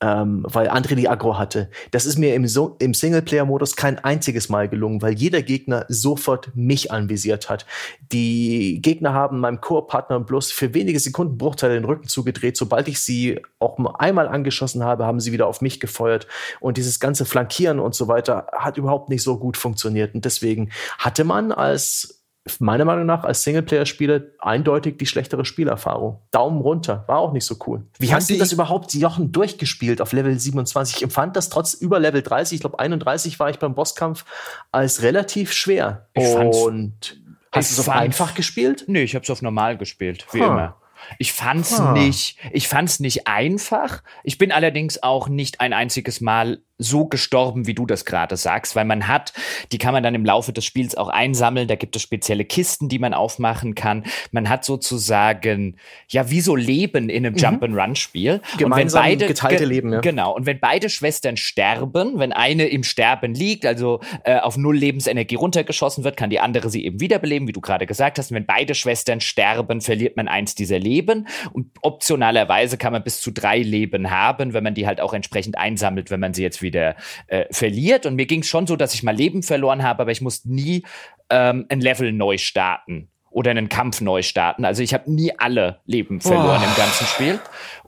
Ähm, weil André die Aggro hatte. Das ist mir im, so im Singleplayer-Modus kein einziges Mal gelungen, weil jeder Gegner sofort mich anvisiert hat. Die Gegner haben meinem Koop-Partner bloß für wenige Sekunden Bruchteile den Rücken zugedreht. Sobald ich sie auch einmal angeschossen habe, haben sie wieder auf mich gefeuert. Und dieses ganze Flankieren und so weiter hat überhaupt nicht so gut funktioniert. Und deswegen hatte man als meiner Meinung nach als Singleplayer-Spieler eindeutig die schlechtere Spielerfahrung. Daumen runter, war auch nicht so cool. Wie hast du das überhaupt, Jochen, durchgespielt auf Level 27? Ich empfand das trotz über Level 30, ich glaube 31 war ich beim Bosskampf, als relativ schwer. Ich Und hast du es auf einfach gespielt? Nee, ich habe es auf normal gespielt, wie huh. immer. Ich fand's ah. nicht, ich fand's nicht einfach. Ich bin allerdings auch nicht ein einziges Mal so gestorben, wie du das gerade sagst, weil man hat, die kann man dann im Laufe des Spiels auch einsammeln, da gibt es spezielle Kisten, die man aufmachen kann. Man hat sozusagen, ja, wie so Leben in einem mhm. Jump-and-Run-Spiel. Gemeinsam beide, geteilte ge Leben, ja. Genau, und wenn beide Schwestern sterben, wenn eine im Sterben liegt, also äh, auf null Lebensenergie runtergeschossen wird, kann die andere sie eben wiederbeleben, wie du gerade gesagt hast. Und wenn beide Schwestern sterben, verliert man eins dieser Leben und optionalerweise kann man bis zu drei Leben haben, wenn man die halt auch entsprechend einsammelt, wenn man sie jetzt wieder wieder äh, verliert. Und mir ging es schon so, dass ich mal Leben verloren habe, aber ich musste nie ähm, ein Level neu starten oder einen Kampf neu starten. Also ich habe nie alle Leben verloren oh. im ganzen Spiel.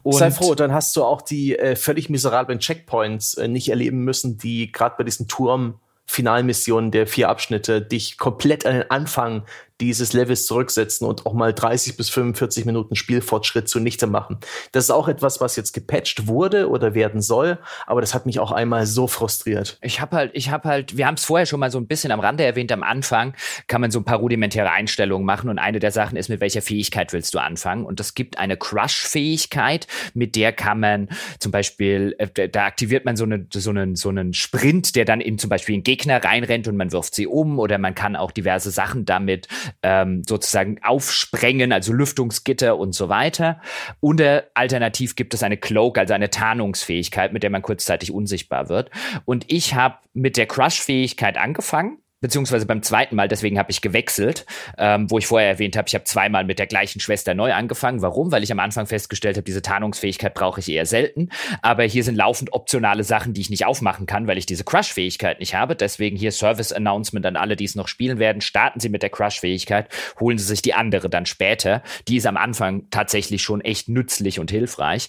Und Sei froh, dann hast du auch die äh, völlig miserablen Checkpoints äh, nicht erleben müssen, die gerade bei diesen Turm Finalmissionen der vier Abschnitte dich komplett an den Anfang dieses Levels zurücksetzen und auch mal 30 bis 45 Minuten Spielfortschritt zunichte machen. Das ist auch etwas, was jetzt gepatcht wurde oder werden soll, aber das hat mich auch einmal so frustriert. Ich habe halt, ich habe halt, wir haben es vorher schon mal so ein bisschen am Rande erwähnt, am Anfang kann man so ein paar rudimentäre Einstellungen machen und eine der Sachen ist, mit welcher Fähigkeit willst du anfangen? Und es gibt eine Crush-Fähigkeit, mit der kann man zum Beispiel, äh, da aktiviert man so, eine, so, einen, so einen Sprint, der dann in zum Beispiel einen Gegner reinrennt und man wirft sie um oder man kann auch diverse Sachen damit ähm, sozusagen aufsprengen, also Lüftungsgitter und so weiter. Oder alternativ gibt es eine Cloak, also eine Tarnungsfähigkeit, mit der man kurzzeitig unsichtbar wird. Und ich habe mit der Crush-Fähigkeit angefangen beziehungsweise beim zweiten Mal, deswegen habe ich gewechselt, ähm, wo ich vorher erwähnt habe, ich habe zweimal mit der gleichen Schwester neu angefangen. Warum? Weil ich am Anfang festgestellt habe, diese Tarnungsfähigkeit brauche ich eher selten. Aber hier sind laufend optionale Sachen, die ich nicht aufmachen kann, weil ich diese Crush-Fähigkeit nicht habe. Deswegen hier Service-Announcement an alle, die es noch spielen werden. Starten Sie mit der Crush-Fähigkeit, holen Sie sich die andere dann später. Die ist am Anfang tatsächlich schon echt nützlich und hilfreich.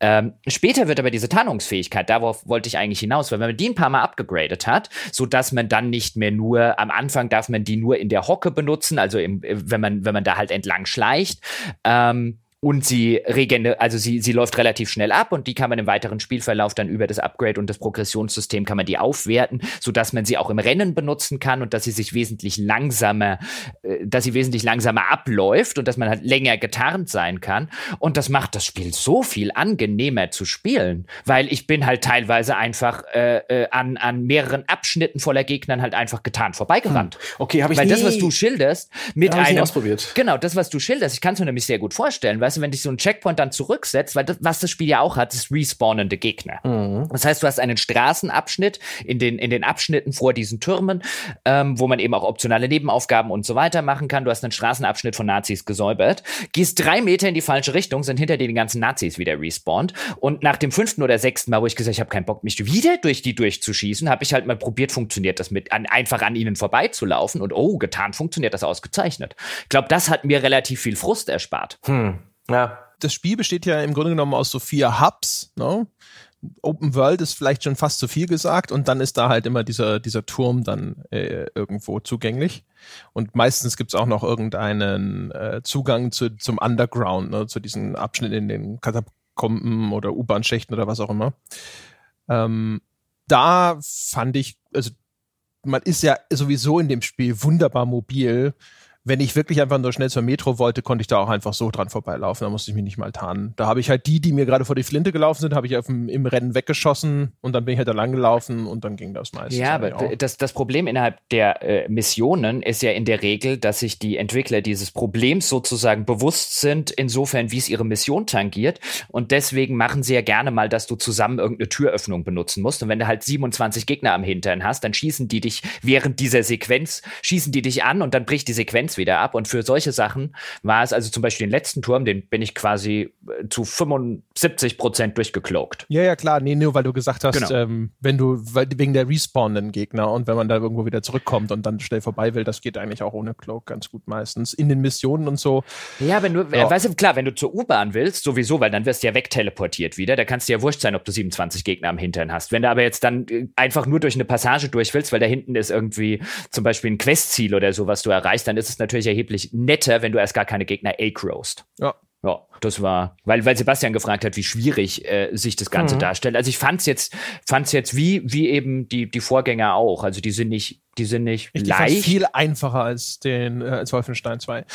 Ähm, später wird aber diese Tarnungsfähigkeit, darauf wollte ich eigentlich hinaus, weil wenn man die ein paar Mal abgegradet hat, so dass man dann nicht mehr nur nur, am Anfang darf man die nur in der Hocke benutzen, also im, wenn man, wenn man da halt entlang schleicht. Ähm, und sie regende, also sie, sie läuft relativ schnell ab und die kann man im weiteren Spielverlauf dann über das Upgrade und das Progressionssystem kann man die aufwerten, so dass man sie auch im Rennen benutzen kann und dass sie sich wesentlich langsamer, äh, dass sie wesentlich langsamer abläuft und dass man halt länger getarnt sein kann. Und das macht das Spiel so viel angenehmer zu spielen, weil ich bin halt teilweise einfach äh, äh, an, an mehreren Abschnitten voller Gegnern halt einfach getarnt vorbeigerannt. Hm. Okay, habe ich Weil nie, das, was du schilderst, mit einem, ausprobiert. genau, das, was du schilderst, ich kann es mir nämlich sehr gut vorstellen, weil weißt du, wenn dich so ein Checkpoint dann zurücksetzt, weil das, was das Spiel ja auch hat, ist respawnende Gegner. Mhm. Das heißt, du hast einen Straßenabschnitt in den, in den Abschnitten vor diesen Türmen, ähm, wo man eben auch optionale Nebenaufgaben und so weiter machen kann. Du hast einen Straßenabschnitt von Nazis gesäubert, gehst drei Meter in die falsche Richtung, sind hinter dir die ganzen Nazis wieder respawned. Und nach dem fünften oder sechsten Mal, wo ich gesagt ich habe keinen Bock, mich wieder durch die durchzuschießen, habe ich halt mal probiert, funktioniert das mit an, einfach an ihnen vorbeizulaufen. Und oh, getan funktioniert das ausgezeichnet. Ich glaube, das hat mir relativ viel Frust erspart. Hm. Ja. Das Spiel besteht ja im Grunde genommen aus so vier Hubs. Ne? Open World ist vielleicht schon fast zu viel gesagt und dann ist da halt immer dieser, dieser Turm dann äh, irgendwo zugänglich. Und meistens gibt es auch noch irgendeinen äh, Zugang zu, zum Underground, ne? zu diesen Abschnitten in den Katakomben oder U-Bahn-Schächten oder was auch immer. Ähm, da fand ich, also man ist ja sowieso in dem Spiel wunderbar mobil wenn ich wirklich einfach nur schnell zur Metro wollte, konnte ich da auch einfach so dran vorbeilaufen. Da musste ich mich nicht mal tarnen. Da habe ich halt die, die mir gerade vor die Flinte gelaufen sind, habe ich dem, im Rennen weggeschossen und dann bin ich halt da lang gelaufen und dann ging das meistens. Ja, aber das, das Problem innerhalb der äh, Missionen ist ja in der Regel, dass sich die Entwickler dieses Problems sozusagen bewusst sind, insofern wie es ihre Mission tangiert. Und deswegen machen sie ja gerne mal, dass du zusammen irgendeine Türöffnung benutzen musst. Und wenn du halt 27 Gegner am Hintern hast, dann schießen die dich während dieser Sequenz, schießen die dich an und dann bricht die Sequenz 1 wieder ab. Und für solche Sachen war es, also zum Beispiel den letzten Turm, den bin ich quasi äh, zu 75 Prozent durchgecloakt. Ja, ja, klar. Nee, nur weil du gesagt hast, Genau. ähm, wenn du, weil, wegen der respawnenden Gegner und wenn man da irgendwo wieder zurückkommt und dann schnell vorbei will, das geht eigentlich auch ohne Cloak ganz gut meistens. In den Missionen und so. Ja, wenn du, Ja. äh, weißt du, klar, wenn du zur U-Bahn willst, sowieso, weil dann wirst du ja wegteleportiert wieder, da kannst du ja wurscht sein, ob du 27 Gegner am Hintern hast. Wenn du aber jetzt dann äh, einfach nur durch eine Passage durch willst, weil da hinten ist irgendwie zum Beispiel ein Questziel oder so, was du erreichst, dann ist es natürlich erheblich netter, wenn du erst gar keine Gegner A-Crowst. Ja. Ja, das war, weil, weil Sebastian gefragt hat, wie schwierig äh, sich das Ganze darstellt. Also ich fand's jetzt, fand's jetzt wie, wie eben die, die Vorgänger auch. Also die sind nicht, die sind nicht Ich leicht. viel einfacher als den, äh, als Wolfenstein 2.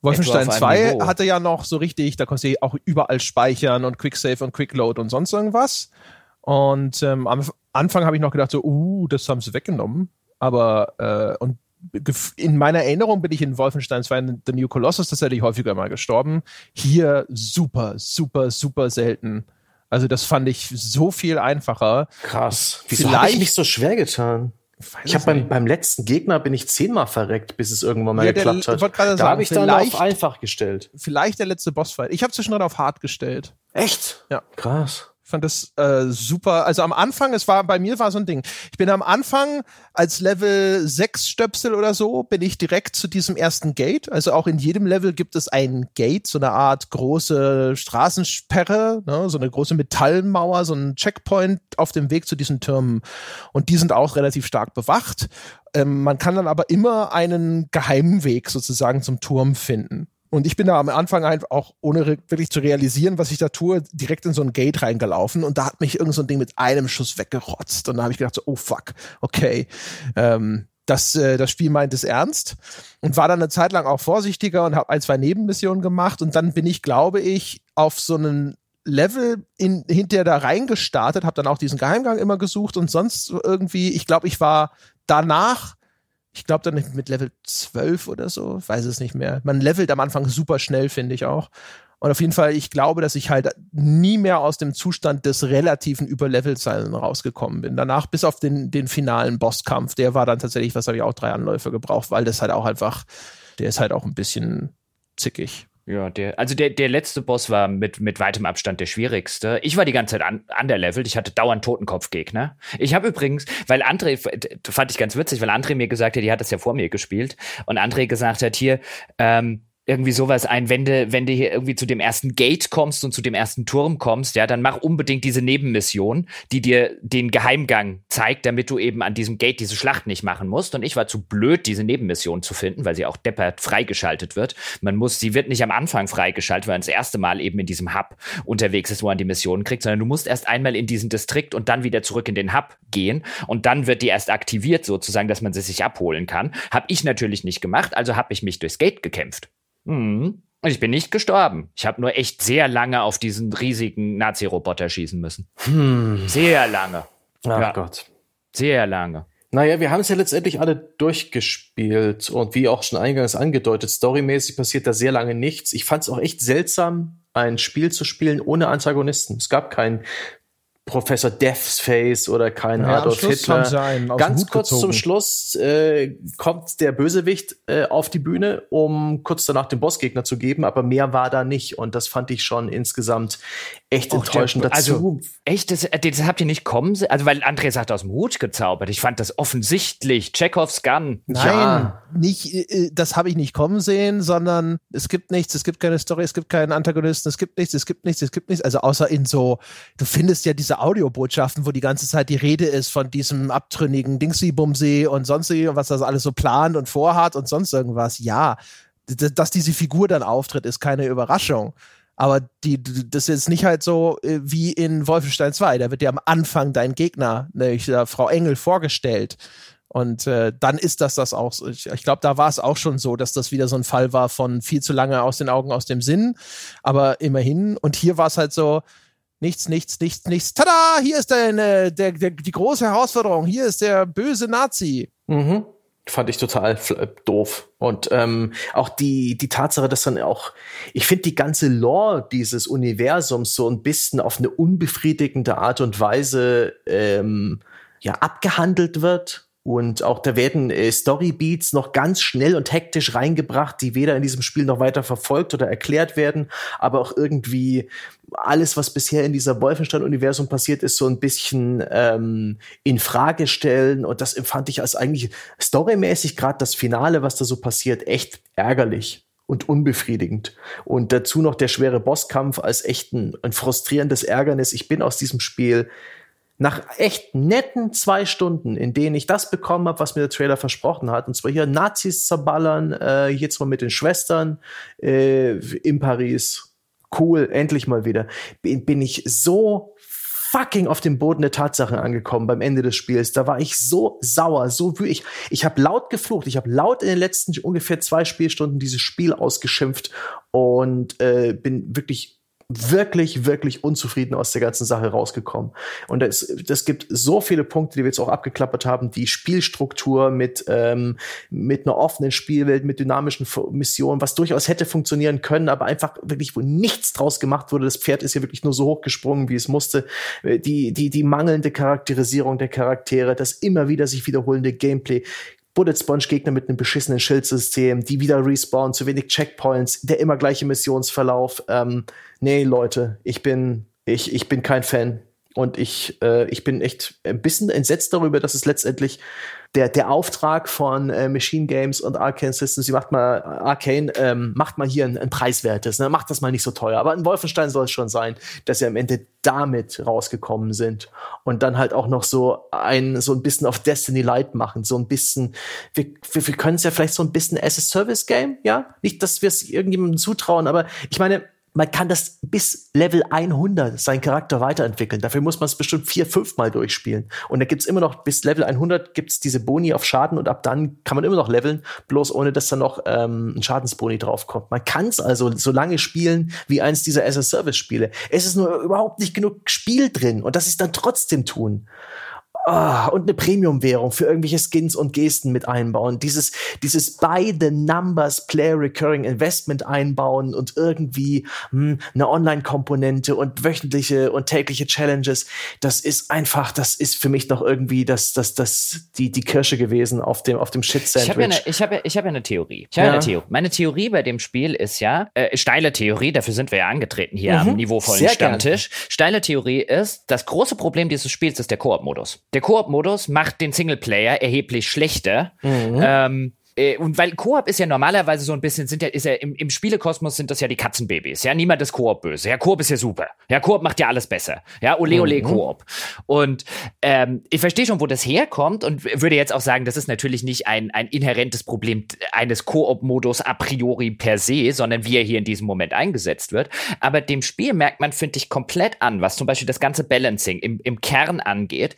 Wolfenstein Etwa auf 2 einem Niveau. hatte ja noch so richtig, da konntest du auch überall speichern und Quicksave und Quickload und sonst irgendwas. Und ähm, am Anfang habe ich noch gedacht, so, uh, das haben sie weggenommen. Aber äh, und in meiner Erinnerung bin ich in Wolfenstein 2 in The New Colossus tatsächlich häufiger mal gestorben. Hier super, super, super selten. Also das fand ich so viel einfacher. Krass. Wieso habe ich mich so schwer getan? Weiß Ich habe beim, beim letzten Gegner bin ich zehnmal verreckt, bis es irgendwann mal Ja, der- geklappt ich wollte hat. Da habe ich dann auf einfach gestellt. vielleicht der letzte Bossfight. Ich habe zwischendrin auf hart gestellt. Echt? Ja. Krass. Ich fand das äh, super. Also am Anfang, es war bei mir war so ein Ding. Ich bin am Anfang als Level 6 Stöpsel oder so, bin ich direkt zu diesem ersten Gate. Also auch in jedem Level gibt es ein Gate, so eine Art große Straßensperre, ne, so eine große Metallmauer, so ein Checkpoint auf dem Weg zu diesen Türmen. Und die sind auch relativ stark bewacht. Ähm, man kann dann aber immer einen geheimen Weg sozusagen zum Turm finden. Und ich bin da am Anfang einfach auch, ohne wirklich zu realisieren, was ich da tue, direkt in so ein Gate reingelaufen und da hat mich irgend so ein Ding mit einem Schuss weggerotzt. Und da habe ich gedacht, so, oh fuck, okay. Ähm, das, äh, das Spiel meint es ernst und war dann eine Zeit lang auch vorsichtiger und habe ein, zwei Nebenmissionen gemacht und dann bin ich, glaube ich, auf so einen Level in, hinterher da reingestartet, habe dann auch diesen Geheimgang immer gesucht und sonst irgendwie, ich glaube, ich war danach ich glaube dann mit Level 12 oder so, weiß es nicht mehr. Man levelt am Anfang super schnell, finde ich auch. Und auf jeden Fall, ich glaube, dass ich halt nie mehr aus dem Zustand des relativen Überlevelsein rausgekommen bin. Danach, bis auf den, den finalen Bosskampf, der war dann tatsächlich, was habe ich auch drei Anläufe gebraucht, weil das halt auch einfach, der ist halt auch ein bisschen zickig. Ja, der, also der, der letzte Boss war mit, mit weitem Abstand der schwierigste. Ich war die ganze Zeit an, underlevelt. Ich hatte dauernd Totenkopfgegner. Ich habe übrigens, weil André, fand ich ganz witzig, weil André mir gesagt hat, die hat das ja vor mir gespielt. Und André gesagt hat, hier, ähm, irgendwie sowas ein, wenn du, wenn du hier irgendwie zu dem ersten Gate kommst und zu dem ersten Turm kommst, ja, dann mach unbedingt diese Nebenmission, die dir den Geheimgang zeigt, damit du eben an diesem Gate diese Schlacht nicht machen musst. Und ich war zu blöd, diese Nebenmission zu finden, weil sie auch deppert freigeschaltet wird. Man muss, sie wird nicht am Anfang freigeschaltet, weil man das erste Mal eben in diesem Hub unterwegs ist, wo man die Missionen kriegt, sondern du musst erst einmal in diesen Distrikt und dann wieder zurück in den Hub gehen und dann wird die erst aktiviert sozusagen, dass man sie sich abholen kann. Hab ich natürlich nicht gemacht, also habe ich mich durchs Gate gekämpft. Mhm. Und ich bin nicht gestorben. Ich habe nur echt sehr lange auf diesen riesigen Nazi-Roboter schießen müssen. Hm. Sehr lange. Ach Ja. Gott. Sehr lange. Naja, wir haben es ja letztendlich alle durchgespielt und wie auch schon eingangs angedeutet, storymäßig passiert da sehr lange nichts. Ich fand es auch echt seltsam, ein Spiel zu spielen ohne Antagonisten. Es gab keinen Professor Deathface oder keinen Ja, Adolf Hitler. dem Ganz kurz zum gezogen. Schluss äh, kommt der Bösewicht äh, auf die Bühne, um kurz danach den Bossgegner zu geben, aber mehr war da nicht und das fand ich schon insgesamt echt enttäuschend der- dazu. Also, echt, das, das habt ihr nicht kommen sehen? Also, weil André sagt aus dem Hut gezaubert. Ich fand das offensichtlich. Chekhovs Gun. Nein, Ja. nicht, äh, das habe ich nicht kommen sehen, sondern es gibt nichts, es gibt keine Story, es gibt keinen Antagonisten, es gibt nichts, es gibt nichts, es gibt nichts. Also außer in so, du findest ja diese Audiobotschaften, wo die ganze Zeit die Rede ist von diesem abtrünnigen Dingsy-Bumsy und sonst und was das alles so plant und vorhat und sonst irgendwas. Ja, dass diese Figur dann auftritt, ist keine Überraschung. Aber die, das ist nicht halt so äh, wie in Wolfenstein 2. Da wird dir am Anfang dein Gegner, nämlich äh, Frau Engel, vorgestellt. Und äh, dann ist das das auch. Ich, ich glaube, da war es auch schon so, dass das wieder so ein Fall war von viel zu lange aus den Augen, aus dem Sinn. Aber immerhin. Und hier war es halt so, nichts, nichts, nichts, nichts. Tada! Hier ist deine, der, der, die große Herausforderung. Hier ist der böse Nazi. Mhm. Fand ich total äh, doof. Und ähm, auch die, die Tatsache, dass dann auch, ich finde die ganze Lore dieses Universums so ein bisschen auf eine unbefriedigende Art und Weise ähm, ja, abgehandelt wird. Und auch da werden äh, Storybeats noch ganz schnell und hektisch reingebracht, die weder in diesem Spiel noch weiter verfolgt oder erklärt werden, aber auch irgendwie alles, was bisher in dieser Wolfenstein-Universum passiert ist, so ein bisschen ähm, in Frage stellen. Und das empfand ich als eigentlich storymäßig gerade das Finale, was da so passiert, echt ärgerlich und unbefriedigend. Und dazu noch der schwere Bosskampf als echt ein, ein frustrierendes Ärgernis. Ich bin aus diesem Spiel nach echt netten zwei Stunden, in denen ich das bekommen habe, was mir der Trailer versprochen hat, und zwar hier Nazis zerballern, äh, jetzt mal mit den Schwestern äh, in Paris. Cool, endlich mal wieder. Bin, bin ich so fucking auf dem Boden der Tatsachen angekommen beim Ende des Spiels. Da war ich so sauer, so wütend. Ich, ich habe laut geflucht. Ich habe laut in den letzten ungefähr zwei Spielstunden dieses Spiel ausgeschimpft und äh, bin wirklich wirklich, wirklich unzufrieden aus der ganzen Sache rausgekommen. Und das, das gibt so viele Punkte, die wir jetzt auch abgeklappert haben. Die Spielstruktur mit, ähm, mit einer offenen Spielwelt, mit dynamischen Missionen, was durchaus hätte funktionieren können, aber einfach wirklich, wo nichts draus gemacht wurde. Das Pferd ist ja wirklich nur so hochgesprungen, wie es musste. Die, die, die mangelnde Charakterisierung der Charaktere, das immer wieder sich wiederholende Gameplay, Bullet Sponge Gegner mit einem beschissenen Schildsystem, die wieder respawnen, zu wenig Checkpoints, der immer gleiche Missionsverlauf. Ähm, nee, Leute, ich bin, ich, ich bin kein Fan. Und ich, äh, ich bin echt ein bisschen entsetzt darüber, dass es letztendlich der, der Auftrag von äh, Machine Games und Arcane Systems, sie macht mal, Arcane, ähm, macht mal hier ein, ein preiswertes, ne? macht das mal nicht so teuer. Aber in Wolfenstein soll es schon sein, dass sie am Ende damit rausgekommen sind und dann halt auch noch so ein, so ein bisschen auf Destiny Light machen, so ein bisschen, wir, wir, wir können es ja vielleicht so ein bisschen as a Service Game, ja? Nicht, dass wir es irgendjemandem zutrauen, aber ich meine, man kann das bis Level 100 seinen Charakter weiterentwickeln. Dafür muss man es bestimmt vier, fünf Mal durchspielen. Und da gibt's immer noch, bis Level 100 gibt's diese Boni auf Schaden und ab dann kann man immer noch leveln, bloß ohne dass da noch ähm, ein Schadensboni draufkommt. Man kann es also so lange spielen wie eins dieser as-a-Service-Spiele. Es ist nur überhaupt nicht genug Spiel drin und das ist dann trotzdem tun oh, und eine Premium-Währung für irgendwelche Skins und Gesten mit einbauen. Dieses, dieses by the numbers Player Recurring Investment einbauen und irgendwie hm, eine Online-Komponente und wöchentliche und tägliche Challenges. Das ist einfach, das ist für mich doch irgendwie das, das, das, die, die Kirsche gewesen auf dem, auf dem Shit-Sandwich. Ich habe ja, eine, ich hab ja, ich hab ja eine Theorie. Ich habe ja. eine Theorie. Meine Theorie bei dem Spiel ist ja, äh, steile Theorie, dafür sind wir ja angetreten hier mhm. am niveauvollen Sehr Stammtisch. Gern. Steile Theorie ist, das große Problem dieses Spiels ist der Koop-Modus. Der Koop-Modus macht den Singleplayer erheblich schlechter. Mhm. Ähm, äh, und weil Koop ist ja normalerweise so ein bisschen, sind ja, ist ja im, im Spielekosmos sind das ja die Katzenbabys. Ja, niemand ist Koop böse. Ja, Koop ist ja super. Ja, Koop macht ja alles besser. Ja, ole ole mhm. Koop. Und ähm, ich verstehe schon, wo das herkommt und würde jetzt auch sagen, das ist natürlich nicht ein, ein inhärentes Problem eines Koop-Modus a priori per se, sondern wie er hier in diesem Moment eingesetzt wird. Aber dem Spiel merkt man, finde ich, komplett an, was zum Beispiel das ganze Balancing im, im Kern angeht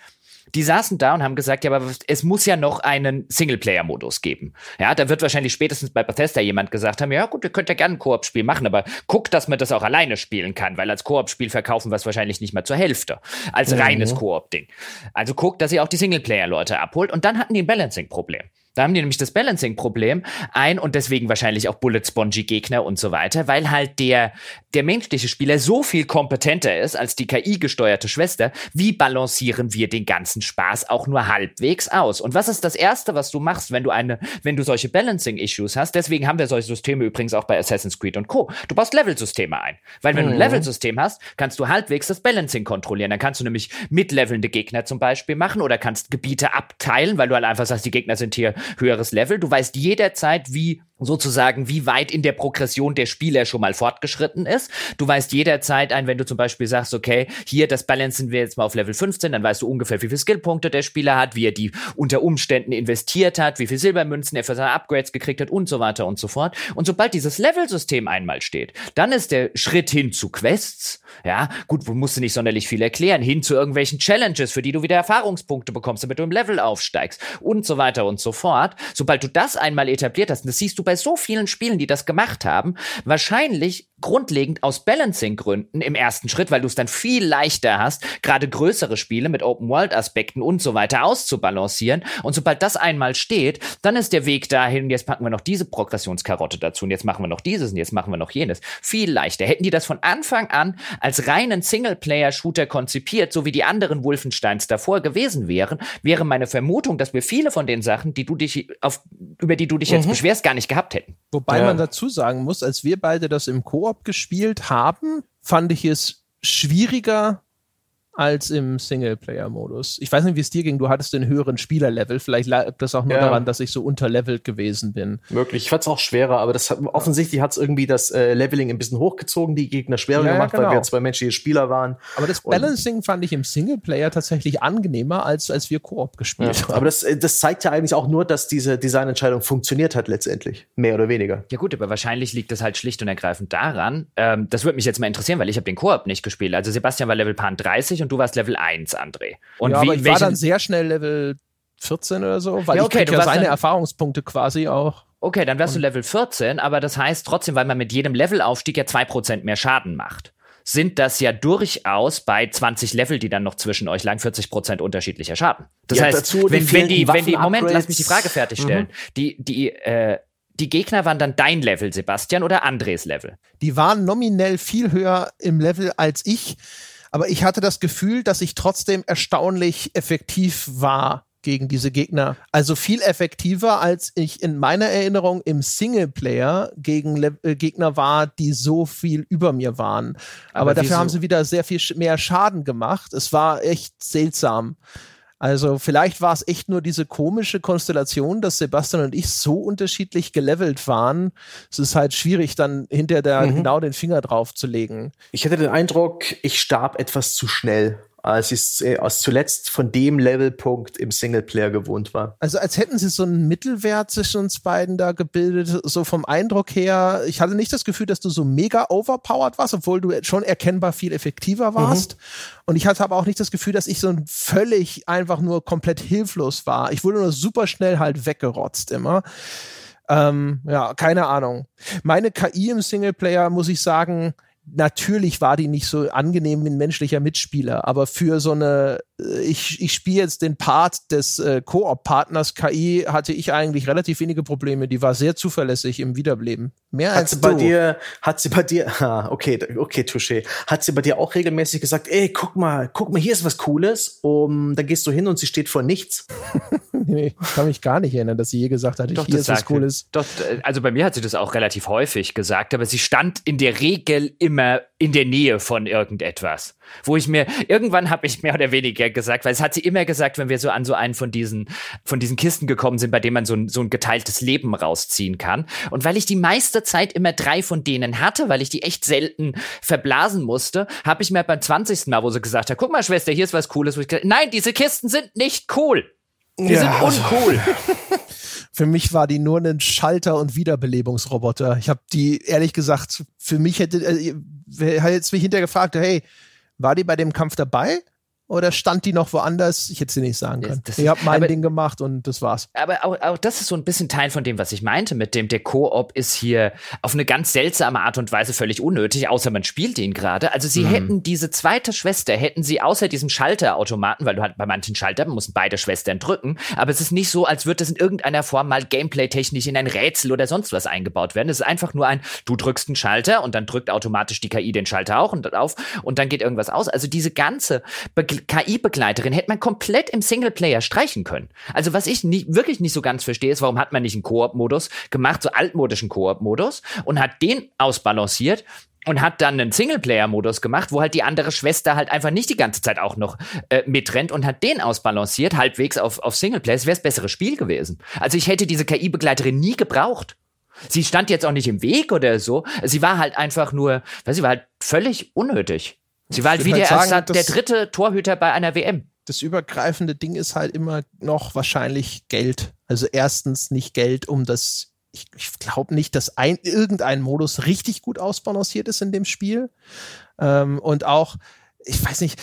die saßen da und haben gesagt, ja, aber es muss ja noch einen Singleplayer-Modus geben. Ja, da wird wahrscheinlich spätestens bei Bethesda jemand gesagt haben, ja gut, ihr könnt ja gerne ein Koop-Spiel machen, aber guckt, dass man das auch alleine spielen kann, weil als Koop-Spiel verkaufen wir es wahrscheinlich nicht mal zur Hälfte. Als mhm. reines Koop-Ding. Also guckt, dass ihr auch die Singleplayer-Leute abholt und dann hatten die ein Balancing-Problem. Da haben die nämlich das Balancing-Problem ein und deswegen wahrscheinlich auch Bullet-Spongy-Gegner und so weiter, weil halt der, der menschliche Spieler so viel kompetenter ist als die KI-gesteuerte Schwester. Wie balancieren wir den ganzen Spaß auch nur halbwegs aus? Und was ist das Erste, was du machst, wenn du eine, wenn du solche Balancing-Issues hast? Deswegen haben wir solche Systeme übrigens auch bei Assassin's Creed und Co. Du baust Level-Systeme ein. Weil wenn mhm. du ein mhm. Level-System hast, kannst du halbwegs das Balancing kontrollieren. Dann kannst du nämlich mitlevelnde Gegner zum Beispiel machen oder kannst Gebiete abteilen, weil du halt einfach sagst, die Gegner sind hier höheres Level. Du weißt jederzeit, wie sozusagen, wie weit in der Progression der Spieler schon mal fortgeschritten ist. Du weißt jederzeit ein, wenn du zum Beispiel sagst, okay, hier, das balancen wir jetzt mal auf Level 15, dann weißt du ungefähr, wie viele Skillpunkte der Spieler hat, wie er die unter Umständen investiert hat, wie viel Silbermünzen er für seine Upgrades gekriegt hat und so weiter und so fort. Und sobald dieses Level-System einmal steht, dann ist der Schritt hin zu Quests, ja, gut, musst du nicht sonderlich viel erklären, hin zu irgendwelchen Challenges, für die du wieder Erfahrungspunkte bekommst, damit du im Level aufsteigst und so weiter und so fort. Sobald du das einmal etabliert hast, das siehst du bei so vielen Spielen, die das gemacht haben, wahrscheinlich grundlegend aus Balancing-Gründen im ersten Schritt, weil du es dann viel leichter hast, gerade größere Spiele mit Open-World-Aspekten und so weiter auszubalancieren. Und sobald das einmal steht, dann ist der Weg dahin, jetzt packen wir noch diese Progressionskarotte dazu und jetzt machen wir noch dieses und jetzt machen wir noch jenes. Viel leichter. Hätten die das von Anfang an als reinen Singleplayer-Shooter konzipiert, so wie die anderen Wolfensteins davor gewesen wären, wäre meine Vermutung, dass wir viele von den Sachen, die du dich auf, über die du dich jetzt mhm. beschwerst, gar nicht gehabt hätten. Wobei ja. man dazu sagen muss, als wir beide das im Koop gespielt haben, fand ich es schwieriger, als im Singleplayer-Modus. Ich weiß nicht, wie es dir ging. Du hattest den höheren Spielerlevel. Vielleicht lag das auch nur ja. daran, dass ich so unterlevelt gewesen bin. Möglich. Ich fand es auch schwerer, aber das hat, offensichtlich hat es irgendwie das äh, Leveling ein bisschen hochgezogen, die Gegner schwerer ja, gemacht, genau. weil wir zwei menschliche Spieler waren. Aber das Balancing Und fand ich im Singleplayer tatsächlich angenehmer, als als wir Koop gespielt ja, haben. Aber das, äh, das zeigt ja eigentlich auch nur, dass diese Designentscheidung funktioniert hat letztendlich. Mehr oder weniger. Ja gut, aber wahrscheinlich liegt das halt schlicht und ergreifend daran. Ähm, das würde mich jetzt mal interessieren, weil ich habe den Koop nicht gespielt. Also Sebastian war Level Pan 30 und du warst Level 1, André. Und ja, wie, aber ich war dann sehr schnell Level 14 oder so, weil ja, okay, ich ja seine dann, Erfahrungspunkte quasi auch. Okay, dann wärst du Level 14, aber das heißt trotzdem, weil man mit jedem Levelaufstieg ja 2% mehr Schaden macht sind das ja durchaus bei 20 Level, die dann noch zwischen euch lagen, 40% unterschiedlicher Schaden. Das ja, heißt, dazu, wenn, wenn die, wenn die, Moment, lass mich die Frage fertigstellen. Mhm. Die, die, äh, die Gegner waren dann dein Level, Sebastian, oder Andres Level? Die waren nominell viel höher im Level als ich aber ich hatte das Gefühl, dass ich trotzdem erstaunlich effektiv war gegen diese Gegner. Also viel effektiver, als ich in meiner Erinnerung im Singleplayer gegen Le äh, Gegner war, die so viel über mir waren. Aber, Aber dafür haben sie wieder sehr viel mehr Schaden gemacht. Es war echt seltsam. Also vielleicht war es echt nur diese komische Konstellation, dass Sebastian und ich so unterschiedlich gelevelt waren. Es ist halt schwierig, dann hinter der mhm. genau den Finger drauf zu legen. Ich hatte den Eindruck, ich starb etwas zu schnell als ich äh, als zuletzt von dem Levelpunkt im Singleplayer gewohnt war. Also als hätten sie so einen Mittelwert zwischen uns beiden da gebildet, so vom Eindruck her. Ich hatte nicht das Gefühl, dass du so mega overpowered warst, obwohl du schon erkennbar viel effektiver warst. Mhm. Und ich hatte aber auch nicht das Gefühl, dass ich so völlig einfach nur komplett hilflos war. Ich wurde nur super schnell halt weggerotzt immer. Ähm, ja, keine Ahnung. Meine KI im Singleplayer, muss ich sagen, natürlich war die nicht so angenehm wie ein menschlicher Mitspieler, aber für so eine, ich, ich spiele jetzt den Part des äh, Koop-Partners KI, hatte ich eigentlich relativ wenige Probleme. Die war sehr zuverlässig im Wiederbeleben. Mehr hat als sie du. bei dir, hat sie bei dir, ah, okay, okay, Touché. Hat sie bei dir auch regelmäßig gesagt, ey, guck mal, guck mal, hier ist was Cooles. Um, dann gehst du hin und sie steht vor nichts. nee, ich kann mich gar nicht erinnern, dass sie je gesagt hat, Doch, hier ist was Cooles. Doch, also bei mir hat sie das auch relativ häufig gesagt, aber sie stand in der Regel im immer in der Nähe von irgendetwas. Wo ich mir, irgendwann habe ich mehr oder weniger gesagt, weil es hat sie immer gesagt, wenn wir so an so einen von diesen, von diesen Kisten gekommen sind, bei dem man so ein, so ein geteiltes Leben rausziehen kann. Und weil ich die meiste Zeit immer drei von denen hatte, weil ich die echt selten verblasen musste, habe ich mir beim 20. Mal, wo sie gesagt hat, guck mal, Schwester, hier ist was Cooles, wo ich gesagt, nein, diese Kisten sind nicht cool. Die ja. sind uncool. Für mich war die nur ein Schalter- und Wiederbelebungsroboter. Ich habe die, ehrlich gesagt, für mich hätte, äh, jetzt mich hinterher gefragt, hey, war die bei dem Kampf dabei? Oder stand die noch woanders? Ich hätte sie nicht sagen können. Das, das ich habe mein aber, Ding gemacht und das war's. Aber auch, auch das ist so ein bisschen Teil von dem, was ich meinte, mit dem der Koop ist hier auf eine ganz seltsame Art und Weise völlig unnötig, außer man spielt ihn gerade. Also sie mhm. hätten diese zweite Schwester, hätten sie außer diesem Schalterautomaten, weil du halt bei manchen Schaltern mussten beide Schwestern drücken, aber es ist nicht so, als würde das in irgendeiner Form mal gameplay-technisch in ein Rätsel oder sonst was eingebaut werden. Es ist einfach nur ein, du drückst einen Schalter und dann drückt automatisch die KI den Schalter auch und auf und dann geht irgendwas aus. Also diese ganze Be KI-Begleiterin hätte man komplett im Singleplayer streichen können. Also was ich nie, wirklich nicht so ganz verstehe, ist, warum hat man nicht einen Koop-Modus gemacht, so altmodischen Koop-Modus und hat den ausbalanciert und hat dann einen Singleplayer-Modus gemacht, wo halt die andere Schwester halt einfach nicht die ganze Zeit auch noch äh, mitrennt und hat den ausbalanciert, halbwegs auf, auf Singleplayer. Es wäre das bessere Spiel gewesen. Also ich hätte diese KI-Begleiterin nie gebraucht. Sie stand jetzt auch nicht im Weg oder so. Sie war halt einfach nur, weil sie war halt völlig unnötig. Sie war halt wie halt der, sagen, der dritte Torhüter bei einer WM. Das übergreifende Ding ist halt immer noch wahrscheinlich Geld. Also erstens nicht Geld, um das ich, ich glaube nicht, dass ein, irgendein Modus richtig gut ausbalanciert ist in dem Spiel. Ähm, und auch, ich weiß nicht,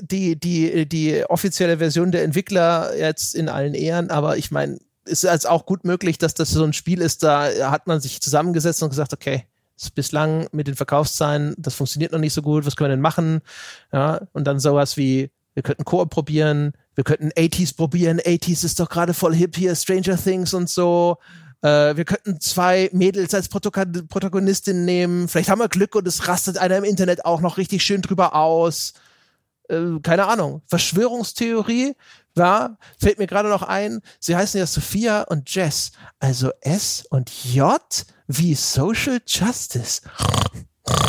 die, die, die offizielle Version der Entwickler jetzt in allen Ehren, aber ich meine, ist es auch gut möglich, dass das so ein Spiel ist, da hat man sich zusammengesetzt und gesagt, okay, bislang mit den Verkaufszahlen, das funktioniert noch nicht so gut, was können wir denn machen? Ja, und dann sowas wie, wir könnten Koop probieren, wir könnten 80s probieren, 80s ist doch gerade voll hip hier, Stranger Things und so. Äh, wir könnten zwei Mädels als Protagonistin nehmen. Vielleicht haben wir Glück und es rastet einer im Internet auch noch richtig schön drüber aus. Äh, keine Ahnung. Verschwörungstheorie, ja, fällt mir gerade noch ein. Sie heißen ja Sophia und Jess. Also S und J wie Social Justice.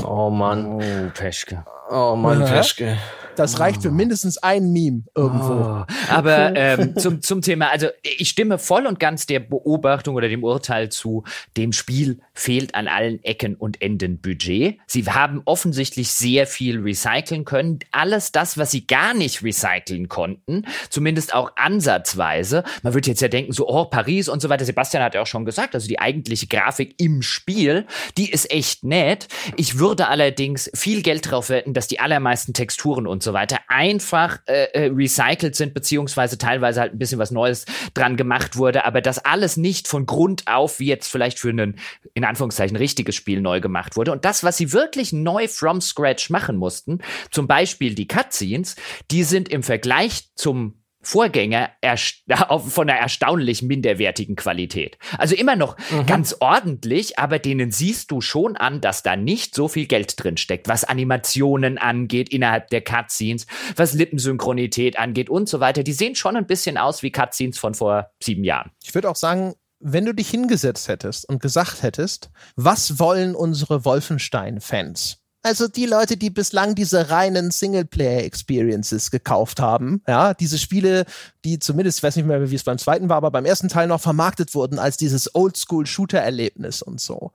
Oh Mann. Oh, Peschke. Oh Mann, ja. Peschke. Das reicht für mindestens ein Meme irgendwo. Oh. Aber ähm, zum, zum Thema, also ich stimme voll und ganz der Beobachtung oder dem Urteil zu, dem Spiel fehlt an allen Ecken und Enden Budget. Sie haben offensichtlich sehr viel recyceln können. Alles das, was sie gar nicht recyceln konnten, zumindest auch ansatzweise. Man würde jetzt ja denken, so, oh, Paris und so weiter. Sebastian hat ja auch schon gesagt, also die eigentliche Grafik im Spiel, die ist echt nett. Ich würde allerdings viel Geld drauf wetten, dass die allermeisten Texturen und so weiter einfach äh, äh, recycelt sind, beziehungsweise teilweise halt ein bisschen was Neues dran gemacht wurde, aber das alles nicht von Grund auf, wie jetzt vielleicht für einen, in Anführungszeichen, richtiges Spiel neu gemacht wurde. Und das, was sie wirklich neu from scratch machen mussten, zum Beispiel die Cutscenes, die sind im Vergleich zum Vorgänger von einer erstaunlich minderwertigen Qualität. Also immer noch mhm. ganz ordentlich, aber denen siehst du schon an, dass da nicht so viel Geld drin steckt, was Animationen angeht innerhalb der Cutscenes, was Lippensynchronität angeht und so weiter. Die sehen schon ein bisschen aus wie Cutscenes von vor sieben Jahren. Ich würde auch sagen, wenn du dich hingesetzt hättest und gesagt hättest, was wollen unsere Wolfenstein-Fans? Also die Leute, die bislang diese reinen Singleplayer-Experiences gekauft haben, ja, diese Spiele, die zumindest, ich weiß nicht mehr, wie es beim zweiten war, aber beim ersten Teil noch vermarktet wurden als dieses Oldschool-Shooter-Erlebnis und so.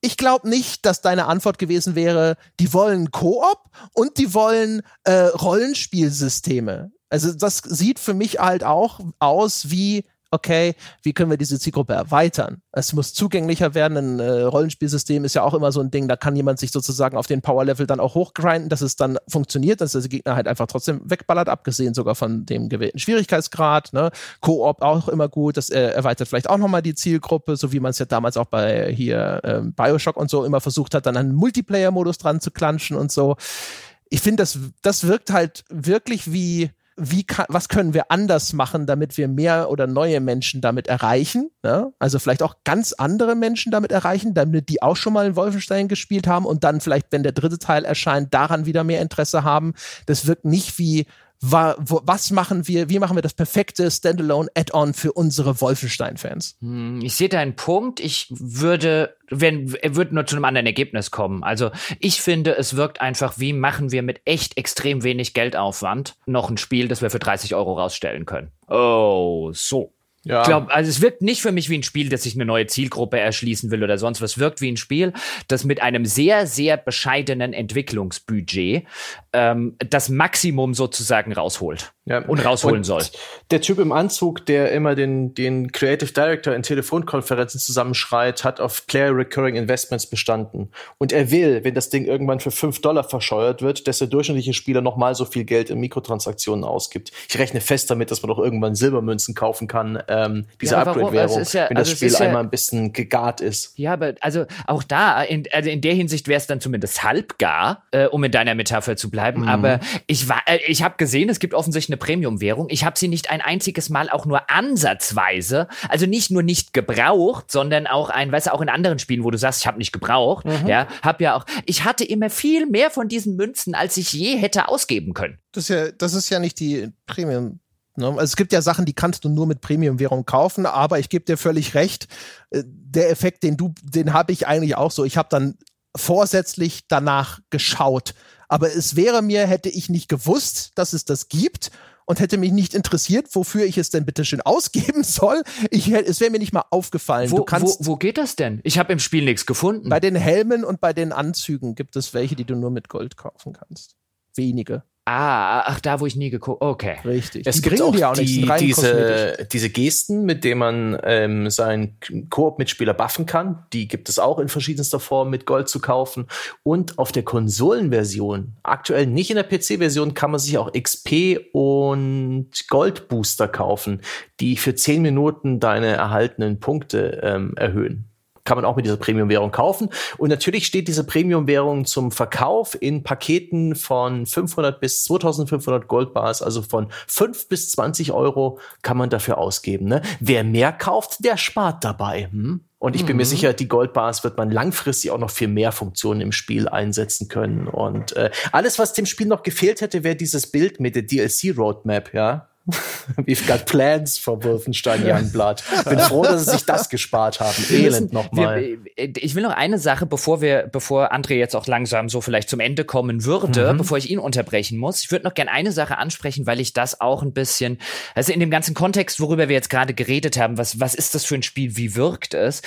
Ich glaube nicht, dass deine Antwort gewesen wäre, die wollen Koop und die wollen äh, Rollenspielsysteme. Also das sieht für mich halt auch aus wie okay, wie können wir diese Zielgruppe erweitern? Es muss zugänglicher werden. Ein äh, Rollenspielsystem ist ja auch immer so ein Ding, da kann jemand sich sozusagen auf den Power-Level dann auch hochgrinden, dass es dann funktioniert, dass der Gegner halt einfach trotzdem wegballert, abgesehen sogar von dem gewählten Schwierigkeitsgrad. Ne? Koop auch immer gut, das äh, erweitert vielleicht auch nochmal die Zielgruppe, so wie man es ja damals auch bei hier äh, Bioshock und so immer versucht hat, dann einen Multiplayer-Modus dran zu klatschen und so. Ich finde, das, das wirkt halt wirklich wie wie kann, was können wir anders machen, damit wir mehr oder neue Menschen damit erreichen? Ne? Also vielleicht auch ganz andere Menschen damit erreichen, damit die auch schon mal in Wolfenstein gespielt haben und dann vielleicht, wenn der dritte Teil erscheint, daran wieder mehr Interesse haben. Das wirkt nicht wie was machen wir, wie machen wir das perfekte Standalone-Add-on für unsere Wolfenstein-Fans? Hm, ich sehe da einen Punkt. Ich würde, wenn, er würde nur zu einem anderen Ergebnis kommen. Also ich finde, es wirkt einfach, wie machen wir mit echt extrem wenig Geldaufwand noch ein Spiel, das wir für 30 Euro rausstellen können. Oh, so. Ja. Ich glaube, also es wirkt nicht für mich wie ein Spiel, das sich eine neue Zielgruppe erschließen will oder sonst was. Es wirkt wie ein Spiel, das mit einem sehr, sehr bescheidenen Entwicklungsbudget ähm, das Maximum sozusagen rausholt ja. und rausholen und soll. Der Typ im Anzug, der immer den, den Creative Director in Telefonkonferenzen zusammenschreit, hat auf Player Recurring Investments bestanden. Und er will, wenn das Ding irgendwann für 5 Dollar verscheuert wird, dass der durchschnittliche Spieler noch mal so viel Geld in Mikrotransaktionen ausgibt. Ich rechne fest damit, dass man doch irgendwann Silbermünzen kaufen kann, ähm, diese ja, Upgrade-Währung, ja, wenn das also Spiel einmal ein bisschen gegart ist. Ja, aber also auch da, in, also in der Hinsicht wäre es dann zumindest halbgar, äh, um in deiner Metapher zu bleiben. Mhm. Aber ich war, äh, ich habe gesehen, es gibt offensichtlich eine Premium-Währung. Ich habe sie nicht ein einziges Mal auch nur ansatzweise, also nicht nur nicht gebraucht, sondern auch ein, weißt du, auch in anderen Spielen, wo du sagst, ich habe nicht gebraucht, mhm. ja, habe ja auch, ich hatte immer viel mehr von diesen Münzen, als ich je hätte ausgeben können. Das ist ja, das ist ja nicht die Premium? Also es gibt ja Sachen, die kannst du nur mit Premium-Währung kaufen, aber ich gebe dir völlig recht. Äh, der Effekt, den du, den habe ich eigentlich auch so. Ich habe dann vorsätzlich danach geschaut. Aber es wäre mir, hätte ich nicht gewusst, dass es das gibt und hätte mich nicht interessiert, wofür ich es denn bitte schön ausgeben soll. Ich, es wäre mir nicht mal aufgefallen. Wo, kannst, wo, wo geht das denn? Ich habe im Spiel nichts gefunden. Bei den Helmen und bei den Anzügen gibt es welche, die du nur mit Gold kaufen kannst. Wenige. Ah, ach, da, wo ich nie geguckt Okay. Richtig. Es die gibt auch, die, auch die diese, diese Gesten, mit denen man ähm, seinen Koop-Mitspieler buffen kann. Die gibt es auch in verschiedenster Form mit Gold zu kaufen. Und auf der Konsolenversion, aktuell nicht in der PC-Version, kann man sich auch XP und Gold-Booster kaufen, die für 10 Minuten deine erhaltenen Punkte ähm, erhöhen. Kann man auch mit dieser Premium-Währung kaufen. Und natürlich steht diese Premium-Währung zum Verkauf in Paketen von 500 bis 2500 Goldbars, also von 5 bis 20 Euro kann man dafür ausgeben. Ne? Wer mehr kauft, der spart dabei. Hm? Und ich bin mhm. mir sicher, die Goldbars wird man langfristig auch noch viel mehr Funktionen im Spiel einsetzen können. Und äh, alles, was dem Spiel noch gefehlt hätte, wäre dieses Bild mit der DLC-Roadmap, ja. We've got plans for Wolfenstein Youngblood. Bin froh, dass sie sich das gespart haben. Elend nochmal. Ich will noch eine Sache, bevor wir, bevor André jetzt auch langsam so vielleicht zum Ende kommen würde, mhm. bevor ich ihn unterbrechen muss. Ich würde noch gerne eine Sache ansprechen, weil ich das auch ein bisschen, also in dem ganzen Kontext, worüber wir jetzt gerade geredet haben, was, was ist das für ein Spiel, wie wirkt es?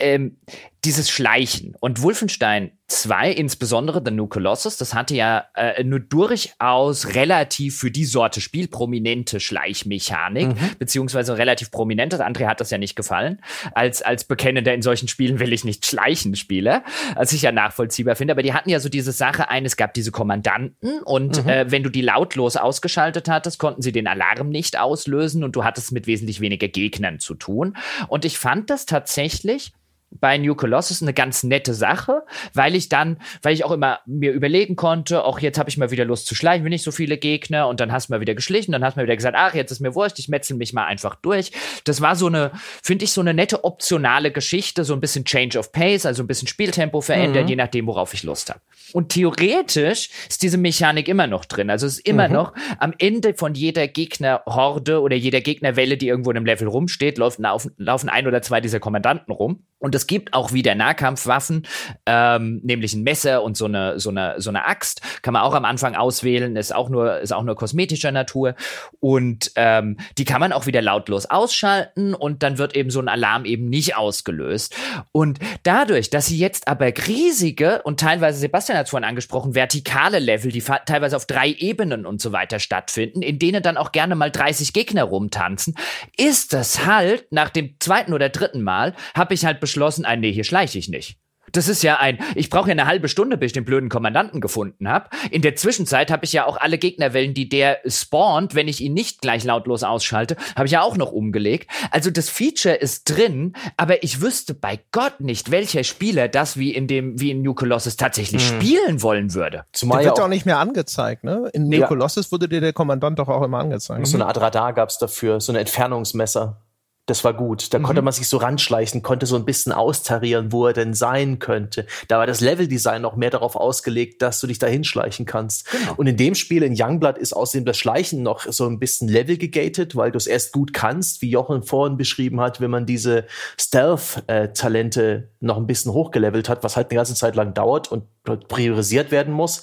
Ähm, dieses Schleichen. Und Wolfenstein 2, insbesondere The New Colossus, das hatte ja äh, nur durchaus relativ für die Sorte Spiel prominente Schleichmechanik, mhm. beziehungsweise relativ prominentes. André hat das ja nicht gefallen. Als, als Bekennender in solchen Spielen will ich nicht schleichen spiele, als ich ja nachvollziehbar finde. Aber die hatten ja so diese Sache ein, es gab diese Kommandanten und mhm. äh, wenn du die lautlos ausgeschaltet hattest, konnten sie den Alarm nicht auslösen und du hattest mit wesentlich weniger Gegnern zu tun. Und ich fand das tatsächlich bei New Colossus eine ganz nette Sache, weil ich dann, weil ich auch immer mir überlegen konnte, auch jetzt habe ich mal wieder Lust zu schleichen, wenn nicht so viele Gegner und dann hast du mal wieder geschlichen, dann hast du mal wieder gesagt, ach, jetzt ist mir wurscht, ich metzel mich mal einfach durch. Das war so eine, finde ich, so eine nette optionale Geschichte, so ein bisschen Change of Pace, also ein bisschen Spieltempo verändern, mhm. je nachdem, worauf ich Lust habe. Und theoretisch ist diese Mechanik immer noch drin. Also es ist immer mhm. noch am Ende von jeder Gegnerhorde oder jeder Gegnerwelle, die irgendwo in einem Level rumsteht, laufen, laufen ein oder zwei dieser Kommandanten rum. Und es gibt auch wieder Nahkampfwaffen, ähm, nämlich ein Messer und so eine, so, eine, so eine Axt. Kann man auch am Anfang auswählen, ist auch nur, ist auch nur kosmetischer Natur. Und ähm, die kann man auch wieder lautlos ausschalten und dann wird eben so ein Alarm eben nicht ausgelöst. Und dadurch, dass sie jetzt aber riesige und teilweise, Sebastian hat es vorhin angesprochen, vertikale Level, die teilweise auf drei Ebenen und so weiter stattfinden, in denen dann auch gerne mal 30 Gegner rumtanzen, ist das halt nach dem zweiten oder dritten Mal, habe ich halt beschlossen, beschlossen, ein, nee, hier schleiche ich nicht. Das ist ja ein, ich brauche ja eine halbe Stunde, bis ich den blöden Kommandanten gefunden habe. In der Zwischenzeit habe ich ja auch alle Gegnerwellen, die der spawnt, wenn ich ihn nicht gleich lautlos ausschalte, habe ich ja auch noch umgelegt. Also das Feature ist drin, aber ich wüsste bei Gott nicht, welcher Spieler das wie in dem, wie in New Colossus tatsächlich hm. spielen wollen würde. Zumal der wird ja auch nicht mehr angezeigt, ne? In New ja. Colossus wurde dir der Kommandant doch auch immer angezeigt. So eine Art Radar gab's dafür, so ein Entfernungsmesser. Das war gut. Da mhm. konnte man sich so ranschleichen, konnte so ein bisschen austarieren, wo er denn sein könnte. Da war das Leveldesign noch mehr darauf ausgelegt, dass du dich da hinschleichen kannst. Genau. Und in dem Spiel in Youngblood ist außerdem das Schleichen noch so ein bisschen Level gegated, weil du es erst gut kannst, wie Jochen vorhin beschrieben hat, wenn man diese Stealth-Talente noch ein bisschen hochgelevelt hat, was halt eine ganze Zeit lang dauert und priorisiert werden muss.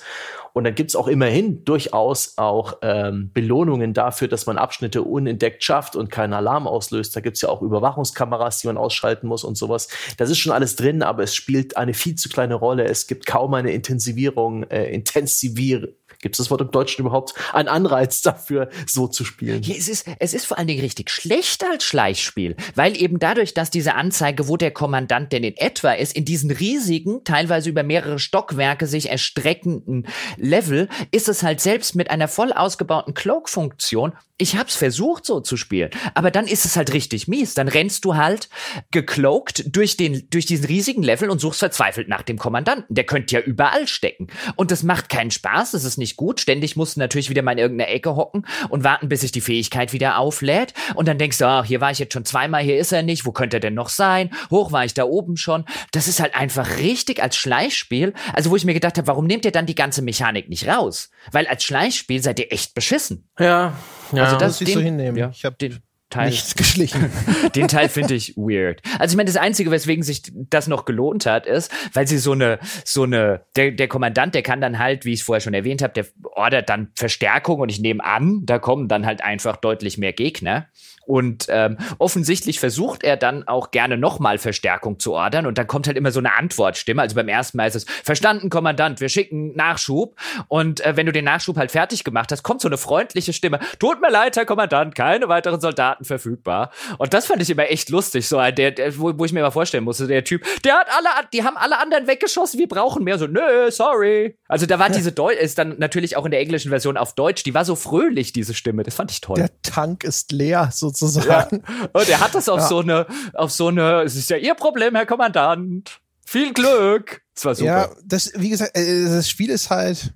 Und dann gibt's auch immerhin durchaus auch ähm, Belohnungen dafür, dass man Abschnitte unentdeckt schafft und keinen Alarm auslöst. Da gibt's ja auch Überwachungskameras, die man ausschalten muss und sowas. Das ist schon alles drin, aber es spielt eine viel zu kleine Rolle. Es gibt kaum eine Intensivierung, äh, Intensivier gibt es das Wort im Deutschen überhaupt, ein Anreiz dafür, so zu spielen. Ja, es, ist, es ist vor allen Dingen richtig schlecht als Schleichspiel, weil eben dadurch, dass diese Anzeige, wo der Kommandant denn in etwa ist, in diesen riesigen, teilweise über mehrere Stockwerke sich erstreckenden Level, ist es halt selbst mit einer voll ausgebauten Cloak-Funktion ich hab's versucht so zu spielen, aber dann ist es halt richtig mies. Dann rennst du halt gecloakt durch den durch diesen riesigen Level und suchst verzweifelt nach dem Kommandanten. Der könnte ja überall stecken und das macht keinen Spaß. Das ist nicht gut. Ständig musst du natürlich wieder mal in irgendeiner Ecke hocken und warten, bis sich die Fähigkeit wieder auflädt und dann denkst du, ach, hier war ich jetzt schon zweimal, hier ist er nicht. Wo könnte er denn noch sein? Hoch war ich da oben schon. Das ist halt einfach richtig als Schleichspiel. Also wo ich mir gedacht habe, warum nehmt ihr dann die ganze Mechanik nicht raus? Weil als Schleichspiel seid ihr echt beschissen. Ja. Ja, also das muss ich so hinnehmen. Ja, ich habe den Teil, nichts geschlichen. den Teil finde ich weird. Also ich meine, das Einzige, weswegen sich das noch gelohnt hat, ist, weil sie so eine, so eine, der, der Kommandant, der kann dann halt, wie ich es vorher schon erwähnt habe, der ordert dann Verstärkung und ich nehme an, da kommen dann halt einfach deutlich mehr Gegner. Und ähm, offensichtlich versucht er dann auch gerne nochmal Verstärkung zu ordern. Und dann kommt halt immer so eine Antwortstimme. Also beim ersten Mal ist es, verstanden, Kommandant, wir schicken Nachschub. Und äh, wenn du den Nachschub halt fertig gemacht hast, kommt so eine freundliche Stimme. Tut mir leid, Herr Kommandant, keine weiteren Soldaten Daten verfügbar. Und das fand ich immer echt lustig, so der, der wo, wo ich mir mal vorstellen musste, der Typ, der hat alle, die haben alle anderen weggeschossen, wir brauchen mehr. So, nö, sorry. Also da war diese Deu ist dann natürlich auch in der englischen Version auf Deutsch, die war so fröhlich, diese Stimme. Das fand ich toll. Der Tank ist leer, sozusagen. Ja. Und er hat das auf ja. so eine, auf so eine, es ist ja Ihr Problem, Herr Kommandant. Viel Glück. Das war super. Ja, das, wie gesagt, äh, das Spiel ist halt,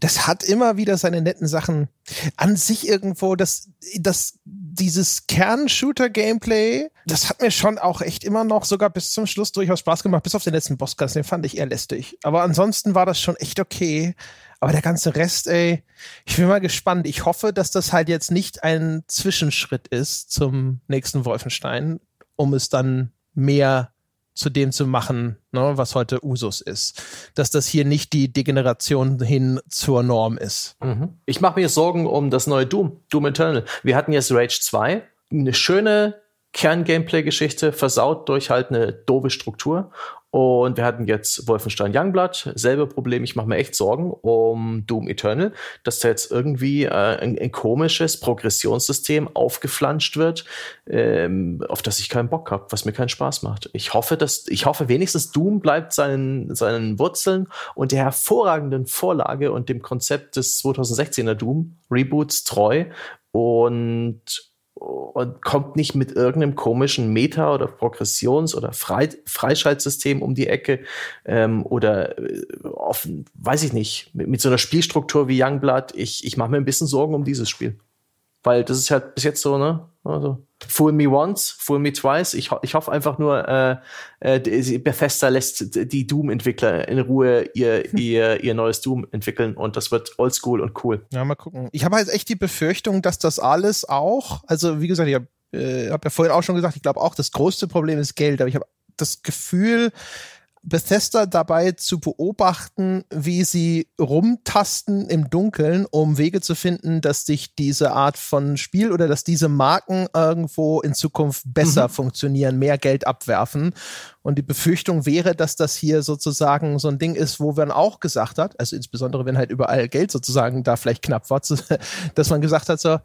das hat immer wieder seine netten Sachen. An sich irgendwo, das, das, dieses Kern-Shooter-Gameplay, das hat mir schon auch echt immer noch sogar bis zum Schluss durchaus Spaß gemacht, bis auf den letzten Bosskasten, den fand ich eher lästig. Aber ansonsten war das schon echt okay. Aber der ganze Rest, ey, ich bin mal gespannt. Ich hoffe, dass das halt jetzt nicht ein Zwischenschritt ist zum nächsten Wolfenstein, um es dann mehr zu dem zu machen, ne, was heute Usus ist. Dass das hier nicht die Degeneration hin zur Norm ist. Mhm. Ich mache mir Sorgen um das neue Doom, Doom Eternal. Wir hatten jetzt Rage 2, eine schöne Kern-Gameplay-Geschichte, versaut durch halt eine doofe Struktur. Und wir hatten jetzt Wolfenstein Youngblood, selbe Problem. Ich mache mir echt Sorgen um Doom Eternal, dass da jetzt irgendwie äh, ein, ein, komisches Progressionssystem aufgeflanscht wird, ähm, auf das ich keinen Bock habe, was mir keinen Spaß macht. Ich hoffe, dass ich hoffe wenigstens Doom bleibt seinen seinen Wurzeln und der hervorragenden Vorlage und dem Konzept des 2016er Doom Reboots treu und und kommt nicht mit irgendeinem komischen Meta- oder Progressions- oder Frei Freischaltsystem um die Ecke ähm, oder äh, offen, weiß ich nicht, mit, mit, so einer Spielstruktur wie Youngblood. Ich, ich mache mir ein bisschen Sorgen um dieses Spiel. Weil das ist halt bis jetzt so, ne? Also, fool me once, fool me twice. Ich, ich hoffe einfach nur, äh, äh, Bethesda lässt die Doom-Entwickler in Ruhe ihr, hm. ihr, ihr neues Doom entwickeln und das wird oldschool und cool. Ja, mal gucken. Ich habe halt echt die Befürchtung, dass das alles auch, also wie gesagt, ich habe äh, hab ja vorhin auch schon gesagt, ich glaube auch, das größte Problem ist Geld, aber ich habe das Gefühl, Bethesda dabei zu beobachten, wie sie rumtasten im Dunkeln, um Wege zu finden, dass sich diese Art von Spiel oder dass diese Marken irgendwo in Zukunft besser mhm. funktionieren, mehr Geld abwerfen. Und die Befürchtung wäre, dass das hier sozusagen so ein Ding ist, wo man auch gesagt hat, also insbesondere wenn halt überall Geld sozusagen da vielleicht knapp war, dass man gesagt hat, so,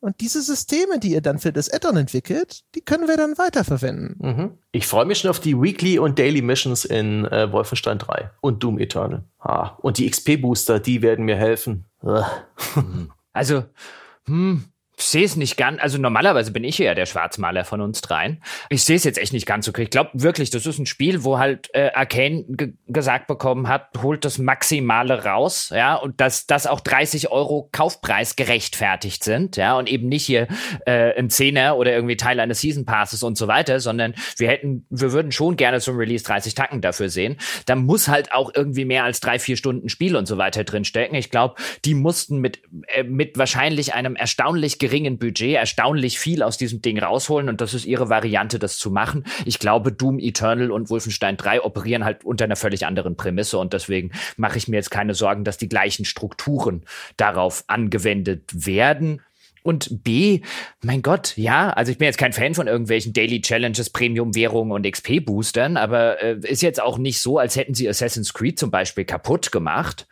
und diese Systeme, die ihr dann für das Addon entwickelt, die können wir dann weiterverwenden. Mhm. Ich freue mich schon auf die Weekly und Daily Missions in äh, Wolfenstein 3 und Doom Eternal. Ah, und die XP-Booster, die werden mir helfen. also, hm, ich sehe es nicht ganz, also normalerweise bin ich ja der Schwarzmaler von uns dreien. Ich sehe es jetzt echt nicht ganz so. Ich glaube wirklich, das ist ein Spiel, wo halt äh, Arcane gesagt bekommen hat, holt das Maximale raus, ja, und dass das auch 30 Euro Kaufpreis gerechtfertigt sind, ja, und eben nicht hier äh, ein Zehner oder irgendwie Teil eines Season Passes und so weiter, sondern wir hätten, wir würden schon gerne zum Release 30 Tacken dafür sehen. Da muss halt auch irgendwie mehr als drei, vier Stunden Spiel und so weiter drinstecken. Ich glaube, die mussten mit, äh, mit wahrscheinlich einem erstaunlich geringen Budget erstaunlich viel aus diesem Ding rausholen und das ist ihre Variante, das zu machen. Ich glaube, Doom Eternal und Wolfenstein 3 operieren halt unter einer völlig anderen Prämisse und deswegen mache ich mir jetzt keine Sorgen, dass die gleichen Strukturen darauf angewendet werden. Und B, mein Gott, ja, also ich bin jetzt kein Fan von irgendwelchen Daily Challenges, Premium-Währungen und XP-Boostern, aber äh, ist jetzt auch nicht so, als hätten sie Assassin's Creed zum Beispiel kaputt gemacht.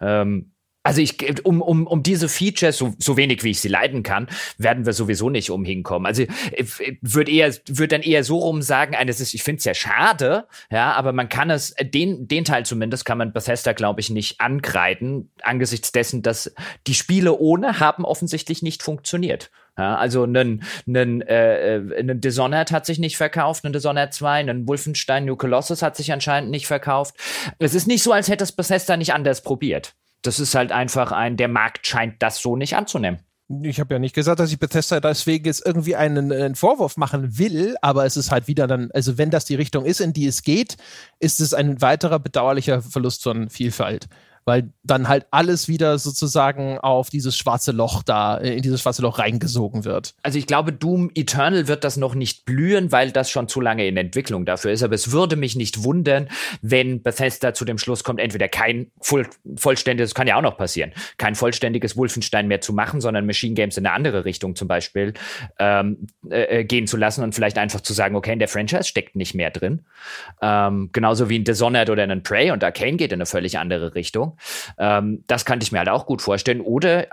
Ähm, also ich, um, um, um diese Features, so, so wenig wie ich sie leiden kann, werden wir sowieso nicht umhinkommen. Also ich würde eher, würde dann eher so rum sagen, eines ist, ich finde es ja schade, ja, aber man kann es, den, den Teil zumindest kann man Bethesda, glaube ich, nicht ankreiden, angesichts dessen, dass die Spiele ohne haben offensichtlich nicht funktioniert. Ja, also ein, ein, äh, ein Dishonored hat sich nicht verkauft, ein Dishonored 2, ein Wolfenstein New Colossus hat sich anscheinend nicht verkauft. Es ist nicht so, als hätte es Bethesda nicht anders probiert das ist halt einfach ein, der Markt scheint das so nicht anzunehmen. Ich habe ja nicht gesagt, dass ich Bethesda deswegen jetzt irgendwie einen, einen, Vorwurf machen will, aber es ist halt wieder dann, also wenn das die Richtung ist, in die es geht, ist es ein weiterer bedauerlicher Verlust von Vielfalt weil dann halt alles wieder sozusagen auf dieses schwarze Loch da, äh, in dieses schwarze Loch reingesogen wird. Also ich glaube, Doom Eternal wird das noch nicht blühen, weil das schon zu lange in Entwicklung dafür ist. Aber es würde mich nicht wundern, wenn Bethesda zu dem Schluss kommt, entweder kein voll, vollständiges, kann ja auch noch passieren, kein vollständiges Wolfenstein mehr zu machen, sondern Machine Games in eine andere Richtung zum Beispiel ähm, äh, äh, gehen zu lassen und vielleicht einfach zu sagen, okay, in der Franchise steckt nicht mehr drin. Ähm, genauso wie ein Dishonored oder ein Prey und Arcane geht in eine völlig andere Richtung. Ähm, das kann ich mir halt auch gut vorstellen. Oder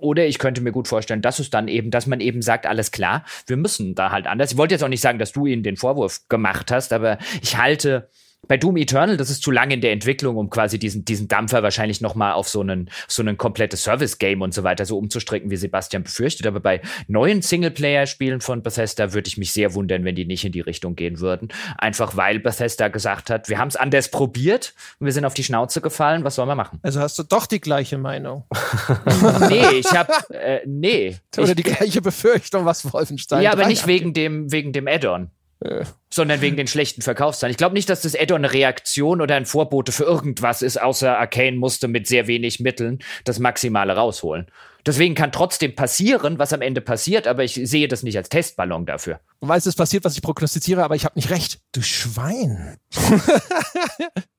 Oder ich könnte mir gut vorstellen, dass es dann eben, dass man eben sagt, alles klar, wir müssen da halt anders. Ich wollte jetzt auch nicht sagen, dass du ihnen den Vorwurf gemacht hast, aber ich halte bei Doom Eternal, das ist zu lange in der Entwicklung, um quasi diesen, diesen Dampfer wahrscheinlich nochmal auf so einen, so einen komplettes Service-Game und so weiter so umzustricken, wie Sebastian befürchtet. Aber bei neuen Singleplayer-Spielen von Bethesda würde ich mich sehr wundern, wenn die nicht in die Richtung gehen würden. Einfach weil Bethesda gesagt hat, wir haben es anders probiert und wir sind auf die Schnauze gefallen, was sollen wir machen? Also hast du doch die gleiche Meinung. nee, ich habe äh, nee. Oder ich, die gleiche Befürchtung, was Wolfenstein Ja, aber nicht wegen dem, wegen dem Add-on sondern wegen den schlechten Verkaufszahlen. Ich glaube nicht, dass das Add-on eine Reaktion oder ein Vorbote für irgendwas ist, außer Arcane musste mit sehr wenig Mitteln das Maximale rausholen. Deswegen kann trotzdem passieren, was am Ende passiert, aber ich sehe das nicht als Testballon dafür. Du weißt, es passiert, was ich prognostiziere, aber ich habe nicht recht. Du Schwein.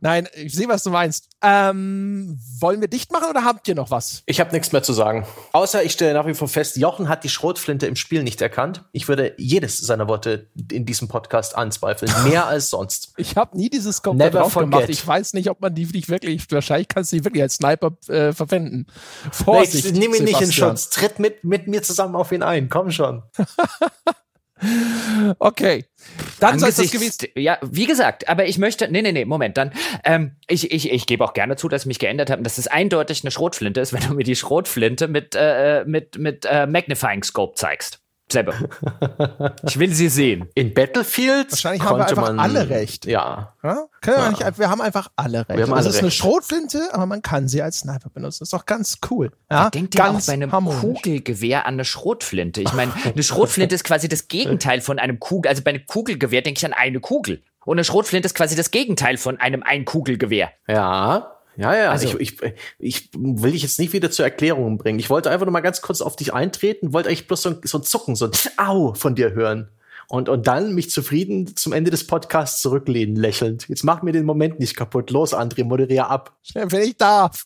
Nein, ich sehe, was du meinst. Ähm, wollen wir dicht machen oder habt ihr noch was? Ich habe nichts mehr zu sagen. Außer ich stelle nach wie vor fest, Jochen hat die Schrotflinte im Spiel nicht erkannt. Ich würde jedes seiner Worte in diesem Podcast anzweifeln. Mehr als sonst. Ich habe nie dieses komplett gemacht. Ich weiß nicht, ob man die nicht wirklich, wahrscheinlich kannst du die wirklich als Sniper äh, verwenden. Nee, Vorsicht, nimm ihn nicht in Sebastian. Schutz. Tritt mit, mit mir zusammen auf ihn ein. Komm schon. Okay. Dann soll es gewesen ja, wie gesagt, aber ich möchte, nee, nee, nee, Moment, dann, ähm, ich, ich, ich gebe auch gerne zu, dass ich mich geändert habe und dass es eindeutig eine Schrotflinte ist, wenn du mir die Schrotflinte mit, äh, mit, mit äh, Magnifying Scope zeigst. Selber. ich will sie sehen. In Battlefield Wahrscheinlich haben wir konnte einfach man, alle recht. Ja. Ja? Können wir, nicht, wir haben einfach alle recht. Wir haben Also alle es ist eine recht. Schrotflinte, aber man kann sie als Sniper benutzen. Das ist doch ganz cool. Ja? Denkt ihr auch ganz bei einem harmonisch. Kugelgewehr an eine Schrotflinte? Ich meine, eine Schrotflinte ist quasi das Gegenteil von einem Kugel. Also bei einem Kugelgewehr denke ich an eine Kugel. Und eine Schrotflinte ist quasi das Gegenteil von einem Einkugelgewehr. Ja. Ja, ja, Also- ich, ich, ich will dich jetzt nicht wieder zur Erklärung bringen. Ich wollte einfach nur mal ganz kurz auf dich eintreten, wollte eigentlich bloß so, ein- so ein Zucken, so ein Au von dir hören. Und, und dann mich zufrieden zum Ende des Podcasts zurücklehnen, lächelnd. Jetzt mach mir den Moment nicht kaputt. Los, André, moderier ab. wenn ich darf.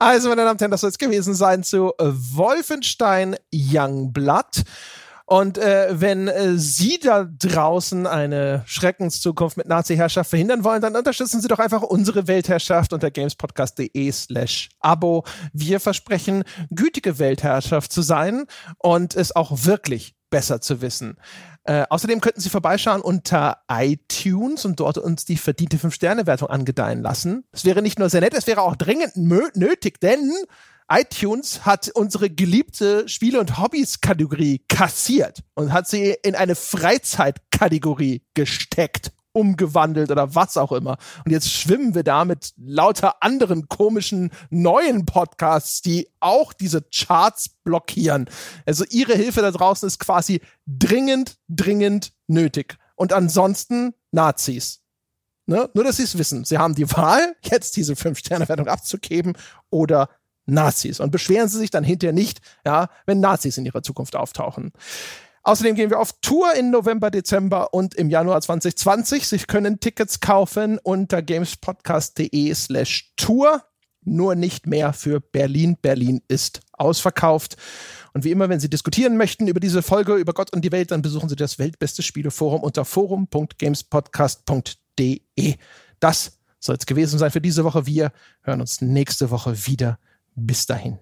Also, meine Damen und Herren, das soll es gewesen sein zu Wolfenstein Youngblood. Und äh, wenn äh, Sie da draußen eine Schreckenszukunft mit Nazi-Herrschaft verhindern wollen, dann unterstützen Sie doch einfach unsere Weltherrschaft unter gamespodcast.de slash Abo. Wir versprechen, gütige Weltherrschaft zu sein und es auch wirklich besser zu wissen. Äh, außerdem könnten Sie vorbeischauen unter iTunes und dort uns die verdiente 5-Sterne-Wertung angedeihen lassen. Es wäre nicht nur sehr nett, es wäre auch dringend nötig, denn iTunes hat unsere geliebte Spiele- und Hobbys-Kategorie kassiert und hat sie in eine Freizeit-Kategorie gesteckt, umgewandelt oder was auch immer. Und jetzt schwimmen wir da mit lauter anderen komischen neuen Podcasts, die auch diese Charts blockieren. Also ihre Hilfe da draußen ist quasi dringend, dringend nötig. Und ansonsten Nazis. Ne? Nur, dass sie es wissen. Sie haben die Wahl, jetzt diese Fünf-Sterne-Wertung abzugeben oder Nazis. Und beschweren sie sich dann hinterher nicht, ja, wenn Nazis in ihrer Zukunft auftauchen. Außerdem gehen wir auf Tour im November, Dezember und im Januar 2020. Sie können Tickets kaufen unter gamespodcast.de slash Tour. Nur nicht mehr für Berlin. Berlin ist ausverkauft. Und wie immer, wenn Sie diskutieren möchten über diese Folge, über Gott und die Welt, dann besuchen Sie das Weltbeste Spieleforum unter forum.gamespodcast.de. Das soll es gewesen sein für diese Woche. Wir hören uns nächste Woche wieder. Bis dahin.